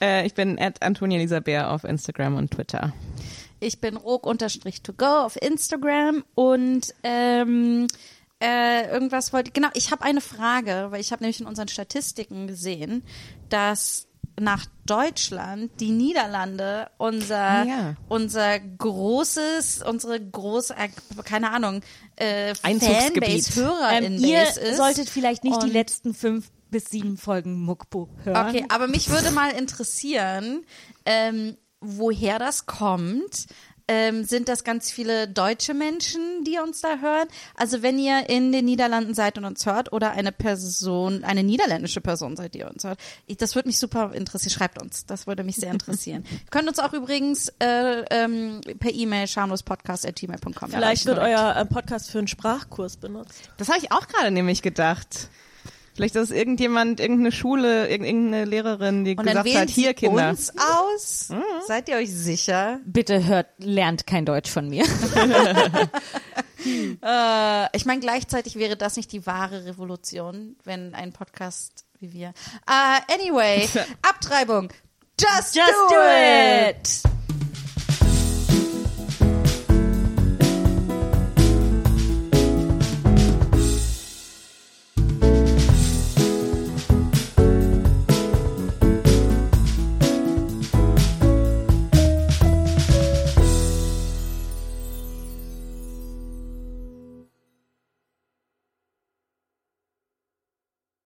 E: Äh, ich bin at Antonia Lisa Bär auf Instagram und Twitter.
D: Ich bin rog-to-go auf Instagram und ähm, äh, irgendwas wollte. Genau, ich habe eine Frage, weil ich habe nämlich in unseren Statistiken gesehen, dass nach Deutschland die Niederlande unser
E: Ah, ja.
D: unser großes unsere große äh, keine Ahnung äh. Fanbase Hörer
B: ähm, ihr
D: ist
B: solltet vielleicht nicht die letzten fünf bis sieben Folgen Muckpu hören.
D: Okay, aber mich würde mal interessieren, ähm, woher das kommt. Ähm, sind das ganz viele deutsche Menschen, die uns da hören? Also wenn ihr in den Niederlanden seid und uns hört oder eine Person, eine niederländische Person seid, die uns hört, ich, das würde mich super interessieren. Schreibt uns, das würde mich sehr interessieren. Ihr könnt uns auch übrigens äh, ähm, per E-Mail schamlospodcast.gmail.com
A: Vielleicht wird euer äh, Podcast für einen Sprachkurs benutzt.
E: Das habe ich auch gerade nämlich gedacht. Vielleicht ist irgendjemand, irgendeine Schule, irg- irgendeine Lehrerin, die
D: Und dann
E: gesagt
D: wählen
E: hat, hier Kinder.
D: uns aus. Seid ihr euch sicher?
B: Bitte hört, lernt kein Deutsch von mir.
D: Äh, ich meine, gleichzeitig wäre das nicht die wahre Revolution, wenn ein Podcast wie wir. Äh, anyway, Abtreibung. Just,
B: Just do it!